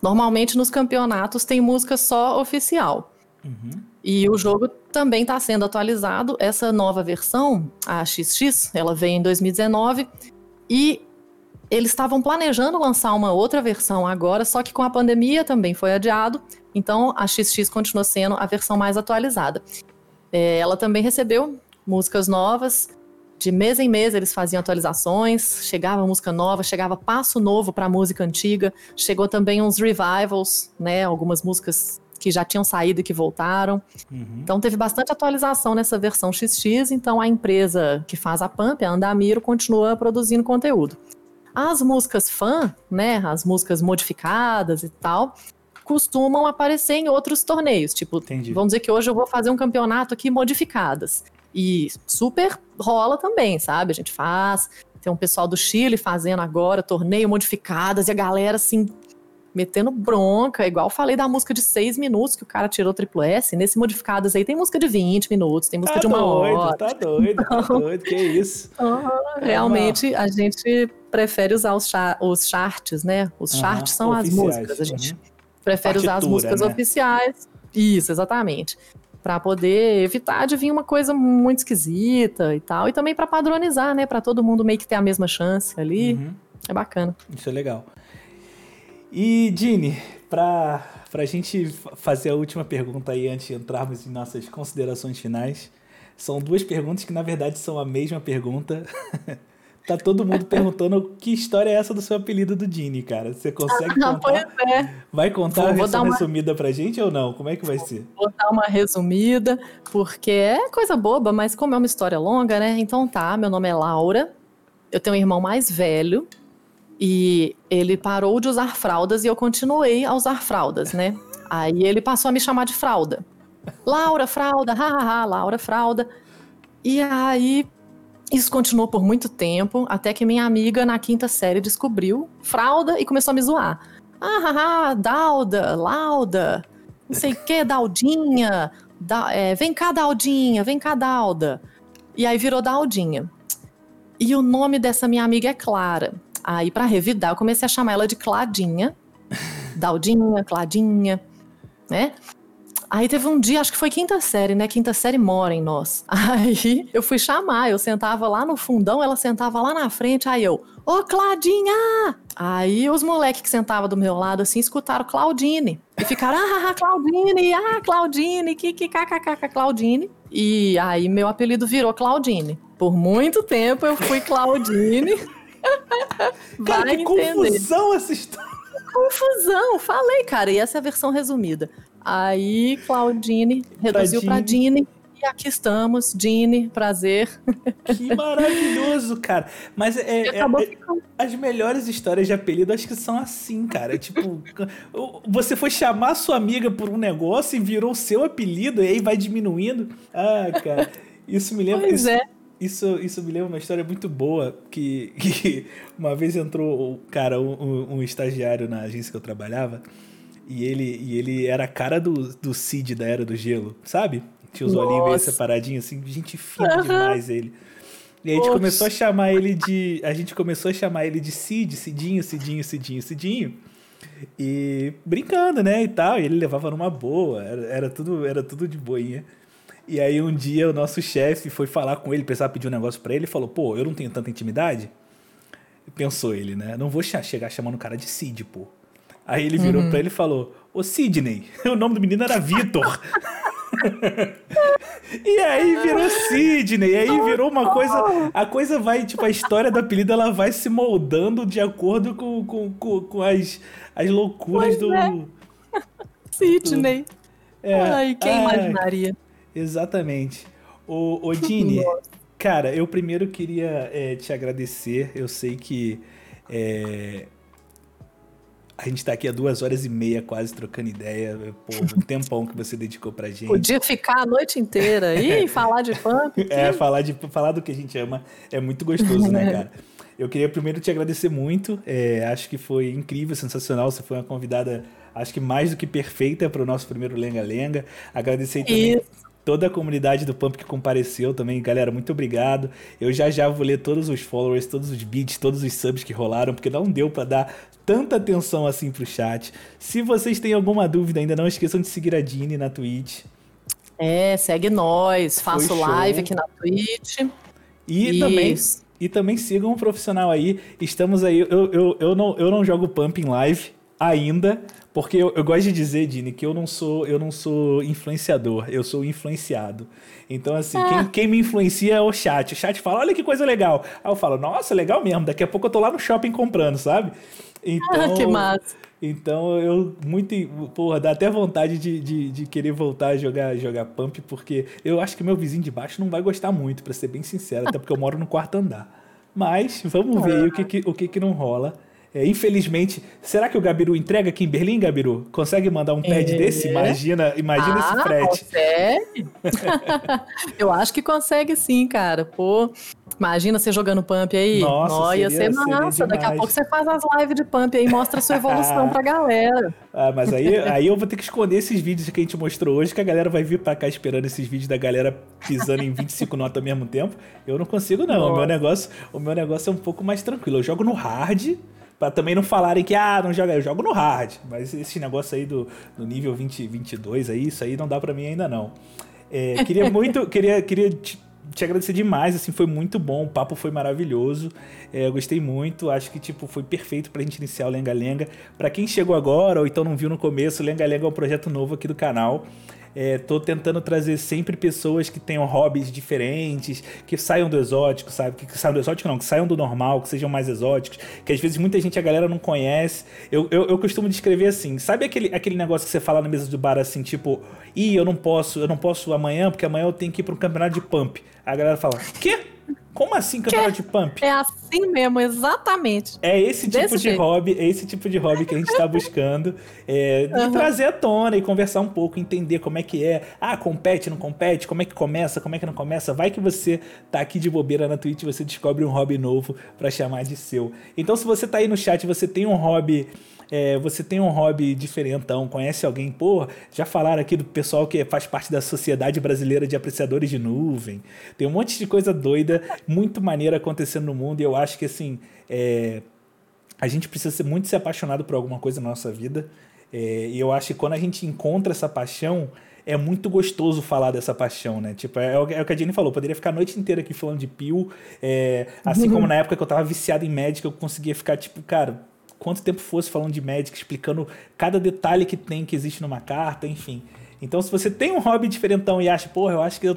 Speaker 2: Normalmente nos campeonatos tem música só oficial. Uhum. E o jogo também está sendo atualizado. Essa nova versão, a XX, ela veio em 2019 e eles estavam planejando lançar uma outra versão agora, só que com a pandemia também foi adiado. Então a XX continua sendo a versão mais atualizada. É, ela também recebeu músicas novas de mês em mês eles faziam atualizações, chegava música nova, chegava passo novo para música antiga, chegou também uns revivals, né, algumas músicas que já tinham saído e que voltaram. Uhum. Então teve bastante atualização nessa versão XX, então a empresa que faz a Pump, a Andamiro, continua produzindo conteúdo. As músicas fã, né, as músicas modificadas e tal, costumam aparecer em outros torneios, tipo, Entendi. vamos dizer que hoje eu vou fazer um campeonato aqui modificadas. E super rola também, sabe? A gente faz. Tem um pessoal do Chile fazendo agora torneio modificadas e a galera assim metendo bronca, igual falei da música de seis minutos que o cara tirou triplo S. Nesse modificadas aí tem música de 20 minutos, tem música tá de uma
Speaker 1: doido,
Speaker 2: hora.
Speaker 1: Tá doido, tá então, tá doido, que isso. [laughs]
Speaker 2: realmente a gente prefere usar os, char os charts, né? Os charts são oficiais. as músicas, a gente uhum. prefere Partitura, usar as músicas né? oficiais. Isso, exatamente para poder evitar de vir uma coisa muito esquisita e tal, e também para padronizar, né, para todo mundo meio que ter a mesma chance ali. Uhum. É bacana.
Speaker 1: Isso é legal. E Dini, para a gente fazer a última pergunta aí antes de entrarmos em nossas considerações finais, são duas perguntas que na verdade são a mesma pergunta. [laughs] Tá todo mundo perguntando que história é essa do seu apelido do Dini, cara. Você consegue ah, contar? Pois é. Vai contar vou, a versão uma... resumida pra gente ou não? Como é que vai ser?
Speaker 2: Vou dar uma resumida, porque é coisa boba, mas como é uma história longa, né? Então tá, meu nome é Laura, eu tenho um irmão mais velho, e ele parou de usar fraldas e eu continuei a usar fraldas, né? Aí ele passou a me chamar de fralda. Laura, fralda, hahaha, Laura, fralda. E aí isso continuou por muito tempo, até que minha amiga na quinta série descobriu fralda e começou a me zoar. Ah, haha, Dalda, Lauda, não sei o que, Daldinha, da, é, vem cá, Daldinha, vem cá, Dalda. E aí virou Daldinha. E o nome dessa minha amiga é Clara. Aí, para revidar, eu comecei a chamar ela de Cladinha. Daldinha, Cladinha, né? Aí teve um dia, acho que foi quinta série, né? Quinta série mora em nós. [laughs] Aí eu fui chamar, eu sentava lá no fundão, ela sentava lá na frente, aí eu, ô Claudinha! Aí os moleques que sentavam do meu lado assim escutaram Claudine. E ficaram, ah, Claudine, ah, Claudine, que que kkk, Claudine. E aí meu apelido virou Claudine. Por muito tempo eu fui Claudine. [laughs]
Speaker 1: Vai que entender. confusão essa história.
Speaker 2: Confusão, falei, cara, e essa é a versão resumida. Aí Claudine reduziu para Dini. E aqui estamos, Dini, prazer.
Speaker 1: Que maravilhoso, cara. Mas é, é, é as melhores histórias de apelido acho que são assim, cara. Tipo, [laughs] você foi chamar sua amiga por um negócio e virou seu apelido, e aí vai diminuindo. Ah, cara. Isso me lembra.
Speaker 2: Pois
Speaker 1: isso,
Speaker 2: é.
Speaker 1: Isso, isso me lembra uma história muito boa, que, [laughs] que uma vez entrou, cara, um, um, estagiário na agência que eu trabalhava, e ele, e ele era a cara do, do Cid da Era do Gelo, sabe? Tinha os Nossa. olhinhos meio separadinhos, assim, gente fina uhum. demais ele. E a gente começou a chamar ele de. A gente começou a chamar ele de Cid, Cidinho, Cidinho, Cidinho, Cidinho. E brincando, né? E tal. E ele levava numa boa. Era, era, tudo, era tudo de boinha. E aí um dia o nosso chefe foi falar com ele, precisava pedir um negócio para ele, e falou: "Pô, eu não tenho tanta intimidade". Pensou ele, né? Não vou chegar chamando o cara de Cid, pô. Aí ele virou uhum. para ele e falou: "Ô Sidney". [laughs] O nome do menino era Vitor. [laughs] e aí virou Sidney, aí virou uma coisa. A coisa vai, tipo, a história do apelido ela vai se moldando de acordo com, com, com, com as, as loucuras pois do. É. [laughs]
Speaker 2: Sidney. É, Ai, quem ai, imaginaria?
Speaker 1: Exatamente. O, o Dini, cara, eu primeiro queria é, te agradecer. Eu sei que é, a gente tá aqui há duas horas e meia quase trocando ideia. Pô, um [laughs] tempão que você dedicou pra gente.
Speaker 2: Podia ficar a noite inteira e [laughs] falar de funk.
Speaker 1: É, falar, de, falar do que a gente ama é muito gostoso, né, [laughs] cara? Eu queria primeiro te agradecer muito. É, acho que foi incrível, sensacional. Você foi uma convidada, acho que mais do que perfeita para o nosso primeiro Lenga Lenga. Agradecer também Isso toda a comunidade do Pump que compareceu também. Galera, muito obrigado. Eu já já vou ler todos os followers, todos os beats, todos os subs que rolaram, porque não deu para dar tanta atenção assim pro chat. Se vocês têm alguma dúvida ainda, não esqueçam de seguir a Dini na Twitch.
Speaker 2: É, segue nós. Faço live aqui na Twitch.
Speaker 1: E Isso. também e também sigam um profissional aí. Estamos aí. Eu, eu, eu, não, eu não jogo Pump em live ainda, porque eu, eu, gosto de dizer, Dini, que eu não sou eu não sou influenciador, eu sou influenciado. Então, assim, ah. quem, quem, me influencia é o chat. O chat fala, olha que coisa legal. Aí eu falo, nossa, legal mesmo. Daqui a pouco eu tô lá no shopping comprando, sabe?
Speaker 2: Então, ah, que massa.
Speaker 1: Então eu muito. Porra, dá até vontade de, de, de, querer voltar a jogar, jogar pump, porque eu acho que meu vizinho de baixo não vai gostar muito, para ser bem sincero, até porque eu moro no quarto andar. Mas vamos ver o que, que, o que, que não rola. É, infelizmente, será que o Gabiru entrega aqui em Berlim, Gabiru? Consegue mandar um pad é. desse? Imagina, imagina ah, esse frete.
Speaker 2: Consegue? [laughs] Eu acho que consegue sim, cara. Pô, imagina você jogando pump aí.
Speaker 1: Nossa, Nó,
Speaker 2: ia ser massa. Daqui a pouco você faz as lives de pump aí e mostra a sua evolução [laughs] pra galera.
Speaker 1: Ah, mas aí, aí eu vou ter que esconder esses vídeos que a gente mostrou hoje, que a galera vai vir pra cá esperando esses vídeos da galera pisando em [laughs] 25 notas ao mesmo tempo. Eu não consigo, não. O meu, negócio, o meu negócio é um pouco mais tranquilo. Eu jogo no hard Pra também não falarem que, ah, não joga, eu jogo no hard. Mas esse negócio aí do, do nível 20, 22 aí, isso aí não dá pra mim ainda não. É, queria [laughs] muito, queria, queria te, te, agradecer demais, assim, foi muito bom, o papo foi maravilhoso, é, eu gostei muito, acho que, tipo, foi perfeito pra gente iniciar o Lenga Lenga. Pra quem chegou agora, ou então não viu no começo, o Lenga Lenga é um projeto novo aqui do canal. É, tô tentando trazer sempre pessoas que tenham hobbies diferentes, que saiam do exótico, sabe? Que, que saiam do exótico não, que saiam do normal, que sejam mais exóticos, que às vezes muita gente, a galera não conhece. Eu, eu, eu costumo descrever assim, sabe aquele, aquele negócio que você fala na mesa do bar assim, tipo, ih, eu não posso, eu não posso amanhã, porque amanhã eu tenho que ir para um campeonato de pump. A galera fala, quê? Como assim campeonato de pump?
Speaker 2: É assim mesmo, exatamente.
Speaker 1: É esse tipo Desse de jeito. hobby, é esse tipo de hobby que a gente está buscando. É, de uhum. trazer à tona e conversar um pouco, entender como é que é. Ah, compete, não compete? Como é que começa? Como é que não começa? Vai que você tá aqui de bobeira na Twitch e você descobre um hobby novo para chamar de seu. Então, se você tá aí no chat, você tem um hobby é, você tem um hobby diferentão, conhece alguém, pô, já falaram aqui do pessoal que faz parte da Sociedade Brasileira de Apreciadores de Nuvem. Tem um monte de coisa doida, muito maneira acontecendo no mundo, e eu acho que assim, é, a gente precisa ser muito ser apaixonado por alguma coisa na nossa vida. É, e eu acho que quando a gente encontra essa paixão, é muito gostoso falar dessa paixão, né? Tipo, é, o, é o que a Jenny falou, poderia ficar a noite inteira aqui falando de pio. É, assim uhum. como na época que eu tava viciado em médica, eu conseguia ficar, tipo, cara, quanto tempo fosse falando de médica, explicando cada detalhe que tem que existe numa carta, enfim. Então, se você tem um hobby diferentão e acha, porra, eu acho que eu.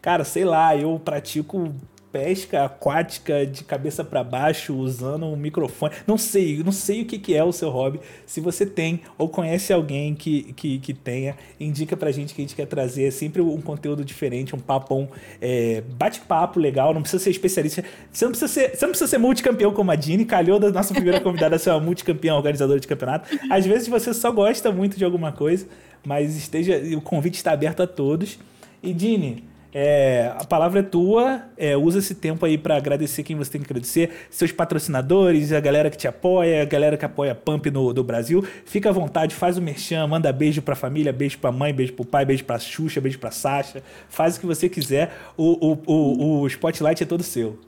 Speaker 1: Cara, sei lá, eu pratico pesca aquática de cabeça para baixo, usando um microfone. Não sei, não sei o que, que é o seu hobby. Se você tem ou conhece alguém que, que, que tenha, indica pra gente que a gente quer trazer sempre um conteúdo diferente, um papão, é, bate-papo legal. Não precisa ser especialista. Você não precisa ser, você não precisa ser multicampeão como a Dini. Calhou da nossa primeira convidada ser uma multicampeã organizadora de campeonato. Às vezes você só gosta muito de alguma coisa, mas esteja, o convite está aberto a todos. E Dini, é, a palavra é tua, é, usa esse tempo aí para agradecer quem você tem que agradecer, seus patrocinadores, a galera que te apoia, a galera que apoia a Pump no, do Brasil. Fica à vontade, faz o merchan, manda beijo pra família, beijo pra mãe, beijo pro pai, beijo pra Xuxa, beijo pra Sasha. Faz o que você quiser, o, o, o, o spotlight é todo seu.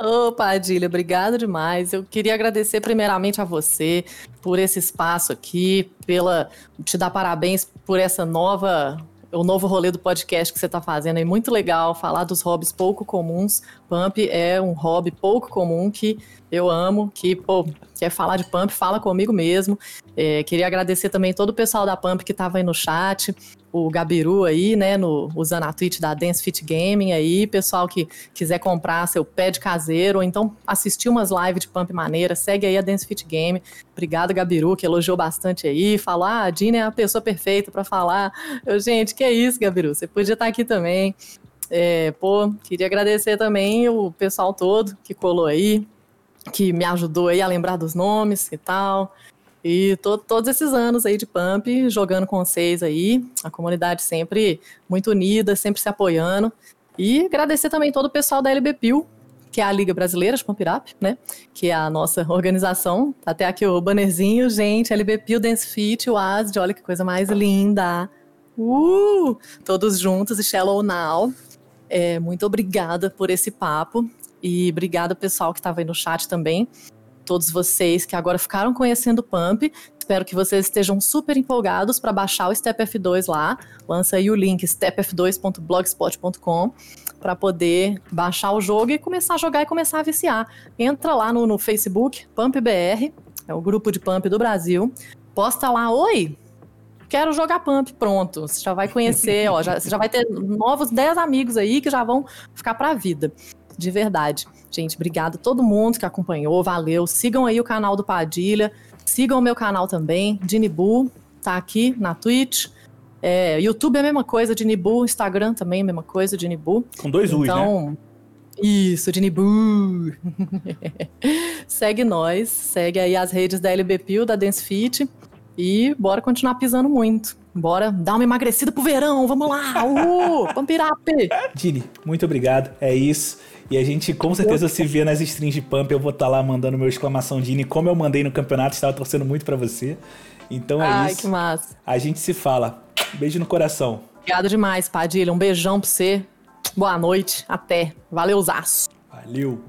Speaker 2: Ô, Padilha, obrigado demais. Eu queria agradecer primeiramente a você por esse espaço aqui, pela te dar parabéns por essa nova o novo rolê do podcast que você está fazendo é muito legal, falar dos hobbies pouco comuns. Pump é um hobby pouco comum que eu amo, que, pô, quer falar de Pump, fala comigo mesmo. É, queria agradecer também todo o pessoal da Pump que estava aí no chat o Gabiru aí, né, no, usando a Twitch da Dance Fit Gaming aí, pessoal que quiser comprar seu pad caseiro, ou então assistir umas lives de pump maneira, segue aí a Dance Fit Game. Obrigado, Gabiru, que elogiou bastante aí, falou, ah, a Dina é a pessoa perfeita para falar. Eu, gente, que é isso, Gabiru, você podia estar aqui também. É, pô, queria agradecer também o pessoal todo que colou aí, que me ajudou aí a lembrar dos nomes e tal. E to, todos esses anos aí de Pump, jogando com vocês aí, a comunidade sempre muito unida, sempre se apoiando. E agradecer também todo o pessoal da LBPIL, que é a Liga Brasileira de Pump Up, né? Que é a nossa [laughs] organização. Tá até aqui o bannerzinho, gente, LBPIL Dance Fit, o ASD, olha que coisa mais linda. Uh! Todos juntos e Shallow Now. É, muito obrigada por esse papo. E obrigada, pessoal, que estava aí no chat também todos vocês que agora ficaram conhecendo o Pump. Espero que vocês estejam super empolgados para baixar o Step F2 lá. Lança aí o link stepf2.blogspot.com para poder baixar o jogo e começar a jogar e começar a viciar. Entra lá no, no Facebook, PumpBR, é o grupo de Pump do Brasil. Posta lá, oi, quero jogar Pump, pronto. Você já vai conhecer, ó, já, você já vai ter novos 10 amigos aí que já vão ficar para a vida de verdade. Gente, obrigado a todo mundo que acompanhou, valeu. Sigam aí o canal do Padilha, sigam o meu canal também, Dinibu, tá aqui na Twitch. É, YouTube é a mesma coisa, Dinibu, Instagram também é a mesma coisa, Dinibu.
Speaker 1: Com dois U's, então, né?
Speaker 2: Isso, Dinibu. [laughs] segue nós, segue aí as redes da LBPIL, da Dance Fit e bora continuar pisando muito. Bora dar uma emagrecida pro verão, vamos lá! Uhul! Pampirape! [laughs]
Speaker 1: Dini, muito obrigado, é isso. E a gente com certeza se vê nas strings de pump. Eu vou estar tá lá mandando meu exclamação Dini, como eu mandei no campeonato, estava torcendo muito para você. Então é
Speaker 2: Ai,
Speaker 1: isso.
Speaker 2: que massa.
Speaker 1: A gente se fala. Beijo no coração.
Speaker 2: Obrigado demais, Padilha. Um beijão pra você. Boa noite. Até. Valeuzaço.
Speaker 1: Valeu.